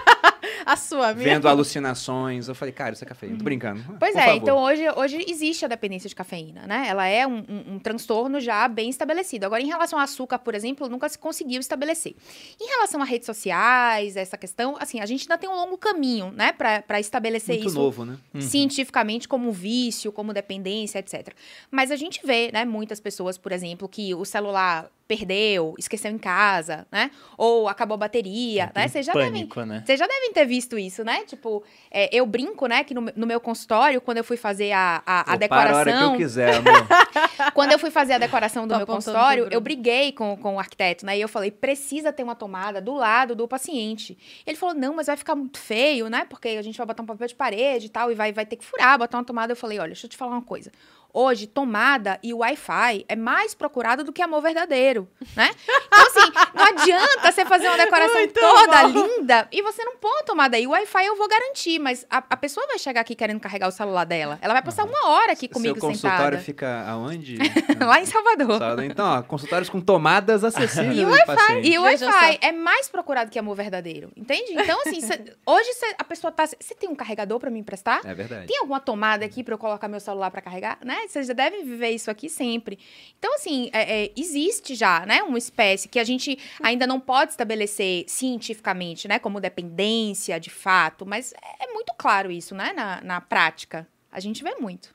Speaker 3: A sua, minha.
Speaker 2: vendo alucinações. Eu falei, cara, isso é cafeína. Tô brincando.
Speaker 1: Pois
Speaker 2: Por
Speaker 1: é,
Speaker 2: favor.
Speaker 1: então hoje, hoje existe a dependência de cafeína, né? Ela é um, um- um transtorno já bem estabelecido. Agora, em relação ao açúcar, por exemplo, nunca se conseguiu estabelecer. Em relação a redes sociais, essa questão, assim, a gente ainda tem um longo caminho, né, para estabelecer
Speaker 2: Muito
Speaker 1: isso
Speaker 2: novo, né?
Speaker 4: Uhum.
Speaker 1: cientificamente como vício, como dependência, etc. Mas a gente vê, né, muitas pessoas, por exemplo, que o celular perdeu, esqueceu em casa, né? Ou acabou a bateria, né? Vocês já devem
Speaker 4: né?
Speaker 1: já devem ter visto isso, né? Tipo, é, eu brinco, né, que no, no meu consultório, quando eu fui fazer a, a, a
Speaker 2: Eu paro a hora que eu
Speaker 1: decoração,
Speaker 2: quiser, amor.
Speaker 1: quando eu fui fazer a decoração do
Speaker 3: Tô
Speaker 1: meu
Speaker 3: apontando pro
Speaker 1: consultório, eu briguei com, com o arquiteto, né? E eu falei, precisa ter uma tomada do lado do paciente. Ele falou, não, mas vai ficar muito feio, né? Porque a gente vai botar um papel de parede e tal, e vai, vai ter que furar, botar uma tomada. Eu falei, olha, deixa eu te falar uma coisa. Hoje, tomada e Wi-Fi é mais procurado do que amor verdadeiro, né? Então, assim, não adianta você fazer uma decoração
Speaker 3: Muito
Speaker 1: toda
Speaker 3: bom.
Speaker 1: linda e você não pôr a tomada aí. O Wi-Fi eu vou garantir, mas a, a pessoa vai chegar aqui querendo carregar o celular dela. Ela vai passar uma hora aqui comigo
Speaker 2: Seu consultório
Speaker 1: sentada.
Speaker 2: fica aonde?
Speaker 1: Lá em Salvador.
Speaker 2: Então, ó, consultórios com tomadas acessíveis
Speaker 1: E o
Speaker 2: pacientes.
Speaker 1: E o Wi-Fi é mais procurado que amor verdadeiro, entende? Então, assim, cê- hoje cê- a pessoa tá... Você tem um carregador pra me emprestar?
Speaker 2: É verdade.
Speaker 1: Tem alguma tomada aqui pra eu colocar meu celular pra carregar? Né? Vocês já devem viver isso aqui sempre. Então, assim, é- é, existe já, né? Uma espécie que a gente ainda não pode estabelecer cientificamente, né? Como dependência, de fato. Mas é muito claro isso, né? Na, na prática. A gente vê muito.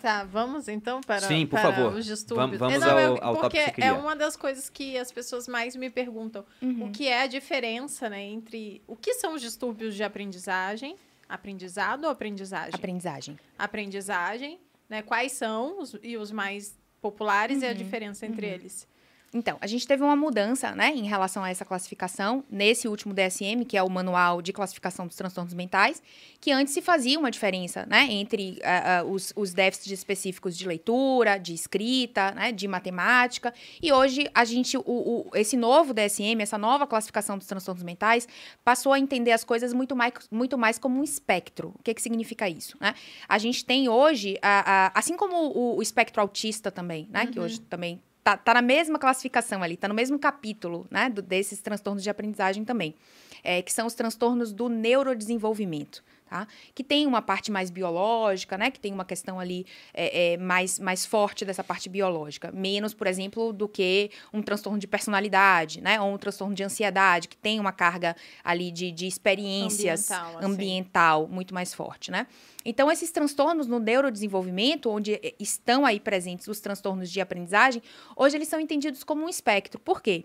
Speaker 3: Tá, vamos então para,
Speaker 2: Sim, por
Speaker 3: para
Speaker 2: favor.
Speaker 3: os distúrbios.
Speaker 2: Vamos- vamos
Speaker 3: É, não,
Speaker 2: ao-
Speaker 3: é
Speaker 2: ao tópico
Speaker 3: porque
Speaker 2: que
Speaker 3: é uma das coisas que as pessoas mais me perguntam.
Speaker 1: Uhum.
Speaker 3: O que é a diferença né, entre o que são os distúrbios de aprendizagem, aprendizado ou aprendizagem?
Speaker 1: Aprendizagem.
Speaker 3: aprendizagem, né? Quais são os, e os mais populares e a
Speaker 1: Uhum,
Speaker 3: diferença entre eles.
Speaker 1: Então, a gente teve uma mudança, né, em relação a essa classificação nesse último DSM, que é o Manual de Classificação dos Transtornos Mentais, que antes se fazia uma diferença, né, entre ah, ah, os, os déficits específicos de leitura, de escrita, né, de matemática, e hoje a gente, o, o- esse novo DSM, essa nova classificação dos transtornos mentais, passou a entender as coisas muito mais, muito mais como um espectro. O que, que significa isso, né? A gente tem hoje, a- a- assim como o, o espectro autista também, né, que hoje também tá, tá na mesma classificação ali, tá no mesmo capítulo, né, do- desses transtornos de aprendizagem também, é, que são os transtornos do neurodesenvolvimento, tá? Que tem uma parte mais biológica, né, que tem uma questão ali é, é, mais, mais forte dessa parte biológica, menos, por exemplo, do que um transtorno de personalidade, né, ou um transtorno de ansiedade, que tem uma carga ali de, de experiências
Speaker 3: Ambiental, assim.
Speaker 1: ambiental muito mais forte, né? Então, esses transtornos no neurodesenvolvimento, onde eh, estão aí presentes os transtornos de aprendizagem, hoje eles são entendidos como um espectro. Por quê?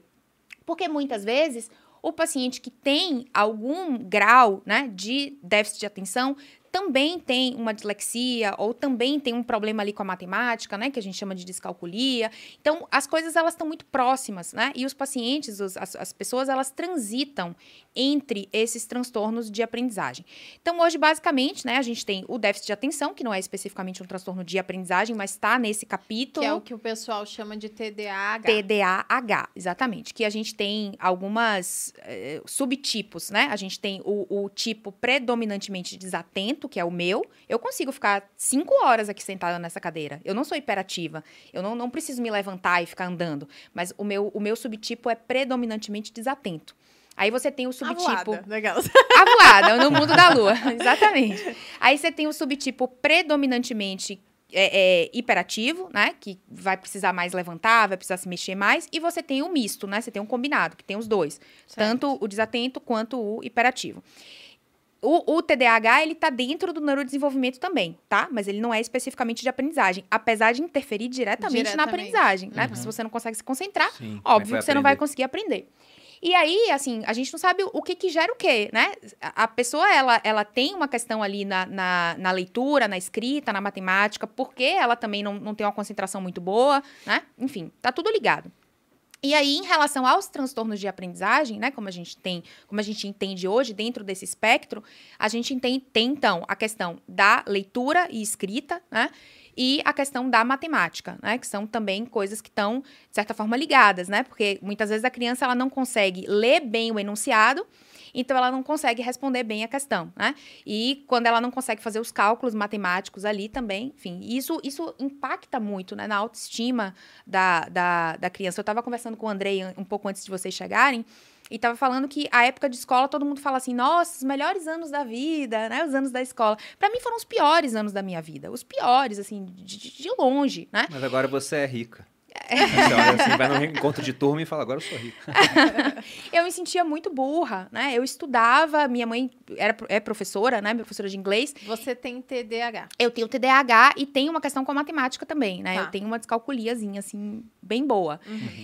Speaker 1: Porque muitas vezes o paciente que tem algum grau né, de déficit de atenção também tem uma dislexia ou também tem um problema ali com a matemática, né, que a gente chama de descalculia. Então, as coisas elas estão muito próximas, né? E os pacientes, os- as, as pessoas, elas transitam entre esses transtornos de aprendizagem. Então, hoje, basicamente, né, a gente tem o déficit de atenção, que não é especificamente um transtorno de aprendizagem, mas está nesse capítulo.
Speaker 3: Que é o que o pessoal chama de TDAH.
Speaker 1: TDAH, exatamente. Que a gente tem algumas eh, subtipos, né? A gente tem o, o tipo predominantemente desatento, que é o meu. Eu consigo ficar cinco horas aqui sentada nessa cadeira. Eu não sou hiperativa. Eu não, não preciso me levantar e ficar andando. Mas o meu, o meu subtipo é predominantemente desatento. Aí você tem o subtipo.
Speaker 3: Avoada, legal.
Speaker 1: A voada, no mundo da lua. Exatamente. Aí você tem o subtipo predominantemente é, é, hiperativo, né? Que vai precisar mais levantar, vai precisar se mexer mais. E você tem o misto, né? Você tem um combinado, que tem os dois. Tanto o desatento quanto o hiperativo. O, o TDAH, ele tá dentro do neurodesenvolvimento também, tá? Mas ele não é especificamente de aprendizagem, apesar de interferir diretamente, na
Speaker 3: Diretamente.
Speaker 1: aprendizagem, né?
Speaker 3: Uhum.
Speaker 1: Porque se você não consegue se concentrar,
Speaker 2: Sim, é
Speaker 1: Óbvio que você não vai conseguir aprender. E aí, assim, a gente não sabe o que que gera o quê, né? A a pessoa, ela, ela tem uma questão ali na, na, na leitura, na escrita, na matemática, porque ela também não, não tem uma concentração muito boa, né? Enfim, tá tudo ligado. E aí, em relação aos transtornos de aprendizagem, né, como a gente tem, como a gente entende hoje dentro desse espectro, a gente tem, tem então a questão da leitura e escrita, né, e a questão da matemática, né, que são também coisas que estão de certa forma ligadas, né, porque muitas vezes a criança ela não consegue ler bem o enunciado, então ela não consegue responder bem a questão, né? E quando ela não consegue fazer os cálculos matemáticos ali também, enfim, isso, isso impacta muito né, na autoestima da, da, da criança. Eu estava conversando com o Andrei um pouco antes de vocês chegarem, e estava falando que a época de escola todo mundo fala assim, nossa, os melhores anos da vida, né? Os anos da escola. Para mim foram os piores anos da minha vida, os piores, assim, de- de longe, né?
Speaker 2: Mas agora você é rica. Você olha assim, vai num encontro de turma e fala, agora eu sou rica.
Speaker 1: Eu me sentia muito burra, né? Eu estudava, minha mãe era, é professora, né? Minha professora de inglês.
Speaker 3: Você tem TDAH.
Speaker 1: Eu tenho TDAH e tenho uma questão com a matemática também, né?
Speaker 3: Tá.
Speaker 1: Eu tenho uma descalculiazinha, assim, bem boa.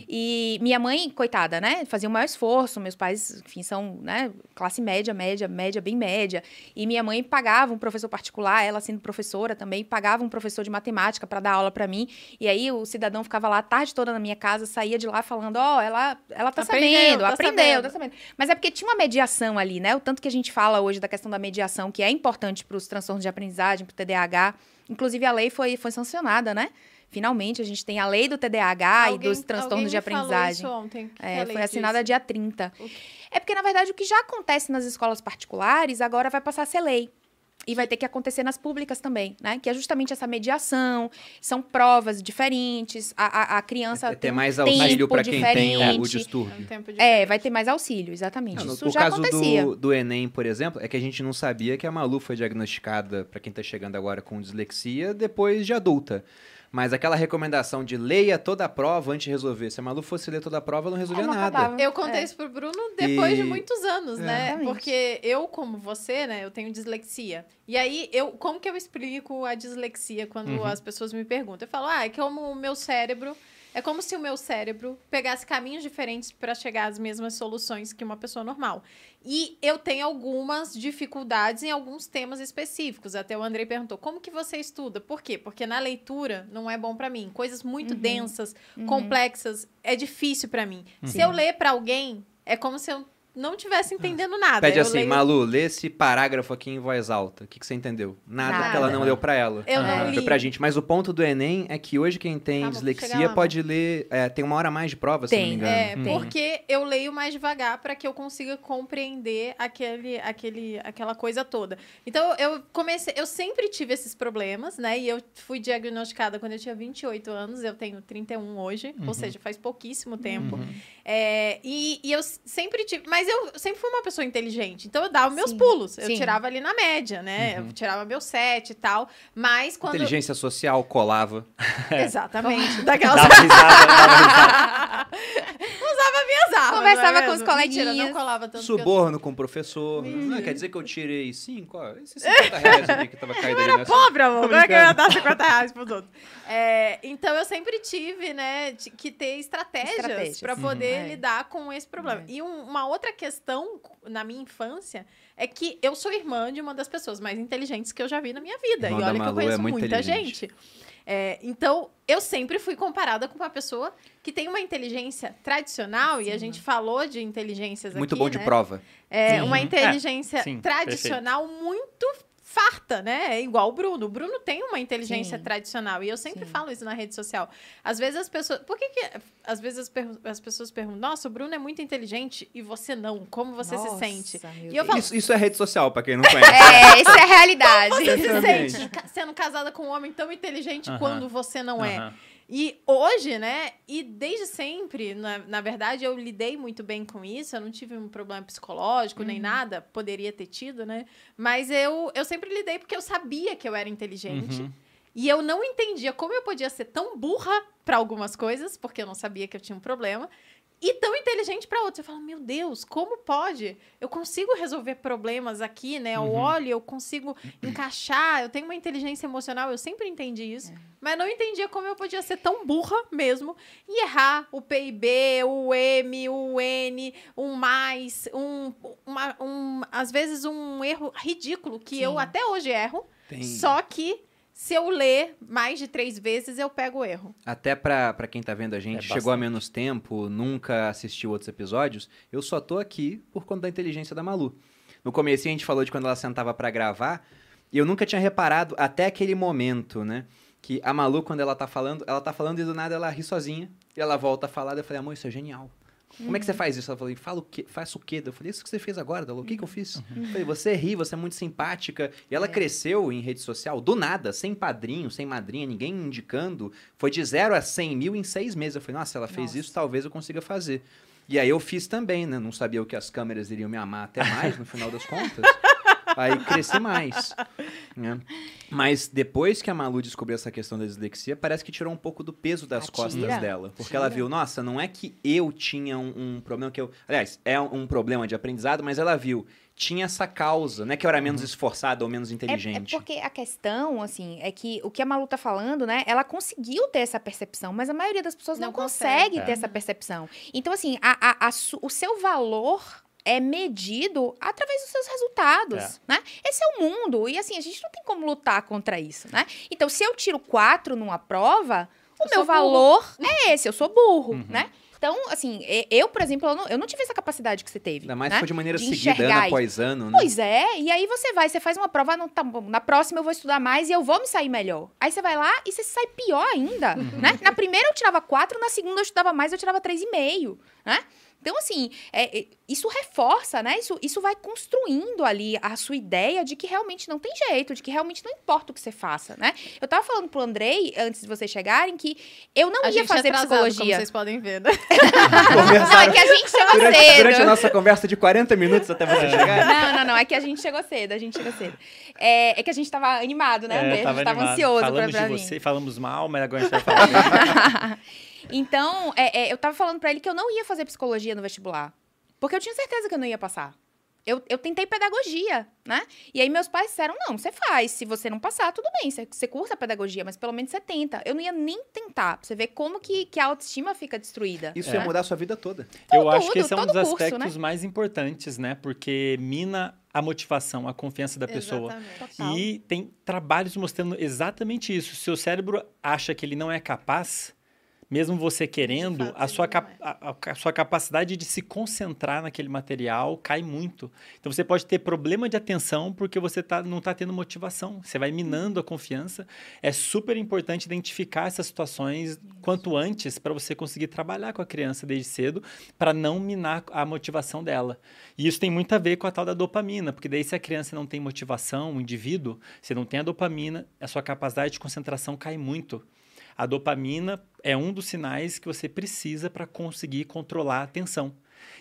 Speaker 1: E minha mãe, coitada, né? Fazia o maior esforço. Meus pais, enfim, são, né? Classe média, média, média, bem média. E minha mãe pagava um professor particular, ela sendo professora também, pagava um professor de matemática para dar aula para mim. E aí o cidadão ficava lá a tarde toda na minha casa, saía de lá falando: Ó, ela, ela tá
Speaker 3: Aprendeu,
Speaker 1: sabendo,
Speaker 3: tá
Speaker 1: aprendeu,
Speaker 3: sabendo.
Speaker 1: tá sabendo. Mas é porque tinha uma mediação ali, né? O tanto que a gente fala hoje da questão da mediação, que é importante para os transtornos de aprendizagem, para o TDAH. Inclusive, a lei foi, foi sancionada, né? Finalmente, a gente tem a lei do TDAH
Speaker 3: Alguém-
Speaker 1: e dos transtornos de
Speaker 3: me falou
Speaker 1: aprendizagem.
Speaker 3: isso ontem.
Speaker 1: É,
Speaker 3: lei
Speaker 1: foi assinada
Speaker 3: diz?
Speaker 1: dia 30.
Speaker 3: O quê?
Speaker 1: É porque, na verdade, o que já acontece nas escolas particulares, agora vai passar a ser lei. E vai ter que acontecer nas públicas também, né? Que é justamente essa mediação, são provas diferentes, a, a, a criança
Speaker 2: É
Speaker 1: tem
Speaker 2: ter mais auxílio para quem tem o, o
Speaker 1: diferente.
Speaker 3: É um
Speaker 2: distúrbio.
Speaker 1: É, vai ter mais auxílio, exatamente.
Speaker 2: Não,
Speaker 1: Isso
Speaker 2: no
Speaker 1: já
Speaker 2: caso
Speaker 1: acontecia.
Speaker 2: do, do Enem, por exemplo, é que a gente não sabia que a Malu foi diagnosticada, para quem tá chegando agora com dislexia, depois de adulta. Mas aquela recomendação de leia toda a prova antes de resolver. Se a Malu fosse ler toda a prova, ela não resolvia
Speaker 1: não
Speaker 2: nada.
Speaker 1: acabava.
Speaker 3: Eu contei
Speaker 1: É.
Speaker 3: isso pro Bruno depois de
Speaker 2: E-
Speaker 3: muitos anos, né?
Speaker 1: Exatamente.
Speaker 3: Porque eu, como você, né, eu tenho dislexia. E aí, eu, como que eu explico a dislexia quando
Speaker 4: Uhum.
Speaker 3: as pessoas me perguntam? Eu falo, ah, é como o meu cérebro. É como se o meu cérebro pegasse caminhos diferentes para chegar às mesmas soluções que uma pessoa normal. E eu tenho algumas dificuldades em alguns temas específicos. Até o Andrei perguntou: como que você estuda? Por quê? Porque na leitura não é bom para mim. Coisas muito
Speaker 1: Uhum.
Speaker 3: densas,
Speaker 1: Uhum.
Speaker 3: complexas, é difícil para mim. Se eu ler para alguém, é como se eu não tivesse entendendo nada.
Speaker 2: Pede
Speaker 3: Eu
Speaker 2: assim,
Speaker 3: leio-
Speaker 2: Malu, lê esse parágrafo aqui em voz alta. O que, que você entendeu? Nada,
Speaker 1: Nada.
Speaker 2: porque ela não leu pra ela.
Speaker 3: Eu
Speaker 4: Ah.
Speaker 3: não
Speaker 2: Foi
Speaker 3: li.
Speaker 2: pra gente. Mas o ponto do Enem é que hoje quem tem
Speaker 3: Tá,
Speaker 2: dislexia
Speaker 3: lá,
Speaker 2: pode ler. é, tem uma hora a mais de prova, se não me
Speaker 1: Tem,
Speaker 2: engano.
Speaker 3: É,
Speaker 4: Uhum.
Speaker 3: porque eu leio mais devagar para que eu consiga compreender aquele, aquele, aquela coisa toda. Então, eu comecei, eu sempre tive esses problemas, né? E eu fui diagnosticada quando eu tinha 28 anos, eu tenho 31 hoje,
Speaker 4: Uhum.
Speaker 3: ou seja, faz pouquíssimo tempo.
Speaker 4: Uhum.
Speaker 3: É, e, e eu sempre tive. Mas eu sempre fui uma pessoa inteligente. Então eu dava meus
Speaker 1: Sim,
Speaker 3: pulos. Eu
Speaker 1: sim.
Speaker 3: tirava ali na média, né?
Speaker 4: Uhum.
Speaker 3: Eu tirava meu set e tal. Mas quando.
Speaker 2: Inteligência social colava.
Speaker 3: Exatamente. Daquelas.
Speaker 4: Dava risada, dava risada.
Speaker 3: Usava minhas armas.
Speaker 1: Conversava
Speaker 3: é
Speaker 1: com os
Speaker 3: mesmo? Mentira,
Speaker 1: coleguinhas.
Speaker 3: não colava tanto. que eu-
Speaker 2: Suborno com o professor. Não, quer dizer que eu tirei cinco? Esses 50 reais aqui que tava caído ali nessa.
Speaker 3: Pobre, amor. Como é que eu ia dar 50 reais pros outros? É, então, eu sempre tive, né, que ter estratégias
Speaker 1: Estratégias.
Speaker 3: para poder
Speaker 1: Uhum. É.
Speaker 3: lidar com esse problema.
Speaker 1: É.
Speaker 3: E um- uma outra questão na minha infância é que eu sou irmã de uma das pessoas mais inteligentes que eu já vi na minha vida.
Speaker 2: Irmã
Speaker 3: e olha que eu
Speaker 2: é
Speaker 3: conheço
Speaker 2: muito
Speaker 3: muita gente. É, então, eu sempre fui comparada com uma pessoa que tem uma inteligência tradicional, e a gente falou de inteligências
Speaker 2: Muito
Speaker 3: aqui,
Speaker 2: bom de
Speaker 3: né?
Speaker 2: prova.
Speaker 3: É,
Speaker 4: Sim.
Speaker 3: uma
Speaker 4: É,
Speaker 3: inteligência
Speaker 4: sim,
Speaker 3: tradicional muito farta, né? É igual o Bruno. O Bruno tem uma inteligência
Speaker 1: Sim.
Speaker 3: tradicional. E eu sempre
Speaker 1: Sim.
Speaker 3: falo isso na rede social. Às vezes as pessoas. Por que, que às vezes as, per- as pessoas perguntam: Nossa, o Bruno é muito inteligente e você não? Como você se
Speaker 1: Nossa,
Speaker 3: sente?
Speaker 1: meu
Speaker 3: E eu falo-
Speaker 2: Isso, isso é rede social, pra quem não conhece.
Speaker 1: É, isso é a realidade.
Speaker 3: Você se sente sendo casada com um homem tão inteligente
Speaker 4: Aham.
Speaker 3: quando você não é. E hoje, né? E desde sempre, na, na verdade, eu lidei muito bem com isso. Eu não tive um problema psicológico nem nada. Poderia ter tido, né? Mas eu, eu sempre lidei porque eu sabia que eu era inteligente.
Speaker 4: Uhum.
Speaker 3: E eu não entendia como eu podia ser tão burra para algumas coisas, porque eu não sabia que eu tinha um problema, e tão inteligente para outras. Eu falo, meu Deus, como pode? Eu consigo resolver problemas aqui, né? Eu
Speaker 4: Uhum.
Speaker 3: olho, eu consigo encaixar, eu tenho uma inteligência emocional, eu sempre entendi isso, mas não entendia como eu podia ser tão burra mesmo e errar o PIB, o M, o N, um mais, um, uma, um às vezes um erro ridículo que eu
Speaker 1: Sim.
Speaker 3: até hoje erro.
Speaker 2: Tem-
Speaker 3: Só que se eu ler mais de três vezes, eu pego o erro.
Speaker 2: Até pra, pra quem tá vendo a gente,
Speaker 4: É
Speaker 2: chegou há
Speaker 4: bastante.
Speaker 2: menos tempo, nunca assistiu outros episódios, eu só tô aqui por conta da inteligência da Malu. No começo a gente falou de quando ela sentava pra gravar, e eu nunca tinha reparado até aquele momento, né? Que a Malu, quando ela tá falando, ela tá falando e do nada ela ri sozinha, e ela volta a falar, daí eu falei, amor, isso é genial. Como é que você faz isso? Ela falou, fala o quê? Faça o quê? Eu falei, isso que você fez agora, Dalu, o que, que eu fiz? Eu falei, você ri, você é muito simpática. E ela
Speaker 1: É.
Speaker 2: cresceu em rede social, do nada, sem padrinho, sem madrinha, ninguém indicando. Foi de zero a 100 mil em seis meses. Eu falei, nossa, ela fez
Speaker 1: Nossa.
Speaker 2: isso, talvez eu consiga fazer. E aí eu fiz também, né? Não sabia o que as câmeras iriam me amar até mais, no final das contas. Aí cresci mais. né? Mas depois que a Malu descobriu essa questão da dislexia, parece que tirou um pouco do peso das
Speaker 1: Ah,
Speaker 2: costas dela. Porque
Speaker 1: Tira.
Speaker 2: ela viu, nossa, não é que eu tinha um, um problema que eu. Aliás, é um, um problema de aprendizado, mas ela viu, tinha essa causa, não é que eu era menos esforçada ou menos
Speaker 1: É, é
Speaker 2: inteligente.
Speaker 1: porque a questão, assim, é que o que a Malu tá falando, né? Ela conseguiu ter essa percepção, mas a maioria das pessoas não,
Speaker 3: Não
Speaker 1: consegue,
Speaker 3: consegue.
Speaker 1: ter
Speaker 3: É.
Speaker 1: essa percepção. Então, assim, a, a- a o seu valor é medido através dos seus resultados,
Speaker 4: É.
Speaker 1: né? Esse é o mundo. E, assim, a gente não tem como lutar contra isso, né? Então, se eu tiro quatro numa prova, o
Speaker 3: Eu
Speaker 1: meu
Speaker 3: sou burro.
Speaker 1: valor é esse, eu sou burro,
Speaker 4: Uhum.
Speaker 1: né? Então, assim, eu, por exemplo, eu não, eu não tive essa capacidade que você teve.
Speaker 2: Ainda mais
Speaker 1: né?
Speaker 2: se for de maneira
Speaker 1: de
Speaker 2: seguida, ano após ano, né?
Speaker 1: Pois é, e aí você vai, você faz uma prova, não, tá bom, na próxima eu vou estudar mais e eu vou me sair melhor. Aí você vai lá e você sai pior ainda, né? Na primeira eu tirava quatro, na segunda eu estudava mais, eu tirava três e meio, né? Então, assim, é, é, isso reforça, né? Isso, isso vai construindo ali a sua ideia de que realmente não tem jeito, de que realmente não importa o que você faça, né? Eu tava falando pro Andrei, antes de vocês chegarem, que eu não
Speaker 3: A
Speaker 1: ia
Speaker 3: gente é
Speaker 1: fazer
Speaker 3: atrasado,
Speaker 1: psicologia.
Speaker 3: Como vocês podem ver, né?
Speaker 1: Não, é que a gente chegou
Speaker 2: Durante,
Speaker 1: cedo.
Speaker 2: durante a nossa conversa de 40 minutos até você chegar.
Speaker 1: Não, não, não. É que a gente chegou cedo, a gente chegou cedo. É, é que a gente tava animado, né, André? a gente tava
Speaker 4: É, animado.
Speaker 1: ansioso pra,
Speaker 4: Falamos
Speaker 1: pra
Speaker 4: de
Speaker 1: vir.
Speaker 4: você, falamos mal, mas agora a gente vai falar.
Speaker 1: então, é, é, eu tava falando pra ele que eu não ia fazer psicologia no vestibular. Porque eu tinha certeza que eu não ia passar. Eu, eu tentei pedagogia, né? E aí meus pais disseram, não, você faz. Se você não passar, tudo bem. Você, você cursa pedagogia, mas pelo menos você tenta. Eu não ia nem tentar. Pra você ver como que, que a autoestima fica destruída.
Speaker 2: Isso
Speaker 1: né?
Speaker 2: ia mudar a sua vida toda.
Speaker 4: Eu acho que
Speaker 1: tudo,
Speaker 4: esse é um dos
Speaker 1: curso,
Speaker 4: aspectos mais importantes, né? Porque mina a motivação, a confiança da pessoa.
Speaker 3: Exatamente.
Speaker 4: E tem trabalhos mostrando exatamente isso. Se o cérebro acha que ele não é capaz, mesmo você querendo,
Speaker 3: fato,
Speaker 4: a sua,
Speaker 3: é.
Speaker 4: a, a- sua capacidade de se concentrar naquele material cai muito. Então você pode ter problema de atenção porque você tá, não está tendo motivação. Você vai minando a confiança. É super importante identificar essas situações quanto antes para você conseguir trabalhar com a criança desde cedo para não minar a motivação dela. E isso tem muito a ver com a tal da dopamina, porque daí se a criança não tem motivação, o indivíduo, se não tem a dopamina, a sua capacidade de concentração cai muito. A dopamina é um dos sinais que você precisa para conseguir controlar a atenção.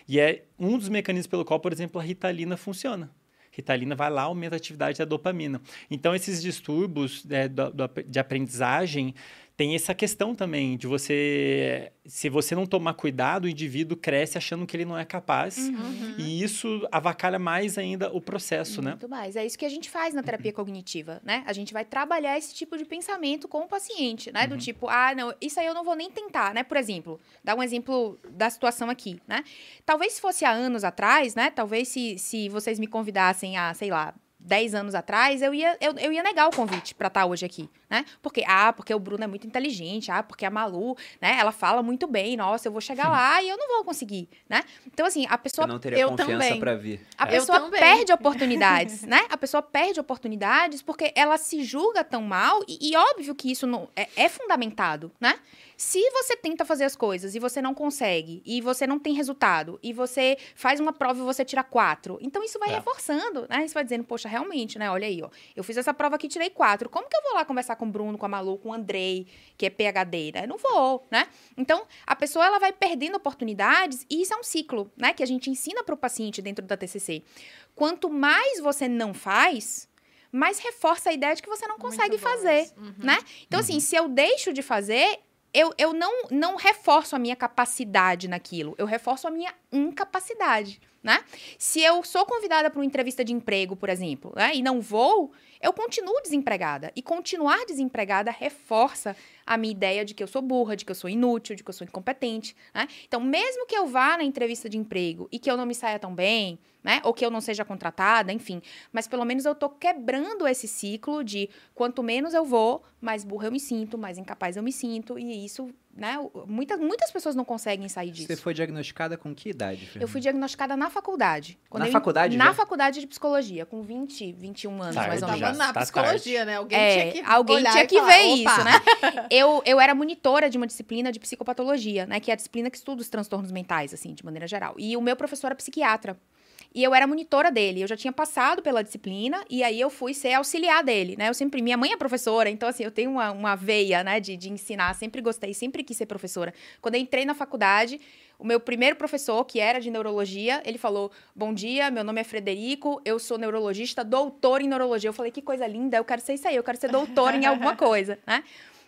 Speaker 4: E é um dos mecanismos pelo qual, por exemplo, a ritalina funciona. Ritalina vai lá, aumenta a atividade da dopamina. Então, esses distúrbios né, do- do de aprendizagem tem essa questão também de você. Se você não tomar cuidado, o indivíduo cresce achando que ele não é capaz.
Speaker 1: Uhum.
Speaker 4: E isso avacalha mais ainda o processo, né?
Speaker 1: Muito mais. É isso que a gente faz na terapia cognitiva, né? A gente vai trabalhar esse tipo de pensamento com o paciente, né? Do
Speaker 4: Uhum.
Speaker 1: tipo, ah, não, isso aí eu não vou nem tentar, né? Por exemplo, dar um exemplo da situação aqui, né? Talvez se fosse há anos atrás, né? Talvez se, se vocês me convidassem há, sei lá, 10 anos atrás, eu ia, eu, eu ia negar o convite pra estar hoje aqui, né? Porque, ah, porque o Bruno é muito inteligente, ah, porque a Malu, né, ela fala muito bem, nossa, eu vou chegar lá e eu não vou conseguir, né? Então, assim, a pessoa
Speaker 2: não teria
Speaker 3: eu
Speaker 2: confiança pra vir.
Speaker 1: a
Speaker 3: Eu
Speaker 1: pessoa perde oportunidades, né? A pessoa perde oportunidades porque ela se julga tão mal e, e óbvio que isso não é, é fundamentado, né? Se você tenta fazer as coisas e você não consegue e você não tem resultado e você faz uma prova e você tira quatro, então isso vai
Speaker 4: É.
Speaker 1: reforçando, né? Isso vai dizendo, poxa, realmente, né? Olha aí, ó, eu fiz essa prova aqui tirei quatro. Como que eu vou lá conversar com o Bruno, com a Malu, com o Andrei, que é PhD, né? Não vou, né? Então, a pessoa ela vai perdendo oportunidades e isso é um ciclo, né? Que a gente ensina para o paciente dentro da TCC. Quanto mais você não faz, mais reforça a ideia de que você não consegue fazer.
Speaker 3: Uhum.
Speaker 1: né? Então, assim, se eu deixo de fazer, eu, eu não, não reforço a minha capacidade naquilo, eu reforço a minha incapacidade, né? Se eu sou convidada para uma entrevista de emprego, por exemplo, né, e não vou, eu continuo desempregada. E continuar desempregada reforça a minha ideia de que eu sou burra, de que eu sou inútil, de que eu sou incompetente, né? Então, mesmo que eu vá na entrevista de emprego e que eu não me saia tão bem, né? Ou que eu não seja contratada, enfim. Mas pelo menos eu tô quebrando esse ciclo de quanto menos eu vou, mais burra eu me sinto, mais incapaz eu me sinto. E isso, né? Muitas, muitas pessoas não conseguem sair disso.
Speaker 2: Você foi diagnosticada com que idade, Fernanda?
Speaker 1: Eu fui diagnosticada na faculdade. Quando
Speaker 2: Na
Speaker 1: eu-
Speaker 2: faculdade
Speaker 1: Na
Speaker 2: já?
Speaker 1: faculdade de psicologia, com 20, 21 anos,
Speaker 4: Tarde
Speaker 1: mais ou
Speaker 3: Tava
Speaker 1: menos.
Speaker 4: já.
Speaker 3: na
Speaker 4: tá
Speaker 3: psicologia, né? Alguém
Speaker 1: É,
Speaker 3: tinha que
Speaker 1: alguém
Speaker 3: olhar
Speaker 1: tinha
Speaker 3: e
Speaker 1: que
Speaker 3: falar,
Speaker 1: ver
Speaker 3: "Opa".
Speaker 1: isso, né? eu, eu era monitora de uma disciplina de psicopatologia, né? Que é a disciplina que estuda os transtornos mentais, assim, de maneira geral. E o meu professor era psiquiatra. E eu era monitora dele. Eu já tinha passado pela disciplina e aí eu fui ser auxiliar dele, né? Eu sempre... Minha mãe é professora, então, assim, eu tenho uma, uma veia, né? De, de ensinar. Sempre gostei, sempre quis ser professora. Quando eu entrei na faculdade... O meu primeiro professor, que era de neurologia, ele falou: Bom dia, meu nome é Frederico, eu sou neurologista, doutor em neurologia. Eu falei: Que coisa linda, eu quero ser isso aí, eu quero ser doutor em alguma coisa, né?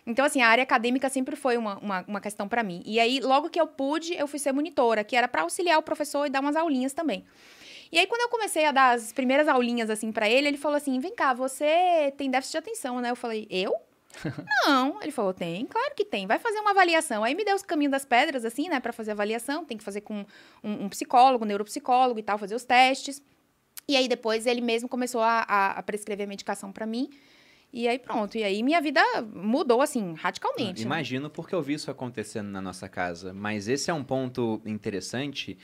Speaker 1: Então, assim, a área acadêmica sempre foi uma, uma, uma questão para mim. E aí, logo que eu pude, eu fui ser monitora, que era para auxiliar o professor e dar umas aulinhas também. E aí, quando eu comecei a dar as primeiras aulinhas, assim, para ele, ele falou assim: Vem cá, você tem déficit de atenção, né? Eu falei: Eu? Não, ele falou, tem, claro que tem, vai fazer uma avaliação. Aí me deu os caminhos das pedras, assim, né, pra fazer avaliação, tem que fazer com um, um psicólogo, um neuropsicólogo e tal, fazer os testes. E aí depois ele mesmo começou a, a, a prescrever medicação pra mim. E aí pronto, e aí minha vida mudou, assim, radicalmente. né?
Speaker 2: Imagino porque eu vi isso acontecendo na nossa casa. Mas esse é um ponto interessante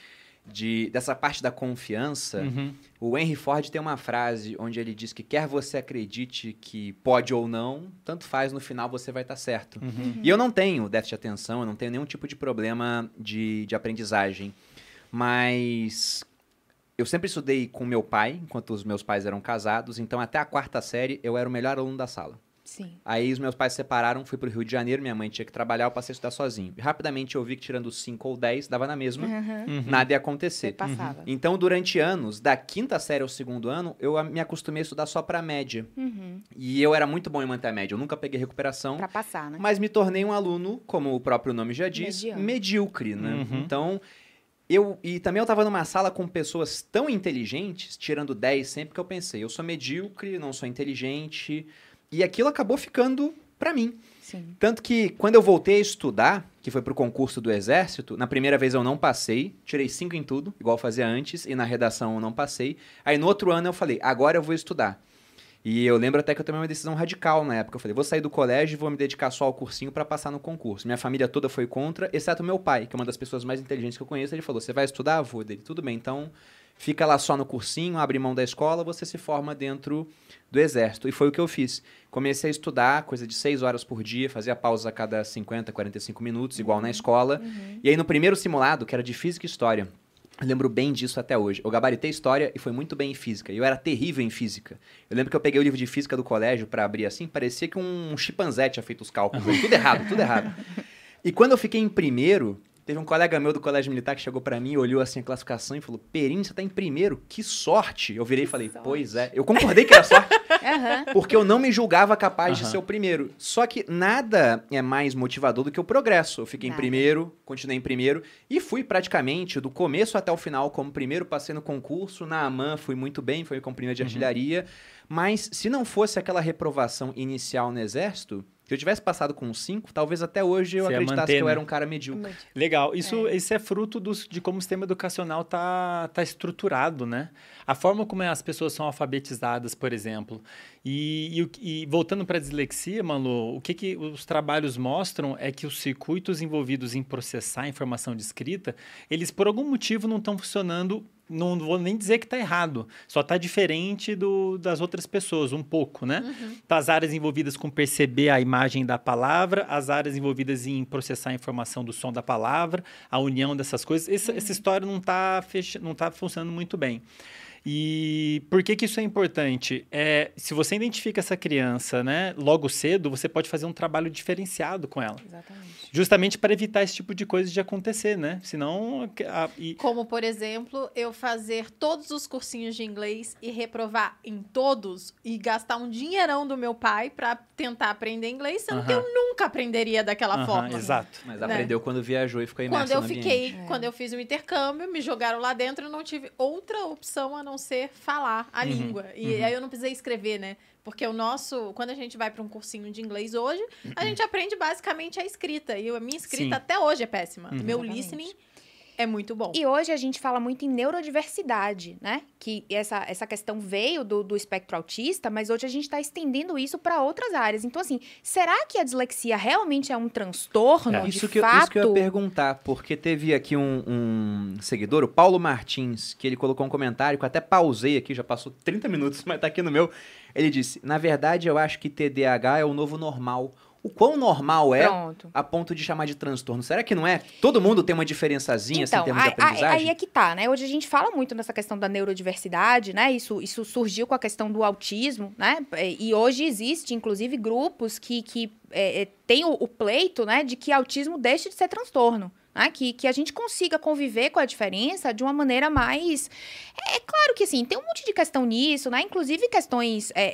Speaker 2: de, dessa parte da confiança.
Speaker 4: Uhum.
Speaker 2: O Henry Ford tem uma frase onde ele diz que quer você acredite que pode ou não, tanto faz, no final você vai estar certo.
Speaker 4: Uhum.
Speaker 2: E eu não tenho déficit de atenção, eu não tenho nenhum tipo de problema de, de aprendizagem. mas eu sempre estudei com meu pai, enquanto os meus pais eram casados, então até a quarta série eu era o melhor aluno da sala.
Speaker 1: Sim.
Speaker 2: Aí os meus pais se separaram, fui pro Rio de Janeiro, minha mãe tinha que trabalhar, eu passei a estudar sozinho. E rapidamente eu vi que tirando 5 ou 10 dava na mesma,
Speaker 1: Uhum.
Speaker 4: Uhum.
Speaker 2: nada ia
Speaker 1: Você
Speaker 2: acontecer.
Speaker 1: passava.
Speaker 2: Então, durante anos, da quinta série ao segundo ano, eu me acostumei a estudar só pra média.
Speaker 1: Uhum.
Speaker 2: E eu era muito bom em manter a média, eu nunca peguei recuperação.
Speaker 1: Pra passar, né?
Speaker 2: Mas me tornei um aluno, como o próprio nome já diz,
Speaker 1: Mediano.
Speaker 2: medíocre, né?
Speaker 4: Uhum.
Speaker 2: Então, eu e também eu tava numa sala com pessoas tão inteligentes, tirando 10 sempre que eu pensei, eu sou medíocre, não sou inteligente, e aquilo acabou ficando pra mim.
Speaker 1: Sim.
Speaker 2: Tanto que quando eu voltei a estudar, que foi pro concurso do exército, na primeira vez eu não passei, tirei 5 em tudo, igual eu fazia antes, e na redação eu não passei. Aí no outro ano eu falei, agora eu vou estudar. E eu lembro até que eu tomei uma decisão radical na época. Eu falei, vou sair do colégio e vou me dedicar só ao cursinho pra passar no concurso. Minha família toda foi contra, exceto meu pai, que é uma das pessoas mais inteligentes que eu conheço. Ele falou, você vai estudar? Vou. Dele, tudo bem, então fica lá só no cursinho, abre mão da escola, você se forma dentro do exército. E foi o que eu fiz. Comecei a estudar, coisa de 6 horas por dia, fazia pausas a cada 50, 45 minutos, igual na escola. E aí no primeiro simulado, que era de física e história, eu lembro bem disso até hoje. Eu gabaritei história e foi muito bem em física. E eu era terrível em física. Eu lembro que eu peguei o livro de física do colégio pra abrir assim, parecia que um chimpanzé tinha feito os cálculos. tudo errado, tudo errado. E quando eu fiquei em primeiro, teve um colega meu do colégio militar que chegou pra mim e olhou assim a classificação e falou: Perim, você tá em primeiro, que sorte. Eu virei e falei:
Speaker 1: sorte.
Speaker 2: Pois é. Eu concordei que era sorte, porque eu não me julgava capaz de
Speaker 4: Aham.
Speaker 2: ser o primeiro. Só que nada é mais motivador do que o progresso. Eu fiquei
Speaker 1: Nada.
Speaker 2: em primeiro, continuei em primeiro e fui praticamente do começo até o final como primeiro. Passei no concurso, na AMAN fui muito bem, fui com primeiro de
Speaker 4: Uhum.
Speaker 2: artilharia. Mas se não fosse aquela reprovação inicial no exército, se eu tivesse passado com 5, talvez até hoje eu
Speaker 4: Você
Speaker 2: acreditasse
Speaker 4: manter,
Speaker 2: que eu
Speaker 4: né?
Speaker 2: era um cara medíocre.
Speaker 4: Legal. Isso é, isso é fruto dos- de como o sistema educacional tá, tá estruturado, né? A forma como as pessoas são alfabetizadas, por exemplo. E, e e voltando para a dislexia, Malu, o que, que os trabalhos mostram é que os circuitos envolvidos em processar a informação de escrita, eles por algum motivo não estão funcionando. Não vou nem dizer que está errado, só está diferente do, das outras pessoas, um pouco, né? Tá, As áreas envolvidas com perceber a imagem da palavra, as áreas envolvidas em processar a informação do som da palavra, a união dessas coisas. Essa, essa história não está fecha, não tá funcionando muito bem. E por que, que isso é importante? É, se você identifica essa criança né, logo cedo, você pode fazer um trabalho diferenciado com ela.
Speaker 1: Exatamente.
Speaker 4: Justamente para evitar esse tipo de coisa de acontecer, né? Senão. a- e-
Speaker 3: Como, por exemplo, eu fazer todos os cursinhos de inglês e reprovar em todos e gastar um dinheirão do meu pai para tentar aprender inglês, sendo que
Speaker 4: Aham.
Speaker 3: eu nunca aprenderia daquela
Speaker 4: Aham,
Speaker 3: forma.
Speaker 4: Exato.
Speaker 2: Mas
Speaker 3: Né?
Speaker 2: aprendeu quando viajou e ficou imerso
Speaker 3: Quando eu
Speaker 2: no
Speaker 3: fiquei,
Speaker 2: ambiente.
Speaker 3: quando eu fiz o intercâmbio, me jogaram lá dentro, eu não tive outra opção a não ser falar a
Speaker 4: Uhum,
Speaker 3: língua. E
Speaker 4: uhum.
Speaker 3: aí eu não precisei escrever, né? Porque o nosso, quando a gente vai para um cursinho de inglês hoje, a gente aprende basicamente a escrita. E a minha escrita
Speaker 4: Sim.
Speaker 3: até hoje é péssima.
Speaker 4: Uhum.
Speaker 3: Meu
Speaker 1: Exatamente.
Speaker 3: listening é muito bom.
Speaker 1: E hoje a gente fala muito em neurodiversidade, né? Que essa, essa questão veio do, do espectro autista, mas hoje a gente está estendendo isso para outras áreas. Então, assim, será que a dislexia realmente é um transtorno? de
Speaker 2: Isso que, eu,
Speaker 1: fato?
Speaker 2: isso que eu ia perguntar, porque teve aqui um, um seguidor, o Paulo Martins, que ele colocou um comentário que eu até pausei aqui, já passou 30 minutos, mas tá aqui no meu. Ele disse: Na verdade, eu acho que TDAH é o novo normal. O quão normal é
Speaker 1: Pronto.
Speaker 2: a ponto de chamar de transtorno? Será que não é? Todo mundo tem uma diferençazinha assim, em
Speaker 1: Então,
Speaker 2: termos de
Speaker 1: aí, aí-
Speaker 2: aprendizagem?
Speaker 1: aí é que tá, né? Hoje a gente fala muito nessa questão da neurodiversidade, né? Isso, isso surgiu com a questão do autismo, né? E hoje existe, inclusive, grupos que, que é, é, têm o, o pleito, né? De que autismo deixe de ser transtorno. Né? Que, que a gente consiga conviver com a diferença de uma maneira mais. É, claro que assim, tem um monte de questão nisso, né? Inclusive questões. é,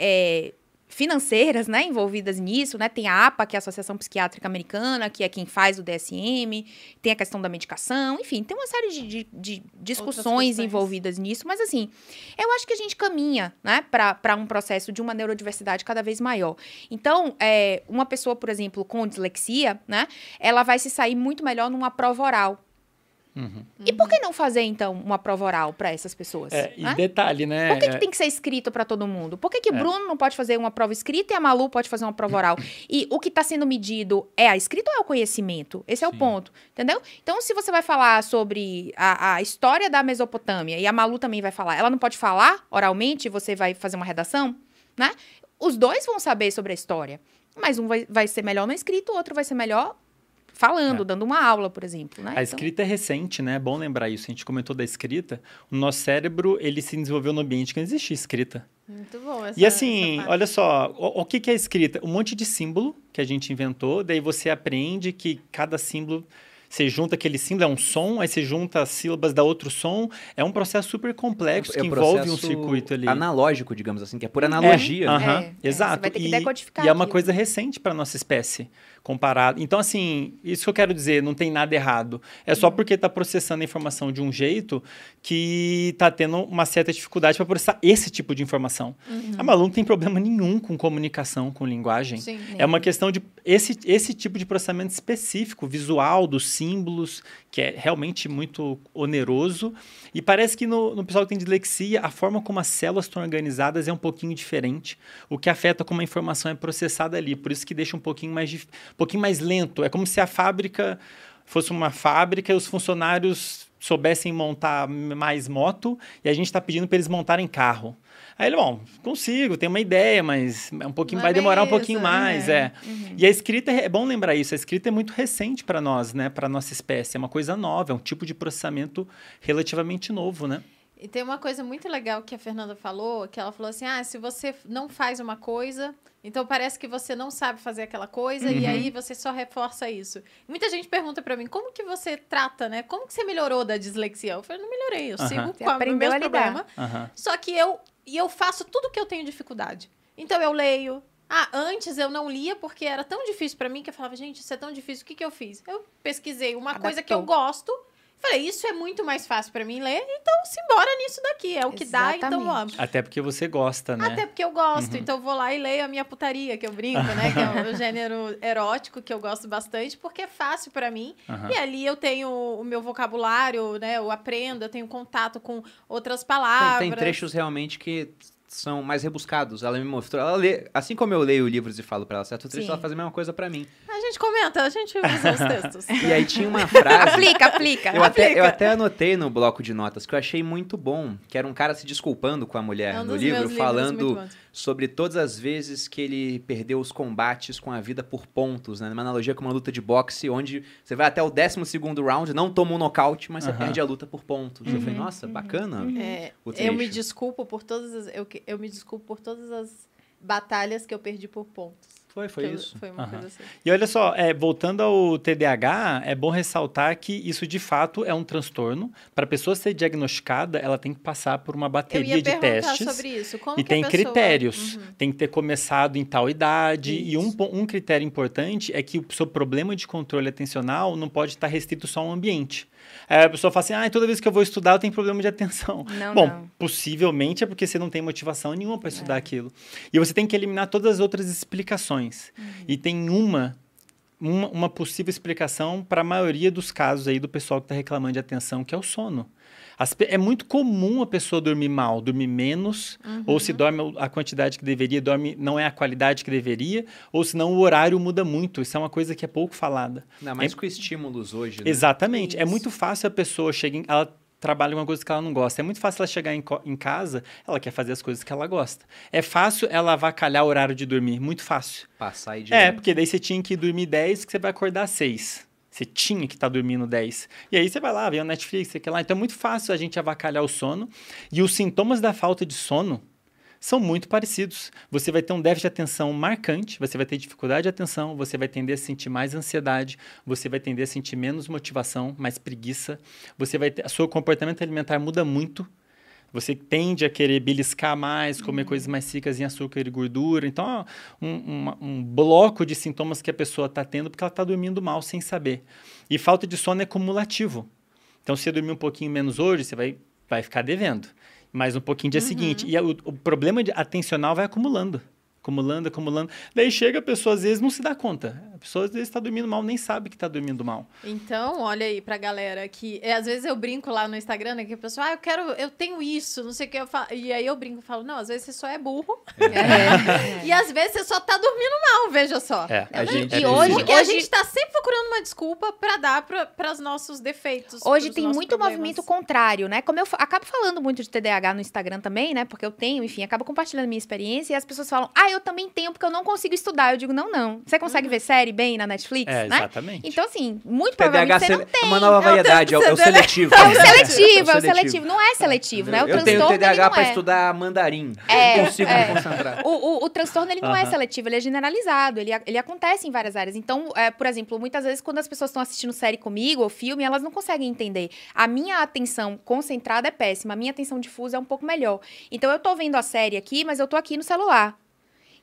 Speaker 1: é, financeiras, né, envolvidas nisso, né? Tem a APA, que é a Associação Psiquiátrica Americana, que é quem faz o DSM, tem a questão da medicação, enfim, tem uma série de, de- de discussões envolvidas nisso, mas assim, eu acho que a gente caminha, né, para um processo de uma neurodiversidade cada vez maior. Então, é, uma pessoa, por exemplo, com dislexia, né, ela vai se sair muito melhor numa prova oral.
Speaker 4: Uhum.
Speaker 1: E por que não fazer, então, uma prova oral para essas pessoas?
Speaker 4: É, e
Speaker 1: né?
Speaker 4: detalhe, né?
Speaker 1: Por que, que
Speaker 4: é-
Speaker 1: tem que ser escrito para todo mundo? Por que, que
Speaker 4: É.
Speaker 1: Bruno não pode fazer uma prova escrita e a Malu pode fazer uma prova oral? E o que está sendo medido é a escrita ou é o conhecimento? Esse é o
Speaker 2: Sim.
Speaker 1: ponto, entendeu? Então, se você vai falar sobre a, a história da Mesopotâmia e a Malu também vai falar, ela não pode falar oralmente e você vai fazer uma redação, né? Os dois vão saber sobre a história, mas um vai, vai ser melhor no escrito, o outro vai ser melhor falando,
Speaker 4: É.
Speaker 1: dando uma aula, por exemplo, né?
Speaker 4: A
Speaker 1: Então,
Speaker 4: escrita é recente, né? É bom lembrar isso. A gente comentou da escrita. O nosso cérebro, ele se desenvolveu no ambiente que não existia escrita.
Speaker 3: Muito bom. Essa,
Speaker 4: E assim,
Speaker 3: essa parte.
Speaker 4: olha só, o, o que, que é escrita? Um monte de símbolo que a gente inventou, daí você aprende que cada símbolo, você junta aquele símbolo, é um som, aí você junta as sílabas da outro som, é um processo super complexo
Speaker 2: É
Speaker 4: que
Speaker 2: um
Speaker 4: envolve um circuito ali.
Speaker 2: analógico, digamos assim, que é por analogia. né?
Speaker 1: É, é,
Speaker 4: exato.
Speaker 1: você vai ter que
Speaker 4: e,
Speaker 1: decodificar
Speaker 4: e é uma
Speaker 1: aquilo.
Speaker 4: coisa recente para nossa espécie comparado. Então, assim, isso que eu quero dizer, não tem nada errado. É só porque está processando a informação de um jeito que está tendo uma certa dificuldade para processar esse tipo de informação.
Speaker 1: Uhum.
Speaker 4: A Malu não tem problema nenhum com comunicação, com linguagem.
Speaker 3: Sim.
Speaker 4: É uma questão de esse, esse tipo de processamento específico, visual, dos símbolos, que é realmente muito oneroso. E parece que no, no pessoal que tem dislexia, a forma como as células estão organizadas é um pouquinho diferente, o que afeta como a informação é processada ali. Por isso que deixa um pouquinho mais, dif- um pouquinho mais lento. É como se a fábrica fosse uma fábrica e os funcionários soubessem montar mais moto e a gente está pedindo para eles montarem carro. Aí ele, bom, consigo, tenho uma ideia, mas é um pouquinho
Speaker 3: é
Speaker 4: vai demorar um pouquinho mais,
Speaker 3: é.
Speaker 4: é. E a escrita é é bom lembrar isso, a escrita é muito recente para nós, né, para nossa espécie, é uma coisa nova, é um tipo de processamento relativamente novo, né?
Speaker 3: E tem uma coisa muito legal que a Fernanda falou, que ela falou assim: ah, se você não faz uma coisa, então parece que você não sabe fazer aquela coisa e
Speaker 4: Uhum.
Speaker 3: aí você só reforça isso. Muita gente pergunta pra mim, como que você trata, né? Como que você melhorou da dislexia? Eu falei, não melhorei, eu
Speaker 4: Aham.
Speaker 3: sigo
Speaker 1: Você
Speaker 3: com a- o
Speaker 1: aprendeu
Speaker 3: mesmo problema.
Speaker 4: Aham.
Speaker 3: Só que eu e eu faço tudo que eu tenho dificuldade. Então eu leio. Ah, antes eu não lia porque era tão difícil pra mim que eu falava, gente, isso é tão difícil, o que, que eu fiz? Eu pesquisei uma coisa que eu
Speaker 1: Adaptou.
Speaker 3: gosto. Falei, isso é muito mais fácil pra mim ler, então simbora nisso daqui. É o que dá, então
Speaker 1: Exatamente.
Speaker 3: vamos.
Speaker 4: Até porque você gosta, né?
Speaker 3: Até porque eu gosto,
Speaker 4: Uhum.
Speaker 3: então eu vou lá e leio a minha putaria, que eu brinco, né? Que é o gênero erótico, que eu gosto bastante, porque é fácil pra mim.
Speaker 4: Aham.
Speaker 3: E ali eu tenho o meu vocabulário, né? Eu aprendo, eu tenho contato com outras
Speaker 2: Tem,
Speaker 3: palavras.
Speaker 2: tem trechos realmente que são mais rebuscados. Ela me mostrou. Ela lê, assim como eu leio livros e falo pra ela certo trecho,
Speaker 1: Sim.
Speaker 2: ela faz a mesma coisa pra mim.
Speaker 3: A gente comenta, a gente usa os textos.
Speaker 2: E aí tinha uma frase.
Speaker 1: Aplica, aplica.
Speaker 2: Eu até, eu
Speaker 3: Aplica.
Speaker 2: até anotei no bloco de notas que eu achei muito bom, que era um cara se desculpando com a mulher
Speaker 3: É um
Speaker 2: no livro, falando sobre todas as vezes que ele perdeu os combates com a vida por pontos, né? Uma analogia com uma luta de boxe, onde você vai até o 12 segundo round, não toma um nocaute, mas você
Speaker 4: Aham.
Speaker 2: perde a luta por pontos. Eu falei, nossa, bacana.
Speaker 3: É,
Speaker 2: o
Speaker 3: eu me desculpo por todas as, eu, que- eu me desculpo por todas as batalhas que eu perdi por pontos.
Speaker 2: Foi, foi isso.
Speaker 3: Foi uma
Speaker 4: Aham.
Speaker 3: coisa assim.
Speaker 4: E olha só, é, voltando ao TDAH, é bom ressaltar que isso de fato é um transtorno. Para a pessoa ser diagnosticada, ela tem que passar por uma
Speaker 3: Eu
Speaker 4: bateria
Speaker 3: ia
Speaker 4: de
Speaker 3: perguntar
Speaker 4: testes.
Speaker 3: sobre isso. Como
Speaker 4: E
Speaker 3: que a
Speaker 4: tem
Speaker 3: pessoa-
Speaker 4: critérios.
Speaker 3: Uhum.
Speaker 4: Tem que ter começado em tal idade. E um,
Speaker 3: Isso.
Speaker 4: um critério importante é que o seu problema de controle atencional não pode estar restrito só ao ambiente. Aí a pessoa fala assim: ah, toda vez que eu vou estudar eu tenho problema de atenção.
Speaker 1: Não,
Speaker 4: Bom,
Speaker 1: não.
Speaker 4: possivelmente é porque você não tem motivação nenhuma para
Speaker 3: É.
Speaker 4: estudar aquilo. E você tem que eliminar todas as outras explicações.
Speaker 3: Uhum.
Speaker 4: E tem uma, uma, uma possível explicação para a maioria dos casos aí do pessoal que está reclamando de atenção, que é o sono. As é muito comum a pessoa dormir mal, dormir menos, ou
Speaker 3: Uhum.
Speaker 4: se dorme a quantidade que deveria, dorme não é a qualidade que deveria, ou senão o horário muda muito. Isso é uma coisa que é pouco falada.
Speaker 2: Ainda mais com estímulos hoje, né?
Speaker 4: Exatamente. É
Speaker 3: Isso.
Speaker 4: muito fácil a pessoa chegar em, ela trabalha com uma coisa que ela não gosta. É muito fácil ela chegar em, em casa, ela quer fazer as coisas que ela gosta. É fácil ela avacalhar o horário de dormir, muito fácil.
Speaker 2: Passar e de
Speaker 4: É, porque daí você tinha que dormir 10, que você vai acordar às 6. Você tinha que estar dormindo 10. E aí você vai lá, vê o Netflix, sei que lá. Então é muito fácil a gente avacalhar o sono. E os sintomas da falta de sono são muito parecidos. Você vai ter um déficit de atenção marcante, você vai ter dificuldade de atenção, você vai tender a sentir mais ansiedade, você vai tender a sentir menos motivação, mais preguiça. Você vai ter, seu comportamento alimentar muda muito. Você tende a querer beliscar mais, comer coisas mais ricas em açúcar e gordura. Então, um, uma- um bloco de sintomas que a pessoa está tendo porque ela está dormindo mal sem saber. E falta de sono é cumulativo. Então, se você dormir um pouquinho menos hoje, você vai, vai ficar devendo. Mais um pouquinho dia seguinte. E o, o problema de atencional vai acumulando. Acumulando, acumulando. Daí chega a pessoa, às vezes, não se dá conta. A pessoa, às vezes, está dormindo mal, nem sabe que está dormindo mal.
Speaker 3: Então, olha aí pra galera que é, às vezes eu brinco lá no Instagram, né, que a pessoa, ah, eu quero, eu tenho isso, não sei o que eu falo. E aí eu brinco e falo, não, às vezes você só é burro.
Speaker 1: É.
Speaker 3: E às vezes você só tá dormindo mal, veja só.
Speaker 4: É,
Speaker 2: A gente-
Speaker 4: é
Speaker 1: e hoje-
Speaker 3: Porque a
Speaker 1: hoje-
Speaker 3: gente tá sempre procurando uma desculpa pra dar para os nossos defeitos.
Speaker 1: Hoje tem muito
Speaker 3: problemas.
Speaker 1: movimento contrário, né? Como eu acabo falando muito de TDAH no Instagram também, né? Porque eu tenho, enfim, acabo compartilhando minha experiência e as pessoas falam: ah, eu também tenho, porque eu não consigo estudar. Eu digo, não, não. Você consegue ver série bem na Netflix,
Speaker 4: É,
Speaker 1: né?
Speaker 4: exatamente.
Speaker 1: Então, assim, muito
Speaker 2: TDAH
Speaker 1: provavelmente você não
Speaker 2: é
Speaker 1: tem.
Speaker 2: uma nova variedade, é o, é o seletivo.
Speaker 1: É o
Speaker 2: né?
Speaker 1: seletivo, é
Speaker 2: É
Speaker 1: o seletivo. Não é seletivo, né? O
Speaker 2: eu tenho
Speaker 1: transtorno, ele
Speaker 2: TDAH pra
Speaker 1: é.
Speaker 2: estudar mandarim.
Speaker 1: É,
Speaker 2: não consigo
Speaker 1: é.
Speaker 2: me concentrar.
Speaker 1: O, o, o transtorno ele não é
Speaker 4: Aham.
Speaker 1: seletivo, ele é generalizado, ele, ele acontece em várias áreas. Então, é, por exemplo, muitas vezes quando as pessoas estão assistindo série comigo ou filme, elas não conseguem entender. A minha atenção concentrada é péssima, a minha atenção difusa é um pouco melhor. Então, eu tô vendo a série aqui, mas eu tô aqui no celular.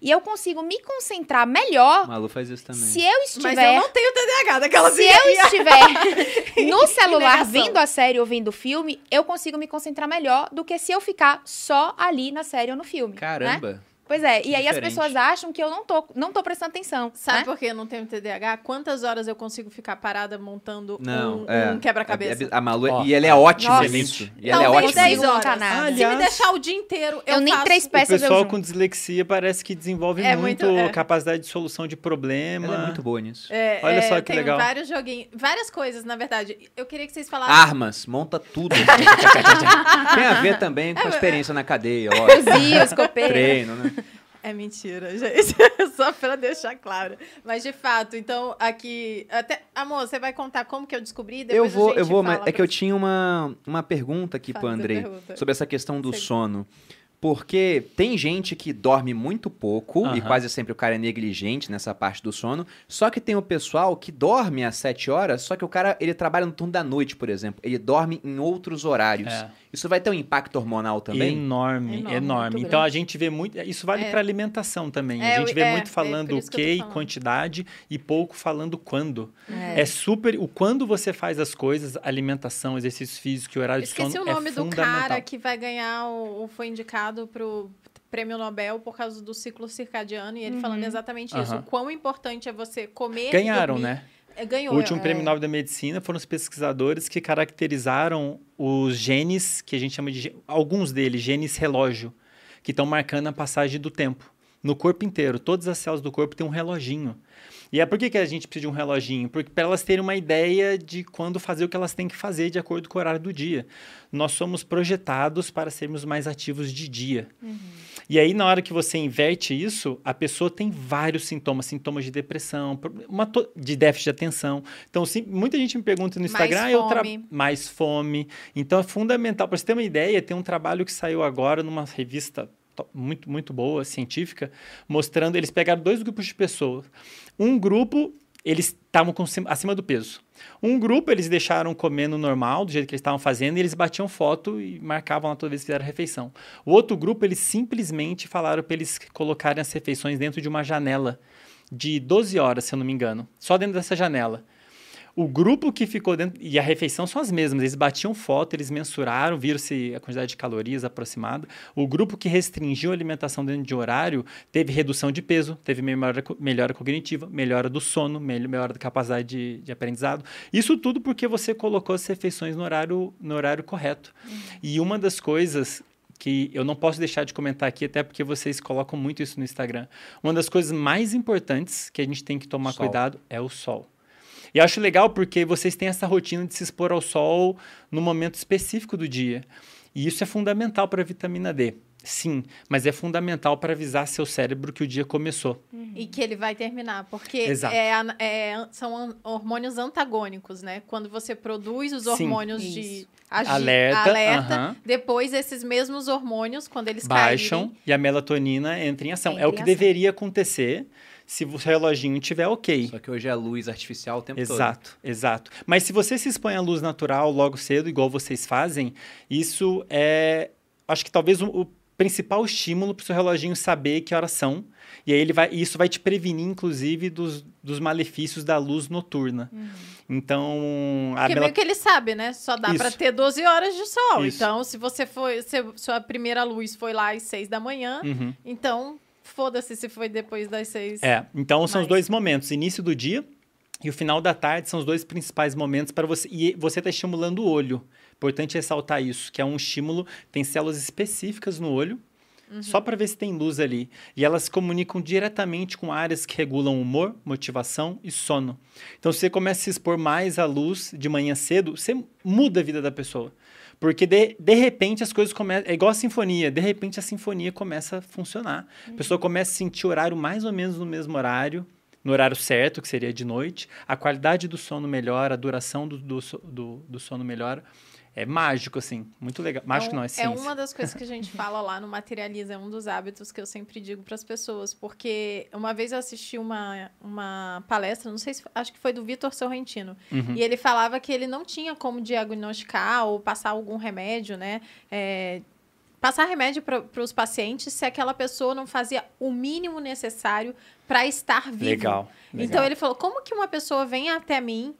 Speaker 1: E eu consigo me concentrar melhor
Speaker 2: O Malu faz isso também.
Speaker 1: se eu
Speaker 3: Mas
Speaker 1: estiver.
Speaker 3: eu não tenho TDAH daquela
Speaker 1: Se eu estiver no celular vendo a série ou vendo o filme, eu consigo me concentrar melhor do que se eu ficar só ali na série ou no filme. né? Pois é, e aí as pessoas acham que eu não tô, não tô prestando atenção.
Speaker 3: Sabe
Speaker 1: né?
Speaker 3: por que eu não tenho TDAH? Quantas horas eu consigo ficar parada montando
Speaker 2: Não,
Speaker 3: um,
Speaker 2: é.
Speaker 3: um quebra-cabeça?
Speaker 2: É- é- a Malu é-
Speaker 4: Ó,
Speaker 2: e ela é ótima
Speaker 1: Nossa.
Speaker 2: nisso. E ela é
Speaker 3: Talvez
Speaker 2: ótima nisso.
Speaker 3: dez
Speaker 1: horas. tá nada.
Speaker 3: Se me
Speaker 4: Aliás,
Speaker 3: deixar o dia inteiro, eu,
Speaker 1: Eu nem
Speaker 3: faço...
Speaker 1: três
Speaker 4: O
Speaker 1: peças eu
Speaker 4: pessoal com dislexia parece que desenvolve
Speaker 3: É
Speaker 4: muito,
Speaker 3: muito- é.
Speaker 4: capacidade de solução de problema.
Speaker 2: Ela é muito boa nisso.
Speaker 3: É,
Speaker 4: Olha
Speaker 3: é,
Speaker 4: só que
Speaker 3: tem
Speaker 4: legal.
Speaker 3: vários joguinhos, várias coisas, na verdade. Eu queria que vocês falassem...
Speaker 2: Armas, monta tudo. Tem a ver também com a experiência na cadeia, ó.
Speaker 1: Fuzil, escopeiro.
Speaker 2: Treino, né?
Speaker 3: É mentira, gente. Só pra deixar claro. Mas de fato, então aqui. Até, amor, você vai contar como que eu descobri? Depois
Speaker 2: Eu
Speaker 3: a
Speaker 2: vou,
Speaker 3: gente
Speaker 2: eu vou, mas é que eu tinha uma, uma pergunta aqui pro
Speaker 3: Faz a
Speaker 2: Andrei
Speaker 3: pergunta.
Speaker 2: sobre essa questão do
Speaker 3: Sim.
Speaker 2: sono. Porque tem gente que dorme muito pouco e quase sempre o cara é negligente nessa parte do sono. Só que tem o pessoal que dorme às 7 horas, só que o cara ele trabalha no turno da noite, por exemplo. Ele dorme em outros horários.
Speaker 4: É.
Speaker 2: Isso vai ter um impacto hormonal também?
Speaker 4: Enorme,
Speaker 3: Enorme,
Speaker 4: enorme. Então a gente vê muito. Isso vale
Speaker 3: É.
Speaker 4: para alimentação também.
Speaker 3: É,
Speaker 4: a gente vê
Speaker 3: é,
Speaker 4: muito
Speaker 3: é
Speaker 4: falando o
Speaker 3: que
Speaker 4: e quantidade e pouco falando quando.
Speaker 1: É.
Speaker 4: É. super. O quando você faz as coisas, alimentação, exercício físico e horário de
Speaker 3: Esqueci
Speaker 4: sono.
Speaker 3: o nome
Speaker 4: é
Speaker 3: do
Speaker 4: fundamental.
Speaker 3: cara que vai ganhar o, o- foi indicado pro prêmio Nobel por causa do ciclo circadiano e ele
Speaker 1: Uhum.
Speaker 3: falando exatamente isso. O quão importante é você comer e
Speaker 4: Ganharam,
Speaker 3: dormir.
Speaker 4: né?
Speaker 3: É, Ganhou.
Speaker 4: O último
Speaker 3: é.
Speaker 4: prêmio Nobel da Medicina foram os pesquisadores que caracterizaram os genes, que a gente chama de. Alguns deles, genes relógio, que estão marcando a passagem do tempo. No corpo inteiro. Todas as células do corpo têm um reloginho. E é por que, que a gente precisa de um reloginho? Porque para elas terem uma ideia de quando fazer o que elas têm que fazer de acordo com o horário do dia. Nós somos projetados para sermos mais ativos de dia. E aí, na hora que você inverte isso, a pessoa tem vários sintomas, sintomas de depressão, uma de déficit de atenção. Então, sim, muita gente me pergunta no
Speaker 3: Mais
Speaker 4: Instagram, "Ah, eu tra-
Speaker 3: fome."
Speaker 4: mais fome. Então, é fundamental. Para você ter uma ideia, tem um trabalho que saiu agora numa revista muito, muito boa, científica, mostrando, eles pegaram dois grupos de pessoas. Um grupo, eles estavam acima do peso. Um grupo, eles deixaram comendo normal, do jeito que eles estavam fazendo, e eles batiam foto e marcavam lá toda vez que fizeram a refeição. O outro grupo, eles simplesmente falaram para eles colocarem as refeições dentro de uma janela de 12 horas, se eu não me engano. Só dentro dessa janela. O grupo que ficou dentro. E a refeição são as mesmas. Eles batiam foto, eles mensuraram, viram se a quantidade de calorias aproximada. O grupo que restringiu a alimentação dentro de horário teve redução de peso, teve melhora, melhora cognitiva, melhora do sono, mel- melhora da capacidade de, de aprendizado. Isso tudo porque você colocou as refeições no horário, no horário correto. E uma das coisas que eu não posso deixar de comentar aqui, até porque vocês colocam muito isso no Instagram. Uma das coisas mais importantes que a gente tem que tomar
Speaker 2: Sol.
Speaker 4: cuidado é o sol. E eu acho legal porque vocês têm essa rotina de se expor ao sol no momento específico do dia. E isso é fundamental para a vitamina D. Sim, mas é fundamental para avisar seu cérebro que o dia começou.
Speaker 3: E que ele vai terminar, porque é é- são hormônios antagônicos, né? Quando você produz os
Speaker 4: Sim.
Speaker 3: hormônios de
Speaker 1: Isso.
Speaker 3: agi-
Speaker 4: Alerta,
Speaker 3: alerta, depois esses mesmos hormônios, quando eles
Speaker 4: Baixam
Speaker 3: caírem,
Speaker 4: e a melatonina entra em ação.
Speaker 1: Entra
Speaker 4: é o que
Speaker 1: ação.
Speaker 4: deveria acontecer se o reloginho estiver ok.
Speaker 2: Só que hoje é luz artificial o tempo todo.
Speaker 4: Exato, exato. Mas se você se expõe à luz natural logo cedo, igual vocês fazem, isso é, acho que talvez o, o principal estímulo para o seu reloginho saber que horas são. E aí ele vai, e isso vai te prevenir, inclusive, dos, dos malefícios da luz noturna. Então, a
Speaker 3: Porque
Speaker 4: mela-
Speaker 3: meio que ele sabe, né? Só dá pra ter 12 horas de sol.
Speaker 4: Isso.
Speaker 3: Então, se você foi. Se sua primeira luz foi lá às 6 da manhã,
Speaker 4: Uhum.
Speaker 3: então foda-se se foi depois das 6.
Speaker 4: É, então são os
Speaker 3: Mas-
Speaker 4: dois momentos, início do dia e o final da tarde são os dois principais momentos para você. E você está estimulando o olho. Importante ressaltar isso, que é um estímulo, tem células específicas no olho, só para ver se tem luz ali. E elas se comunicam diretamente com áreas que regulam humor, motivação e sono. Então, se você começa a se expor mais à luz de manhã cedo, você muda a vida da pessoa. Porque de, de repente as coisas começam. É igual a sinfonia, de repente a sinfonia começa a funcionar. A pessoa começa a sentir o horário mais ou menos no mesmo horário, no horário certo, que seria de noite. A qualidade do sono melhora, a duração do, do, do, do sono melhora. É mágico, assim. Muito legal. Mágico
Speaker 3: um-
Speaker 4: não, é ciência.
Speaker 3: uma das coisas que a gente fala lá no Materializa, é um dos hábitos que eu sempre digo para as pessoas, porque uma vez eu assisti uma, uma palestra, não sei se acho que foi do Vitor Sorrentino,
Speaker 4: Uhum.
Speaker 3: e ele falava que ele não tinha como diagnosticar ou passar algum remédio, né? é, passar remédio para os pacientes se aquela pessoa não fazia o mínimo necessário para estar vivo.
Speaker 4: Legal. legal.
Speaker 3: Então ele falou: como que uma pessoa vem até mim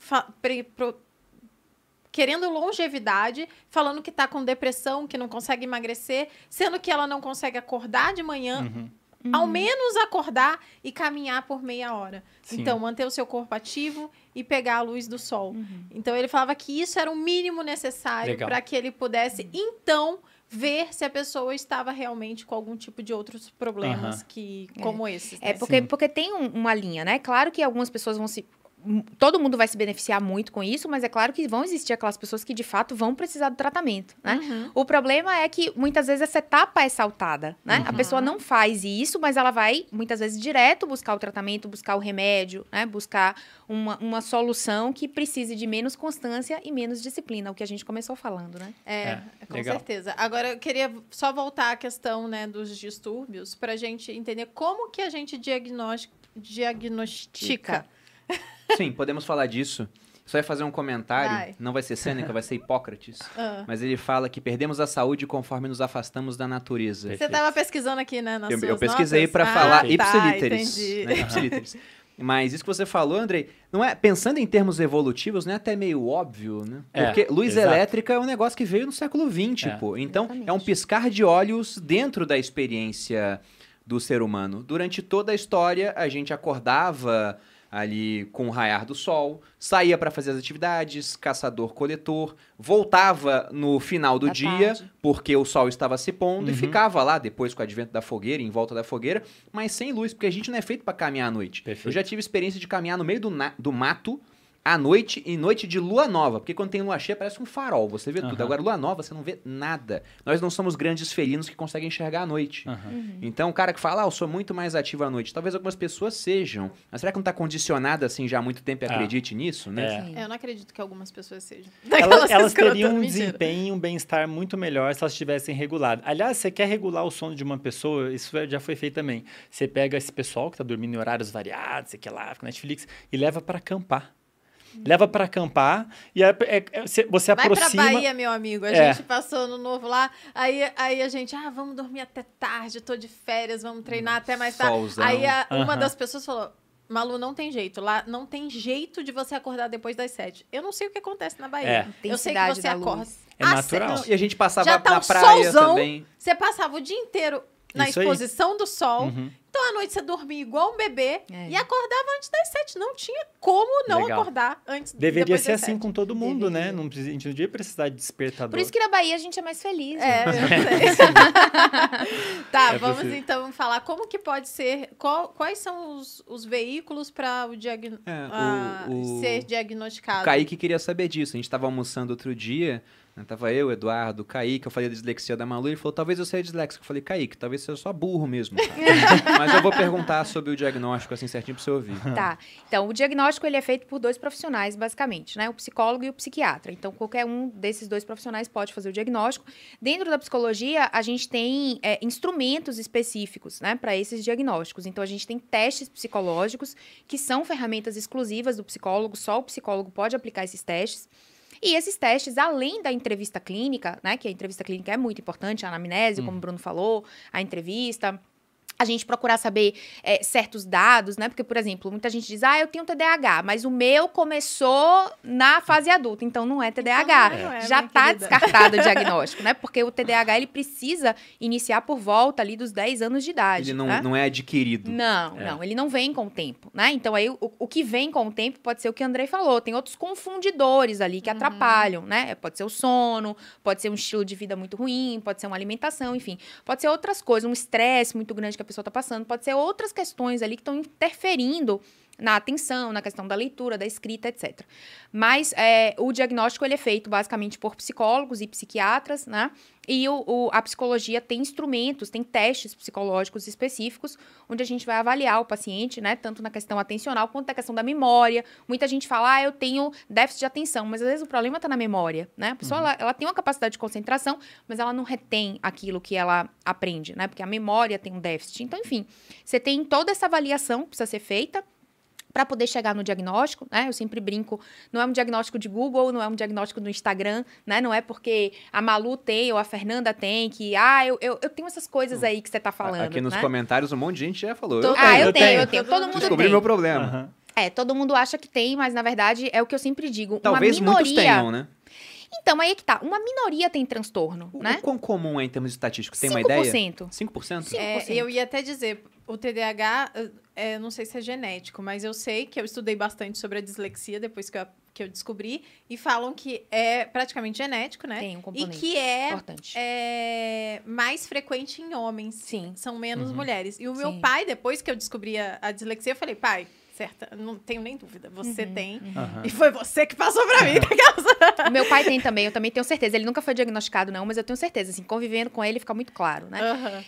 Speaker 3: querendo longevidade, falando que está com depressão, que não consegue emagrecer, sendo que ela não consegue acordar de manhã,
Speaker 4: Uhum.
Speaker 3: ao menos acordar e caminhar por meia hora.
Speaker 4: Sim.
Speaker 3: Então, manter o seu corpo ativo e pegar a luz do sol.
Speaker 1: Uhum.
Speaker 3: Então, ele falava que isso era o mínimo necessário para que ele pudesse, então, ver se a pessoa estava realmente com algum tipo de outros problemas
Speaker 4: Aham.
Speaker 3: que como esses.
Speaker 1: É
Speaker 3: né?
Speaker 1: porque,
Speaker 4: Sim.
Speaker 1: porque tem um- uma linha, né? Claro que algumas pessoas vão se. Todo mundo vai se beneficiar muito com isso, mas é claro que vão existir aquelas pessoas que de fato vão precisar do tratamento, né?
Speaker 3: Uhum.
Speaker 1: O problema é que muitas vezes essa etapa é saltada, né? A
Speaker 3: Uhum.
Speaker 1: pessoa não faz isso, mas ela vai muitas vezes direto buscar o tratamento, buscar o remédio, né? Buscar uma, uma solução que precise de menos constância e menos disciplina, o que a gente começou falando, né?
Speaker 3: É,
Speaker 4: É,
Speaker 3: com
Speaker 4: legal.
Speaker 3: certeza. Agora, eu queria só voltar à questão né, dos distúrbios para a gente entender como que a gente diagnos- diagnostica.
Speaker 2: Sim, podemos falar disso. Só ia fazer um comentário,
Speaker 3: Vai.
Speaker 2: não vai ser Sêneca, vai ser Hipócrates.
Speaker 3: Ah.
Speaker 2: Mas ele fala que perdemos a saúde conforme nos afastamos da natureza.
Speaker 3: Você estava pesquisando aqui, né, nas
Speaker 2: Eu,
Speaker 3: suas
Speaker 2: eu pesquisei para
Speaker 3: Ah,
Speaker 2: falar
Speaker 3: tá,
Speaker 2: ipsiliteris.
Speaker 3: entendi.
Speaker 2: né, ipsiliteris. Mas isso que você falou, Andrei, não é pensando em termos evolutivos, não é até meio óbvio, né?
Speaker 4: É,
Speaker 2: Porque luz
Speaker 4: exato.
Speaker 2: elétrica é um negócio que veio no século XX,
Speaker 4: É.
Speaker 2: pô. Então,
Speaker 1: Exatamente.
Speaker 2: é um piscar de olhos dentro da experiência do ser humano. Durante toda a história, a gente acordava ali com o raiar do sol, saía para fazer as atividades, caçador-coletor, voltava no final do
Speaker 1: Da
Speaker 2: dia,
Speaker 1: tarde.
Speaker 2: porque o sol estava se pondo e
Speaker 4: Uhum.
Speaker 2: ficava lá depois com o advento da fogueira, em volta da fogueira, mas sem luz, porque a gente não é feito para caminhar à noite.
Speaker 4: Perfeito.
Speaker 2: Eu já tive experiência de caminhar no meio do, na- do mato à noite e noite de lua nova, porque quando tem lua cheia parece um farol, você vê tudo.
Speaker 4: Aham.
Speaker 2: Agora lua nova você não vê nada. Nós não somos grandes felinos que conseguem enxergar à noite.
Speaker 4: Aham.
Speaker 2: Então, o cara que fala, ah, eu sou muito mais ativo à noite, talvez algumas pessoas sejam. Mas será que não tá condicionado assim já há muito tempo e
Speaker 4: Ah.
Speaker 2: acredite nisso, né?
Speaker 4: É.
Speaker 3: Eu não acredito que algumas pessoas sejam.
Speaker 4: Elas, elas teriam um
Speaker 3: mentira.
Speaker 4: desempenho e um bem-estar muito melhor se elas estivessem reguladas. Aliás, você quer regular o sono de uma pessoa, isso já foi feito também. Você pega esse pessoal que está dormindo em horários variados, sei que lá, fica Netflix, e leva para acampar. Leva para acampar e é- é- é- você- você
Speaker 3: Vai pra
Speaker 4: aproxima.
Speaker 3: Bahia, meu amigo. A
Speaker 4: É.
Speaker 3: gente passou no novo lá. Aí, aí a gente, ah, vamos dormir até tarde, tô de férias, vamos treinar até mais tarde.
Speaker 2: Solzão.
Speaker 3: Aí a- uma
Speaker 4: Aham.
Speaker 3: das pessoas falou. Malu, não tem jeito. Lá não tem jeito de você acordar depois das sete. Eu não sei o que acontece na Bahia.
Speaker 4: É.
Speaker 3: Eu sei que você
Speaker 1: da
Speaker 3: acorda.
Speaker 4: É natural.
Speaker 2: E a gente passava
Speaker 3: Já tá
Speaker 2: na
Speaker 3: um
Speaker 2: praia
Speaker 3: solzão.
Speaker 2: também.
Speaker 3: Você passava o dia inteiro na
Speaker 4: Isso aí.
Speaker 3: exposição do sol.
Speaker 4: Uhum.
Speaker 3: Então, à noite, você dormia igual um bebê
Speaker 1: É.
Speaker 3: e acordava antes das sete. Não tinha como não
Speaker 4: Legal.
Speaker 3: acordar antes
Speaker 4: Deveria ser assim
Speaker 3: sete.
Speaker 4: com todo mundo, né?
Speaker 1: Deveria.
Speaker 4: Não precisa, a gente não devia precisar de despertador.
Speaker 1: Por isso que na Bahia a gente é mais feliz.
Speaker 3: É,
Speaker 1: né?
Speaker 3: sei. tá,
Speaker 4: É
Speaker 3: vamos
Speaker 4: possível.
Speaker 3: então falar como que pode ser, qual- quais são os, os veículos para o, diagn-
Speaker 2: É, o-
Speaker 3: ah,
Speaker 2: o-
Speaker 3: ser diagnosticado.
Speaker 2: O Kaique queria saber disso. A gente tava almoçando outro dia, né, tava eu, Eduardo, o Kaique, eu falei da dislexia da Malu, ele falou, talvez eu seja disléxico. Eu falei, Kaique, talvez seja só burro mesmo. cara." Mas eu vou perguntar sobre o diagnóstico, assim, certinho pra você ouvir.
Speaker 1: Tá. Então, o diagnóstico ele é feito por dois profissionais, basicamente, né? O psicólogo e o psiquiatra. Então, qualquer um desses dois profissionais pode fazer o diagnóstico. Dentro da psicologia, a gente tem é, instrumentos específicos, né, para esses diagnósticos. Então, a gente tem testes psicológicos, que são ferramentas exclusivas do psicólogo, só o psicólogo pode aplicar esses testes. E esses testes, além da entrevista clínica, né, que a entrevista clínica é muito importante, a anamnese, como o Bruno falou, a entrevista, a gente procurar saber é, certos dados, né? Porque, por exemplo, muita gente diz, ah, eu tenho TDAH, mas o meu começou na fase adulta, então não é TDAH.
Speaker 3: Então, não é,
Speaker 1: Já está
Speaker 3: querida.
Speaker 1: descartado o diagnóstico, né? Porque o TDAH, ele precisa iniciar por volta ali dos 10 anos de idade,
Speaker 2: Ele não,
Speaker 1: né?
Speaker 2: não é adquirido.
Speaker 1: Não,
Speaker 4: É.
Speaker 1: não, ele não vem com o tempo, né? Então aí o, o que vem com o tempo pode ser o que o Andrei falou, tem outros confundidores ali que atrapalham, né? Pode ser o sono, pode ser um estilo de vida muito ruim, pode ser uma alimentação, enfim, pode ser outras coisas, um estresse muito grande que a pessoa tá passando, pode ser outras questões ali que estão interferindo na atenção, na questão da leitura, da escrita, etc. Mas é, o diagnóstico ele é feito basicamente por psicólogos e psiquiatras, né? E o, o, a psicologia tem instrumentos, tem testes psicológicos específicos, onde a gente vai avaliar o paciente, né? Tanto na questão atencional quanto na questão da memória. Muita gente fala, ah, eu tenho déficit de atenção, mas às vezes o problema está na memória, né? A pessoa, uhum. ela, ela, tem uma capacidade de concentração, mas ela não retém aquilo que ela aprende, né? Porque a memória tem um déficit. Então, enfim, você tem toda essa avaliação que precisa ser feita, para poder chegar no diagnóstico, né? Eu sempre brinco, não é um diagnóstico de Google, não é um diagnóstico do Instagram, né? Não é porque a Malu tem ou a Fernanda tem que, ah, eu, eu, eu tenho essas coisas aí que você tá falando.
Speaker 2: Aqui nos
Speaker 1: né?
Speaker 2: comentários um monte de gente já falou.
Speaker 1: eu ah, tenho, eu, tenho, eu tenho, todo mundo
Speaker 2: Descobri
Speaker 1: tem.
Speaker 2: meu problema.
Speaker 1: Uhum. É, todo mundo acha que tem, mas na verdade é o que eu sempre digo.
Speaker 2: Talvez
Speaker 1: uma minoria...
Speaker 2: muitos tenham, né?
Speaker 1: Então, aí é que tá. Uma minoria tem transtorno,
Speaker 2: o,
Speaker 1: né?
Speaker 2: O quão comum é em termos estatísticos? Tem 5%.
Speaker 1: uma
Speaker 2: ideia?
Speaker 1: 5%.
Speaker 2: 5%?
Speaker 3: É, eu ia até dizer, o TDAH, é, não sei se é genético, mas eu sei que eu estudei bastante sobre a dislexia depois que eu, que eu descobri, e falam que é praticamente genético, né?
Speaker 1: Tem um componente
Speaker 3: E que é,
Speaker 1: importante.
Speaker 3: é mais frequente em homens.
Speaker 1: Sim.
Speaker 3: São menos uhum. mulheres. E o meu
Speaker 1: Sim.
Speaker 3: pai, depois que eu descobri a, a dislexia, eu falei, pai, certa, não tenho nem dúvida. Você
Speaker 1: Uhum,
Speaker 3: tem.
Speaker 2: Uhum.
Speaker 3: E foi você que passou pra mim.
Speaker 1: O meu pai tem também, eu também tenho certeza. Ele nunca foi diagnosticado, não, mas eu tenho certeza. Assim, convivendo com ele fica muito claro, né?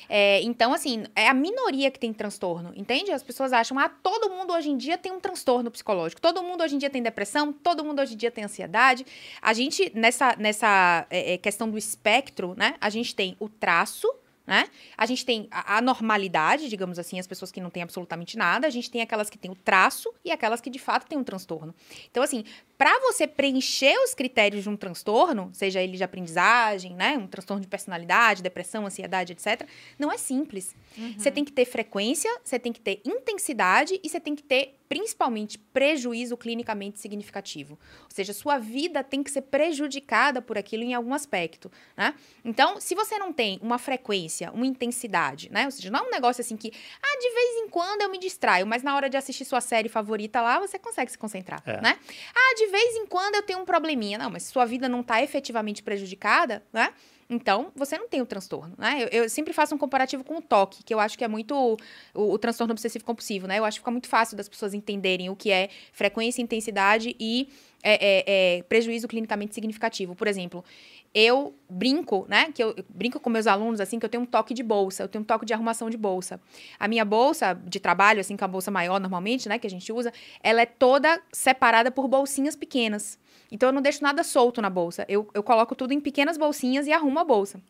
Speaker 1: É, então, assim, é a minoria que tem transtorno, entende? As pessoas acham, ah, todo mundo hoje em dia tem um transtorno psicológico. Todo mundo hoje em dia tem depressão, todo mundo hoje em dia tem ansiedade. A gente, nessa, nessa é, é, questão do espectro, né? A gente tem o traço, né? A gente tem a, a normalidade, digamos assim, as pessoas que não têm absolutamente nada. A gente tem aquelas que têm o traço e aquelas que de fato têm um transtorno. Então, assim, para você preencher os critérios de um transtorno, seja ele de aprendizagem, né? Um transtorno de personalidade, depressão, ansiedade, etc., não é simples. Você tem que ter frequência, você tem que ter intensidade e você tem que ter, principalmente, prejuízo clinicamente significativo. Ou seja, sua vida tem que ser prejudicada por aquilo em algum aspecto, né? Então, se você não tem uma frequência, uma intensidade, né? Ou seja, não é um negócio assim que, ah, de vez em quando eu me distraio, mas na hora de assistir sua série favorita lá, você consegue se concentrar,
Speaker 4: É.
Speaker 1: né? Ah, de vez em quando eu tenho um probleminha. Não, mas se sua vida não está efetivamente prejudicada, né? Então, você não tem o transtorno, né? Eu, eu sempre faço um comparativo com o toque, que eu acho que é muito o, o transtorno obsessivo compulsivo, né? Eu acho que fica muito fácil das pessoas entenderem o que é frequência, intensidade e é, é, é, prejuízo clinicamente significativo. Por exemplo, eu brinco, né? Que eu, eu brinco com meus alunos assim que eu tenho um toque de bolsa, eu tenho um toque de arrumação de bolsa. A minha bolsa de trabalho, assim, com a bolsa maior normalmente, né, que a gente usa, ela é toda separada por bolsinhas pequenas. Então eu não deixo nada solto na bolsa. Eu, eu coloco tudo em pequenas bolsinhas e arrumo a bolsa.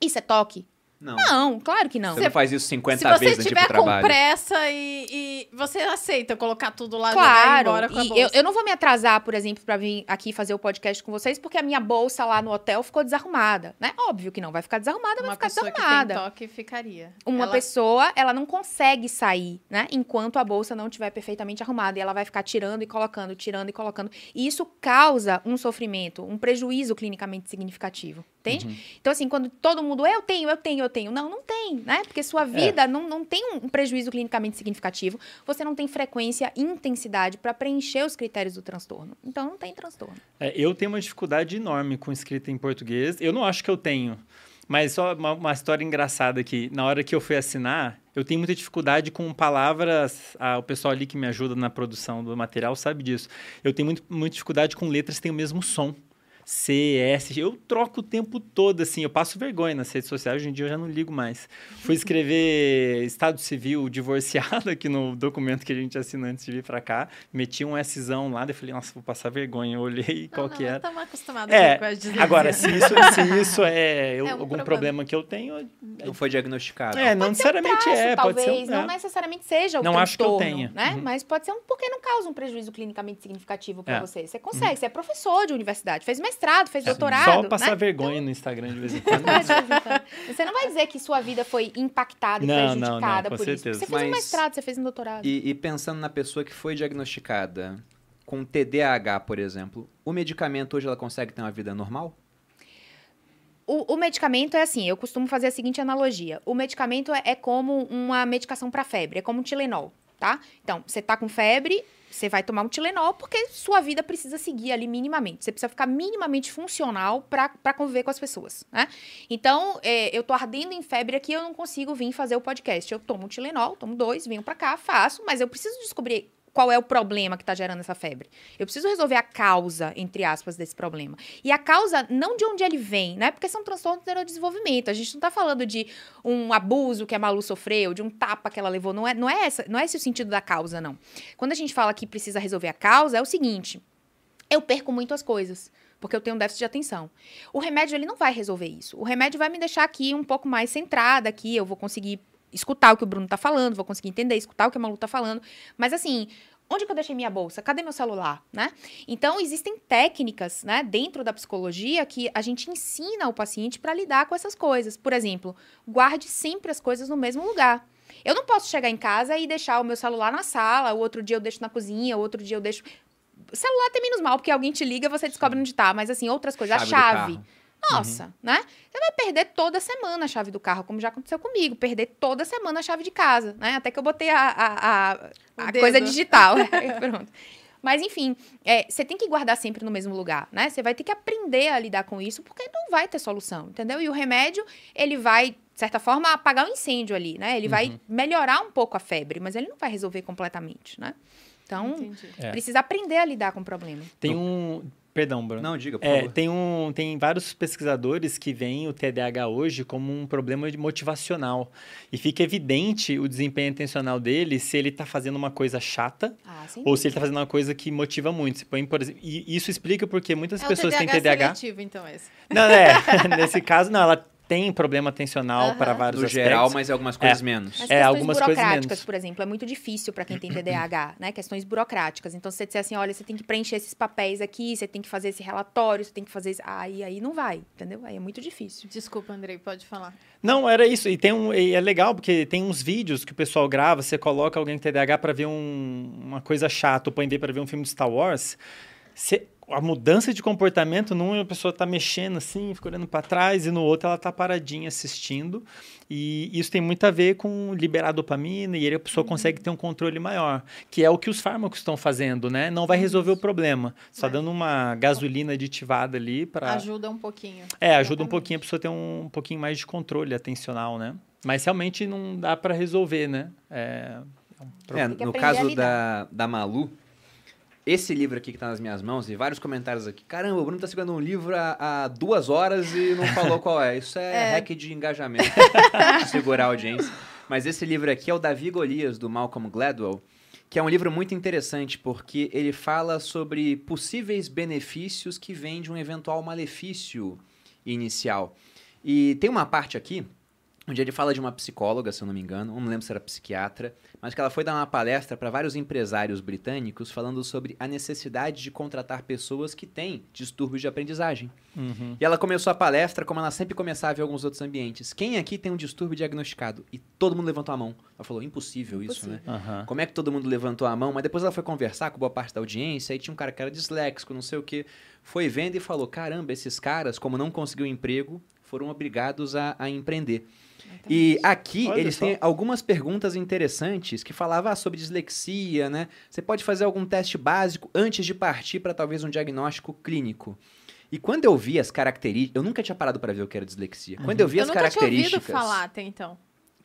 Speaker 1: Isso é toque?
Speaker 2: Não.
Speaker 1: Não, claro que não.
Speaker 2: Você não faz isso 50
Speaker 3: Se você
Speaker 2: vezes antes de ir
Speaker 3: tiver
Speaker 2: pro
Speaker 3: com
Speaker 2: trabalho.
Speaker 3: pressa e, e você aceita colocar tudo lá e
Speaker 1: Claro,
Speaker 3: embora com a
Speaker 1: e
Speaker 3: bolsa.
Speaker 1: eu, eu não vou me atrasar, por exemplo, pra vir aqui fazer o podcast com vocês, porque a minha bolsa lá no hotel ficou desarrumada, né? Óbvio que não, vai ficar desarrumada, vai
Speaker 3: Uma
Speaker 1: ficar
Speaker 3: pessoa que tem
Speaker 1: desarrumada.
Speaker 3: toque ficaria.
Speaker 1: Uma
Speaker 3: Ela-
Speaker 1: pessoa, ela não consegue sair, né? Enquanto a bolsa não estiver perfeitamente arrumada. E ela vai ficar tirando e colocando, tirando e colocando. E isso causa um sofrimento, um prejuízo clinicamente significativo. Entende? Então, assim, quando todo mundo, eu tenho, eu tenho, eu tenho. Não, não tem, né? Porque sua vida não, não tem um prejuízo clinicamente significativo. Você não tem frequência e intensidade para preencher os critérios do transtorno. Então, não tem transtorno.
Speaker 4: É, eu tenho uma dificuldade enorme com escrita em português. Eu não acho que eu tenho. Mas só uma, uma história engraçada aqui. Na hora que eu fui assinar, eu tenho muita dificuldade com palavras. ah, o pessoal ali que me ajuda na produção do material sabe disso. Eu tenho muito, muita dificuldade com letras que têm o mesmo som. C, S, eu troco o tempo todo, assim, eu passo vergonha nas redes sociais, hoje em dia eu já não ligo mais. Fui escrever Estado Civil divorciado aqui no documento que a gente assina antes de vir pra cá, meti um Szão lá, daí eu falei, nossa, vou passar vergonha, eu olhei qual que era.
Speaker 3: Estamos acostumados
Speaker 4: É,
Speaker 3: com as dislexia.
Speaker 4: Agora, se isso, se isso é, eu-
Speaker 3: É um
Speaker 4: algum
Speaker 3: problema.
Speaker 4: problema. que eu tenho,
Speaker 2: Não foi diagnosticado.
Speaker 4: é, não necessariamente
Speaker 1: traço,
Speaker 4: é, pode
Speaker 1: talvez,
Speaker 4: ser.
Speaker 1: não
Speaker 4: é.
Speaker 1: necessariamente seja o
Speaker 4: Não acho que eu tenha.
Speaker 1: né?
Speaker 4: Uhum.
Speaker 1: Mas pode ser um porque não causa um prejuízo clinicamente significativo para
Speaker 4: É.
Speaker 1: você. Você consegue, você é professor de universidade, fez mestrado, fez
Speaker 4: É,
Speaker 1: doutorado,
Speaker 4: Só passar
Speaker 1: né?
Speaker 4: vergonha no Instagram de vez em quando.
Speaker 1: Você não vai dizer que sua vida foi impactada e
Speaker 4: Não, não,
Speaker 1: prejudicada
Speaker 4: não, com
Speaker 1: por isso.
Speaker 4: certeza.
Speaker 1: Você fez um
Speaker 2: Mas-
Speaker 1: mestrado, você fez um doutorado.
Speaker 2: E, e pensando na pessoa que foi diagnosticada com TDAH, por exemplo, o medicamento hoje ela consegue ter uma vida normal?
Speaker 1: O, o medicamento é assim, eu costumo fazer a seguinte analogia. O medicamento é, é como uma medicação para febre, é como um Tilenol, tá? Então, você tá com febre, você vai tomar um Tilenol porque sua vida precisa seguir ali minimamente. Você precisa ficar minimamente funcional para conviver com as pessoas, né? Então, é, eu tô ardendo em febre aqui, eu não consigo vir fazer o podcast. Eu tomo um Tilenol, tomo dois, venho para cá, faço, mas eu preciso descobrir qual é o problema que está gerando essa febre. Eu preciso resolver a causa, entre aspas, desse problema. E a causa, não de onde ele vem, né? Porque são transtornos do neurodesenvolvimento. A gente não está falando de um abuso que a Malu sofreu, de um tapa que ela levou. Não é, não é, essa, não é esse o sentido da causa, não. Quando a gente fala que precisa resolver a causa, é o seguinte: eu perco muito as coisas porque eu tenho um déficit de atenção. O remédio ele não vai resolver isso. O remédio vai me deixar aqui um pouco mais centrada aqui, eu vou conseguir escutar o que o Bruno tá falando, vou conseguir entender, escutar o que a Malu tá falando. Mas assim, onde que eu deixei minha bolsa? Cadê meu celular, né? Então existem técnicas, né, dentro da psicologia que a gente ensina o paciente para lidar com essas coisas. Por exemplo, guarde sempre as coisas no mesmo lugar. Eu não posso chegar em casa e deixar o meu celular na sala, o outro dia eu deixo na cozinha, o outro dia eu deixo celular tem menos mal, porque alguém te liga, você descobre onde tá, mas assim, outras coisas,
Speaker 2: Chave
Speaker 1: a chave. Nossa,
Speaker 2: Uhum.
Speaker 1: né? Você vai perder toda semana a chave do carro, como já aconteceu comigo. Perder toda semana a chave de casa, né? Até que eu botei a, a, a, a coisa digital. Aí Pronto. Mas, enfim, é, você tem que guardar sempre no mesmo lugar, né? Você vai ter que aprender a lidar com isso, porque não vai ter solução, entendeu? E o remédio, ele vai, de certa forma, apagar o incêndio ali, né? Ele
Speaker 2: Uhum.
Speaker 1: vai melhorar um pouco a febre, mas ele não vai resolver completamente, né? Então,
Speaker 3: Entendi.
Speaker 4: É.
Speaker 1: precisa aprender a lidar com o problema.
Speaker 4: Tem um. Perdão, Bruno.
Speaker 2: Não, diga, por
Speaker 4: É,
Speaker 2: favor.
Speaker 4: tem, um, tem vários pesquisadores que veem o TDAH hoje como um problema de motivacional. E fica evidente o desempenho intencional dele se ele está fazendo uma coisa chata
Speaker 1: Ah,
Speaker 4: ou se ele está fazendo uma coisa que motiva muito. Se põe, por exemplo, e isso explica porque muitas
Speaker 3: É
Speaker 4: pessoas
Speaker 3: o
Speaker 4: têm
Speaker 3: TDAH
Speaker 4: TDAH.
Speaker 3: seletivo, então, esse.
Speaker 4: Não, é. Nesse caso, não, ela tem problema atencional para vários
Speaker 2: No
Speaker 4: aspectos.
Speaker 2: geral, mas algumas coisas menos.
Speaker 1: As
Speaker 4: É, algumas coisas
Speaker 1: burocráticas,
Speaker 4: menos.
Speaker 1: por exemplo, é muito difícil para quem tem TDAH, né? Questões burocráticas. Então, se você disser assim, olha, você tem que preencher esses papéis aqui, você tem que fazer esse relatório, você tem que fazer... Esse... Aí, aí não vai, entendeu? Aí é muito difícil.
Speaker 3: Desculpa, Andrei, pode falar.
Speaker 4: Não, era isso. E tem um, e é legal porque tem uns vídeos que o pessoal grava, você coloca alguém com TDAH para ver um- uma coisa chata, ou põe para ver um filme de Star Wars. Você- a mudança de comportamento, num a pessoa tá mexendo assim, fica olhando para trás, e no outro ela tá paradinha assistindo. E isso tem muito a ver com liberar dopamina, e aí a pessoa consegue ter um controle maior, que é o que os fármacos estão fazendo, né? Não vai resolver o problema, só
Speaker 3: Vai.
Speaker 4: dando uma gasolina aditivada ali para
Speaker 3: Ajuda um pouquinho.
Speaker 4: é, ajuda um
Speaker 3: Exatamente.
Speaker 4: pouquinho a pessoa a ter um, pouquinho mais de controle atencional, né? Mas realmente não dá para resolver, né? É, é um
Speaker 2: É, no caso da, da Malu, esse livro aqui que tá nas minhas mãos, e vários comentários aqui. Caramba, o Bruno tá segurando um livro há, há duas horas e não falou qual é. Isso é, hack de engajamento. segurar a audiência. Mas esse livro aqui é o Davi Golias, do Malcolm Gladwell, que é um livro muito interessante porque ele fala sobre possíveis benefícios que vêm de um eventual malefício inicial. E tem uma parte aqui onde ele fala de uma psicóloga, se eu não me engano, não me lembro se era psiquiatra, mas que ela foi dar uma palestra para vários empresários britânicos falando sobre a necessidade de contratar pessoas que têm distúrbios de aprendizagem.
Speaker 4: Uhum.
Speaker 2: E ela começou a palestra como ela sempre começava em alguns outros ambientes. Quem aqui tem um distúrbio diagnosticado? E todo mundo levantou a mão. Ela falou, impossível isso, né?
Speaker 4: Aham.
Speaker 2: Como é que todo mundo levantou a mão? Mas depois ela foi conversar com boa parte da audiência, aí tinha um cara que era disléxico, não sei o quê. Foi vendo e falou: caramba, esses caras, como não conseguiu emprego, foram obrigados a, a empreender. E aqui
Speaker 4: Olha
Speaker 2: eles
Speaker 4: só.
Speaker 2: têm algumas perguntas interessantes que falavam ah, sobre dislexia, né? Você pode fazer algum teste básico antes de partir para talvez um diagnóstico clínico. E quando eu vi as características, eu nunca tinha parado para ver o que era dislexia. Quando eu vi
Speaker 3: eu
Speaker 2: as
Speaker 3: nunca tinha ouvido
Speaker 2: características,
Speaker 3: falar até então.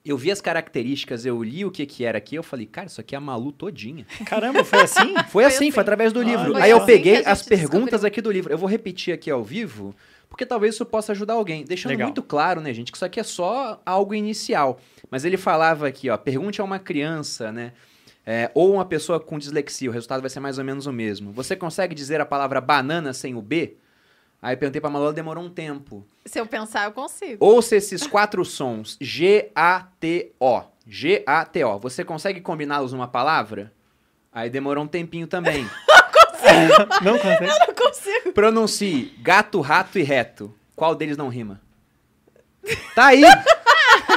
Speaker 2: eu vi as características, eu li o que que era aqui, eu falei, cara, isso aqui é a Malu todinha.
Speaker 4: Caramba, foi assim?
Speaker 2: Foi, assim,
Speaker 3: assim.
Speaker 2: foi através do
Speaker 4: Olha
Speaker 2: livro. Aí eu
Speaker 3: assim
Speaker 2: peguei as perguntas
Speaker 3: descobriu.
Speaker 2: aqui do livro. Eu vou repetir aqui ao vivo, porque talvez isso possa ajudar alguém. Deixando
Speaker 4: Legal.
Speaker 2: muito claro, né, gente, que isso aqui é só algo inicial. Mas ele falava aqui, ó, pergunte a uma criança, né, é, ou uma pessoa com dislexia, o resultado vai ser mais ou menos o mesmo. Você consegue dizer a palavra banana sem o B? Aí eu perguntei pra Malu, ela demorou um tempo.
Speaker 3: Se eu pensar, eu consigo.
Speaker 2: Ouça esses quatro sons, G-A-T-O, G-A-T-O. Você consegue combiná-los numa palavra? Aí demorou um tempinho também.
Speaker 4: Não consegue?
Speaker 3: Eu consigo.
Speaker 2: Pronuncie gato, rato e reto. Qual deles não rima? Tá aí!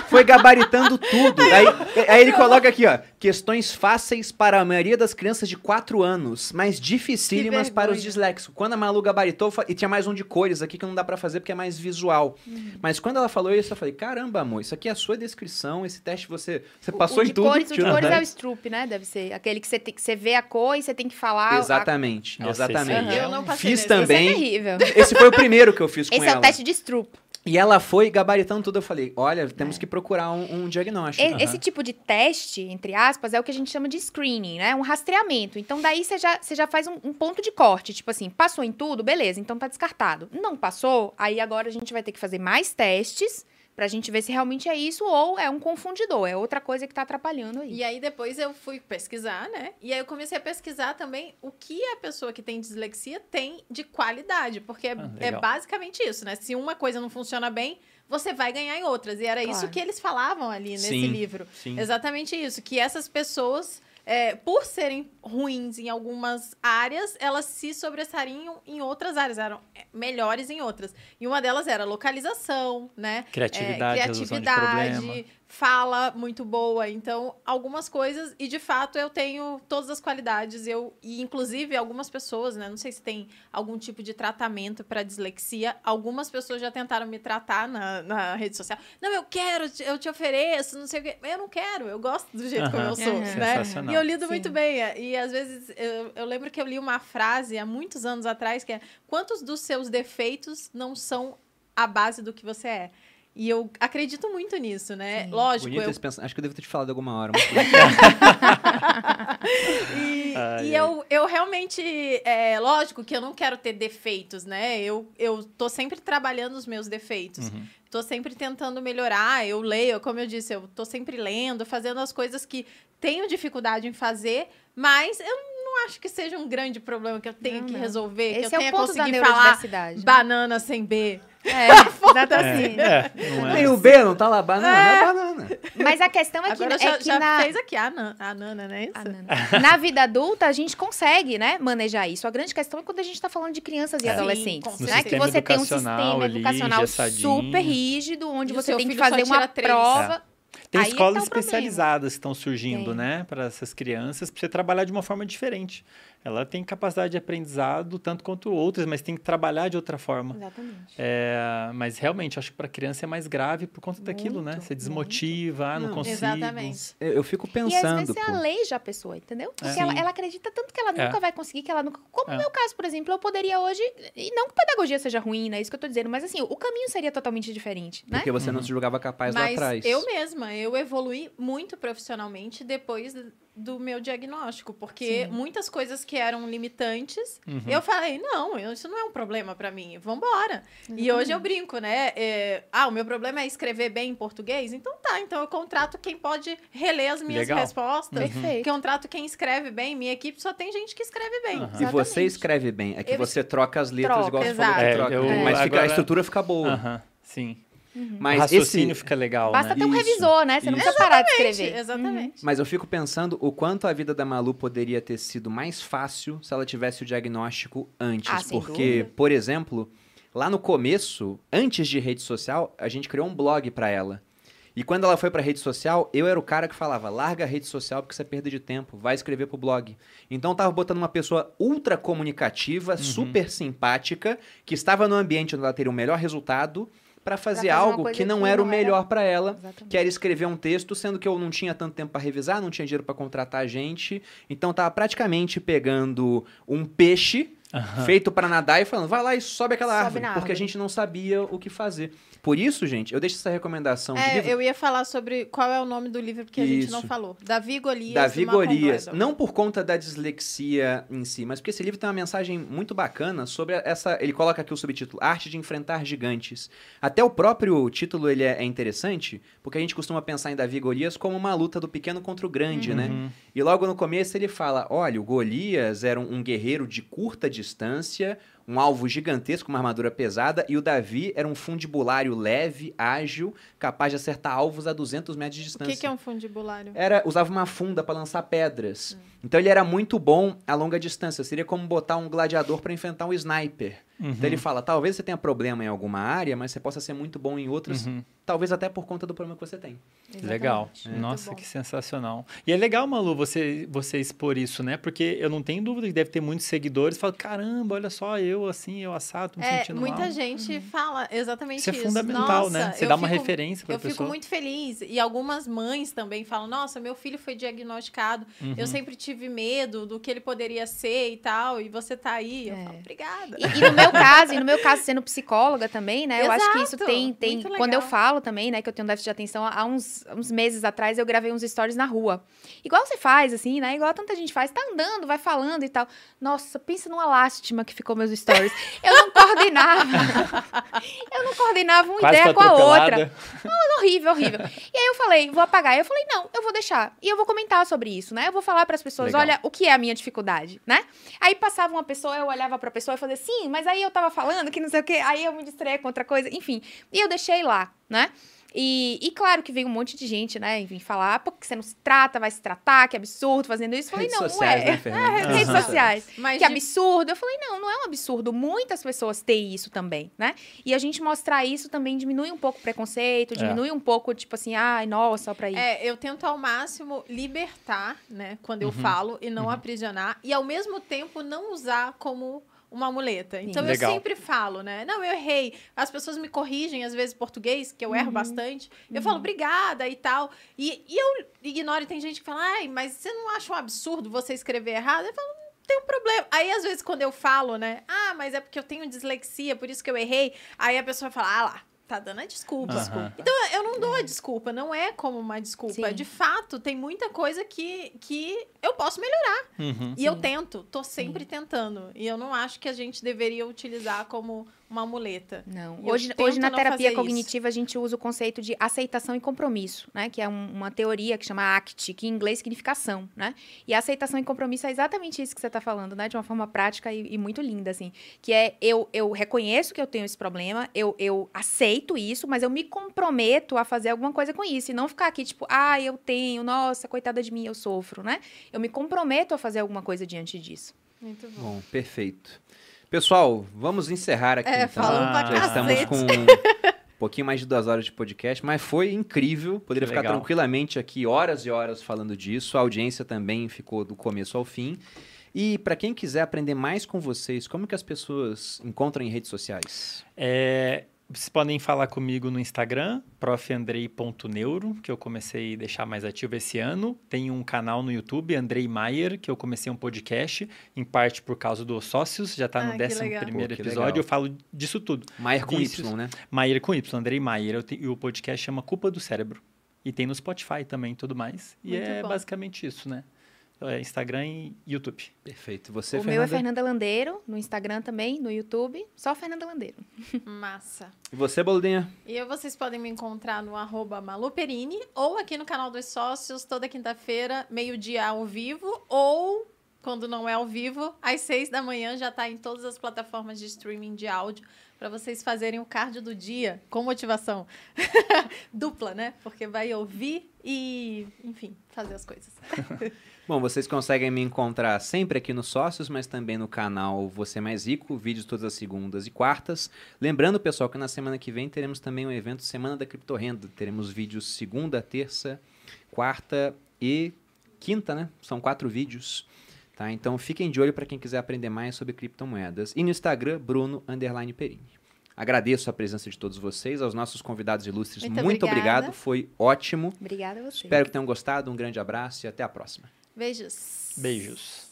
Speaker 2: Foi gabaritando tudo. Aí, aí ele coloca aqui, ó. Questões fáceis para a maioria das crianças de 4 anos, mas dificílimas para os disléxicos. Quando a Malu gabaritou, e tinha mais um de cores aqui que não dá pra fazer porque é mais visual. Mas quando ela falou isso, eu falei: caramba, amor, isso aqui é a sua descrição. Esse teste você, você passou
Speaker 1: o
Speaker 2: em
Speaker 1: de
Speaker 2: tudo.
Speaker 1: Cores, o de cores é o. Stroop, né? Deve ser. Aquele que você, tem, que você vê a cor e você tem que falar. a-
Speaker 2: Exatamente,
Speaker 4: Nossa, esse
Speaker 2: exatamente.
Speaker 4: é
Speaker 3: Eu não passei
Speaker 2: Fiz
Speaker 3: nesse.
Speaker 2: também.
Speaker 1: Esse é terrível.
Speaker 2: Esse foi o primeiro que eu fiz com
Speaker 1: Esse
Speaker 2: ela.
Speaker 1: é o teste de Stroop.
Speaker 2: E ela foi gabaritando tudo. Eu falei: olha, temos que procurar um, um diagnóstico.
Speaker 1: E- Esse tipo de teste, entre aspas, é o que a gente chama de screening, né? Um rastreamento. Então, daí você já, você já faz um, um ponto de corte. Tipo assim, passou em tudo, beleza, então tá descartado. Não passou, aí agora a gente vai ter que fazer mais testes pra gente ver se realmente é isso ou é um confundidor, é outra coisa que tá atrapalhando aí.
Speaker 3: E aí depois eu fui pesquisar, né? E aí eu comecei a pesquisar também o que a pessoa que tem dislexia tem de qualidade, porque é,
Speaker 4: Ah,
Speaker 3: é basicamente isso, né? Se uma coisa não funciona bem, você vai ganhar em outras. E era isso
Speaker 1: Claro.
Speaker 3: que eles falavam ali nesse
Speaker 2: Sim.
Speaker 3: livro.
Speaker 2: Sim.
Speaker 3: Exatamente isso, que essas pessoas, é, por serem ruins em algumas áreas, elas se sobressariam em outras áreas, eram é, melhores em outras. E uma delas era localização, né?
Speaker 4: Criatividade,
Speaker 3: é, criatividade, fala muito boa. Então, algumas coisas, e de fato eu tenho todas as qualidades. Eu, e inclusive algumas pessoas, né? Não sei se tem algum tipo de tratamento para dislexia. Algumas pessoas já tentaram me tratar na, na rede social. Não, eu quero, eu te ofereço, não sei o quê. Eu não quero, eu gosto do jeito como
Speaker 4: Aham.
Speaker 3: eu sou, né? E eu lido
Speaker 1: Sim.
Speaker 3: muito bem. E às vezes eu, eu lembro que eu li uma frase há muitos anos atrás que é: quantos dos seus defeitos não são a base do que você é? E eu acredito muito nisso, né?
Speaker 1: Sim.
Speaker 3: Lógico,
Speaker 2: Bonito
Speaker 3: eu,
Speaker 2: esse pensamento. Acho que eu devo ter te falado alguma hora. Mas...
Speaker 3: e,
Speaker 4: Ai,
Speaker 3: e
Speaker 4: ai.
Speaker 3: eu, eu realmente, é lógico que eu não quero ter defeitos, né? Eu, eu tô sempre trabalhando os meus defeitos.
Speaker 4: Uhum.
Speaker 3: Tô sempre tentando melhorar. Eu leio, como eu disse, eu tô sempre lendo, fazendo as coisas que tenho dificuldade em fazer, mas eu não acho que seja um grande problema que eu tenha
Speaker 1: Não,
Speaker 3: que
Speaker 1: não.
Speaker 3: resolver, que eu
Speaker 1: Esse é
Speaker 3: tenha
Speaker 1: o ponto da
Speaker 3: conseguido falar
Speaker 1: né?
Speaker 3: banana sem B.
Speaker 1: É, exatamente.
Speaker 4: É, não é.
Speaker 2: Tem o B, não tá lá, banana, é banana.
Speaker 1: Mas a questão é que,
Speaker 3: Agora
Speaker 1: é
Speaker 3: já,
Speaker 1: que
Speaker 3: já
Speaker 1: na...
Speaker 3: fez aqui a, nan, a Nana, né? Isso?
Speaker 1: Não, não. Na vida adulta, a gente consegue, né, manejar isso. A grande questão é quando a gente está falando de crianças e
Speaker 4: É.
Speaker 1: adolescentes,
Speaker 3: Sim,
Speaker 1: né? Que você tem um sistema
Speaker 4: ali,
Speaker 1: educacional super rígido, onde
Speaker 3: E
Speaker 1: você tem que fazer uma prova.
Speaker 4: Tem
Speaker 1: Aí é que
Speaker 4: escolas
Speaker 1: tá o problema.
Speaker 4: especializadas que estão surgindo, né, para essas crianças, para você trabalhar de uma forma diferente. Ela tem capacidade de aprendizado tanto quanto outras, mas tem que trabalhar de outra forma.
Speaker 1: Exatamente.
Speaker 4: É, mas realmente, acho que para criança é mais grave por conta daquilo, né?
Speaker 1: Muito,
Speaker 4: Você desmotiva, ah, não,
Speaker 2: Não.
Speaker 4: consigo.
Speaker 3: Exatamente.
Speaker 2: Eu, eu fico
Speaker 1: E às
Speaker 2: pensando,
Speaker 1: vezes você
Speaker 2: pô.
Speaker 1: aleija a pessoa, entendeu? Porque
Speaker 2: É.
Speaker 1: ela,
Speaker 2: Sim.
Speaker 1: ela acredita tanto que ela
Speaker 4: É.
Speaker 1: nunca vai conseguir, que ela nunca. Como
Speaker 4: É.
Speaker 1: no meu caso, por exemplo, eu poderia hoje. E não que pedagogia seja ruim, não é isso que eu tô dizendo, mas assim, o caminho seria totalmente diferente, né?
Speaker 2: Porque você não se julgava capaz lá
Speaker 3: Mas
Speaker 2: atrás.
Speaker 3: eu mesma, eu evoluí muito profissionalmente depois do meu diagnóstico, porque
Speaker 1: Sim.
Speaker 3: muitas coisas que eram limitantes,
Speaker 4: Uhum.
Speaker 3: eu falei, não, isso não é um problema pra mim, vambora. E hoje eu brinco, né? é, ah, o meu problema é escrever bem em português? Então tá, então eu contrato quem pode reler as minhas
Speaker 4: Legal.
Speaker 3: respostas,
Speaker 1: Perfeito.
Speaker 3: contrato quem escreve bem, minha equipe só tem gente que escreve bem.
Speaker 4: Aham.
Speaker 2: E você escreve bem. É que
Speaker 3: Eu-
Speaker 2: você troca as letras
Speaker 1: Troca,
Speaker 2: igual você falou que.
Speaker 4: É,
Speaker 2: troca.
Speaker 4: eu-
Speaker 2: Mas fica- a
Speaker 4: agora-
Speaker 2: estrutura fica boa.
Speaker 4: Sim. O
Speaker 2: Mas
Speaker 4: raciocínio
Speaker 2: esse...
Speaker 4: fica legal,
Speaker 1: Basta
Speaker 4: né?
Speaker 1: ter um
Speaker 2: Isso,
Speaker 1: revisor, né? Você não
Speaker 2: isso.
Speaker 1: precisa parar de escrever.
Speaker 3: Exatamente.
Speaker 2: Mas eu fico pensando o quanto a vida da Malu poderia ter sido mais fácil se ela tivesse o diagnóstico antes.
Speaker 1: Ah,
Speaker 2: porque,
Speaker 1: dúvida.
Speaker 2: por exemplo, lá no começo, antes de rede social, a gente criou um blog pra ela. E quando ela foi pra rede social, eu era o cara que falava: larga a rede social porque você é perda de tempo, vai escrever pro blog. Então eu tava botando uma pessoa ultra comunicativa, super simpática, que estava no ambiente onde ela teria o melhor resultado, pra fazer algo que não
Speaker 1: que
Speaker 2: era o
Speaker 1: era-
Speaker 2: melhor pra ela
Speaker 1: Exatamente.
Speaker 2: que era escrever um texto, sendo que eu não tinha tanto tempo para revisar, não tinha dinheiro para contratar gente, então tava praticamente pegando um peixe
Speaker 4: Aham.
Speaker 2: feito para nadar e falando, vai lá e sobe aquela
Speaker 1: Sobe
Speaker 2: árvore,
Speaker 1: na
Speaker 2: porque a
Speaker 1: árvore.
Speaker 2: gente não sabia o que fazer. Por isso, gente, eu deixo essa recomendação de
Speaker 3: É,
Speaker 2: livro.
Speaker 3: eu ia falar sobre qual é o nome do livro porque a gente não falou. Davi Golias.
Speaker 2: Davi Golias, não por conta da dislexia em si, mas porque esse livro tem uma mensagem muito bacana sobre essa. Ele coloca aqui o subtítulo Arte de Enfrentar Gigantes. Até o próprio título ele é, é interessante, porque a gente costuma pensar em Davi Golias como uma luta do pequeno contra o grande, né?
Speaker 4: Uhum.
Speaker 2: E logo no começo ele fala: olha, o Golias era um, um guerreiro de curta distância, distância um alvo gigantesco, uma armadura pesada, e o Davi era um fundibulário leve, ágil, capaz de acertar alvos a 200 metros de
Speaker 3: O
Speaker 2: distância
Speaker 3: que, que é um fundibulário?
Speaker 2: era usava uma funda para lançar pedras. Então ele era muito bom a longa distância. Seria como botar um gladiador para enfrentar um sniper.
Speaker 4: Uhum.
Speaker 2: Então ele fala: talvez você tenha problema em alguma área, mas você possa ser muito bom em outras,
Speaker 4: Uhum.
Speaker 2: talvez até por conta do problema que você tem.
Speaker 4: Legal.
Speaker 3: Exatamente. Muito
Speaker 4: Nossa,
Speaker 3: bom.
Speaker 4: que sensacional. E é legal, Malu, você, você expor isso, né? Porque eu não tenho dúvida que deve ter muitos seguidores. Falam, caramba, olha só, eu eu assim, eu assado, tô me
Speaker 3: É,
Speaker 4: sentindo
Speaker 3: muita
Speaker 4: mal.
Speaker 3: gente fala exatamente
Speaker 4: Isso
Speaker 3: isso.
Speaker 4: é fundamental,
Speaker 3: Nossa,
Speaker 4: né? Você
Speaker 3: eu
Speaker 4: dá uma
Speaker 3: fico-
Speaker 4: referência pra
Speaker 3: Eu
Speaker 4: pessoa.
Speaker 3: fico muito feliz. E algumas mães também falam: Nossa, meu filho foi diagnosticado.
Speaker 4: Uhum.
Speaker 3: Eu sempre tive medo do que ele poderia ser e tal. E você tá aí. Eu
Speaker 1: É.
Speaker 3: falo: Obrigada.
Speaker 1: E, e no meu caso, e no meu caso, sendo psicóloga também, né? Eu acho que isso
Speaker 3: Exato,
Speaker 1: tem. tem quando eu falo também, né, que eu tenho déficit de atenção, há uns, uns meses atrás eu gravei uns stories na rua. Igual você faz, assim, né? Igual tanta gente faz, tá andando, vai falando e tal. Nossa, pensa numa lástima que ficou meus stories. Eu não coordenava. eu não coordenava uma
Speaker 4: Quase
Speaker 1: ideia com a outra.
Speaker 4: atropelada.
Speaker 1: horrível, horrível. E aí eu falei, vou apagar. Eu falei, não, eu vou deixar. E eu vou comentar sobre isso, né? Eu vou falar para as pessoas,
Speaker 4: Legal.
Speaker 1: olha, o que é a minha dificuldade, né? Aí passava uma pessoa, eu olhava pra pessoa e fazia, sim, mas aí eu tava falando que não sei o quê, aí eu me distraía com outra coisa, enfim. E eu deixei lá, né? E, e claro que veio um monte de gente, né, enfim, falar, pô, que você não se trata, vai se tratar, que absurdo fazendo isso. Eu falei,
Speaker 2: Redes
Speaker 1: não,
Speaker 2: sociais,
Speaker 1: ué.
Speaker 2: né, Fernanda?
Speaker 1: É, redes sociais.
Speaker 3: Mas
Speaker 1: Que
Speaker 3: de-
Speaker 1: absurdo. Eu falei, não, não é um absurdo. Muitas pessoas têm isso também, né? E a gente mostrar isso também diminui um pouco o preconceito, diminui um pouco, tipo assim, ai, nossa, só pra ir.
Speaker 3: É, eu tento ao máximo libertar, né, quando eu
Speaker 4: Uhum.
Speaker 3: falo, e não aprisionar, e ao mesmo tempo não usar como uma muleta. Então eu
Speaker 4: Legal.
Speaker 3: sempre falo, né? Não, eu errei. As pessoas me corrigem, às vezes, em português, que eu erro bastante. Eu falo, obrigada e tal. E, e eu ignoro, e tem gente que fala, ai, mas você não acha um absurdo você escrever errado? Eu falo, não tem um problema. Aí, às vezes, quando eu falo, né? Ah, mas é porque eu tenho dislexia, por isso que eu errei. Aí a pessoa fala, ah lá, tá dando a desculpa. Então, eu não dou a desculpa, não é como uma desculpa.
Speaker 1: Sim.
Speaker 3: De fato, tem muita coisa que, que eu posso melhorar.
Speaker 4: Uhum.
Speaker 3: E eu tento, tô sempre tentando. E eu não acho que a gente deveria utilizar como uma muleta.
Speaker 1: Não.
Speaker 3: E
Speaker 1: Hoje, hoje na terapia cognitiva a gente usa o conceito de aceitação e compromisso, né? Que é um- uma teoria que chama ACT, que em inglês significa ação, né? E a aceitação e compromisso é exatamente isso que você está falando, né? De uma forma prática e, e muito linda, assim. Que é eu, eu reconheço que eu tenho esse problema, eu, eu aceito isso, mas eu me comprometo a fazer alguma coisa com isso. E não ficar aqui, tipo, ah, eu tenho, nossa, coitada de mim, eu sofro, né? Eu me comprometo a fazer alguma coisa diante disso.
Speaker 3: Muito bom.
Speaker 2: Bom, perfeito. Pessoal, vamos encerrar aqui
Speaker 3: É,
Speaker 2: então.
Speaker 3: falando
Speaker 4: pra
Speaker 2: Já estamos com um pouquinho mais de duas horas de podcast, mas foi incrível. Poderia
Speaker 4: Que
Speaker 2: ficar
Speaker 4: legal.
Speaker 2: tranquilamente aqui horas e horas falando disso. A audiência também ficou do começo ao fim. E para quem quiser aprender mais com vocês, como que as pessoas encontram em redes sociais?
Speaker 4: É, vocês podem falar comigo no Instagram, profandrei.neuro, que eu comecei a deixar mais ativo esse ano. Tem um canal no YouTube, Andrei Maier, que eu comecei um podcast, em parte por causa dos sócios, já está
Speaker 3: Ah,
Speaker 4: no
Speaker 3: que
Speaker 4: 11
Speaker 3: legal.
Speaker 4: primeiro
Speaker 2: Pô, que
Speaker 4: episódio,
Speaker 2: legal.
Speaker 4: eu falo disso tudo.
Speaker 2: Maier com
Speaker 4: Vícios.
Speaker 2: Y, né?
Speaker 4: Maier com Y, Andrei Maier, te- e o podcast chama Culpa do Cérebro. E tem no Spotify também e tudo mais. E
Speaker 3: Muito
Speaker 4: é
Speaker 3: bom.
Speaker 4: basicamente isso, né? É Instagram e YouTube.
Speaker 2: Perfeito. Você,
Speaker 1: o meu é
Speaker 2: Fernanda?
Speaker 1: Fernanda Landeiro, no Instagram também, no YouTube, só Fernanda Landeiro.
Speaker 3: Massa.
Speaker 2: E você, Boludinha?
Speaker 3: E eu, vocês podem me encontrar no arroba maluperini ou aqui no canal dos sócios, toda quinta-feira, meio-dia ao vivo, ou, quando não é ao vivo, às seis da manhã já está em todas as plataformas de streaming de áudio para vocês fazerem o cardio do dia com motivação dupla, né? Porque vai ouvir e, enfim, fazer as coisas.
Speaker 2: Bom, vocês conseguem me encontrar sempre aqui nos Sócios, mas também no canal Você Mais Rico, vídeos todas as segundas e quartas. Lembrando, pessoal, que na semana que vem teremos também um evento Semana da Criptorrenda. Teremos vídeos segunda, terça, quarta e quinta, né? São quatro vídeos. Tá? Então fiquem de olho para quem quiser aprender mais sobre criptomoedas. E no Instagram, Bruno Underline Perini. Agradeço a presença de todos vocês, aos nossos convidados ilustres.
Speaker 3: Muito
Speaker 2: Muito, obrigado, foi ótimo.
Speaker 1: Obrigada a você.
Speaker 2: Espero que tenham gostado. Um grande abraço e até a próxima.
Speaker 3: Beijos.
Speaker 4: Beijos.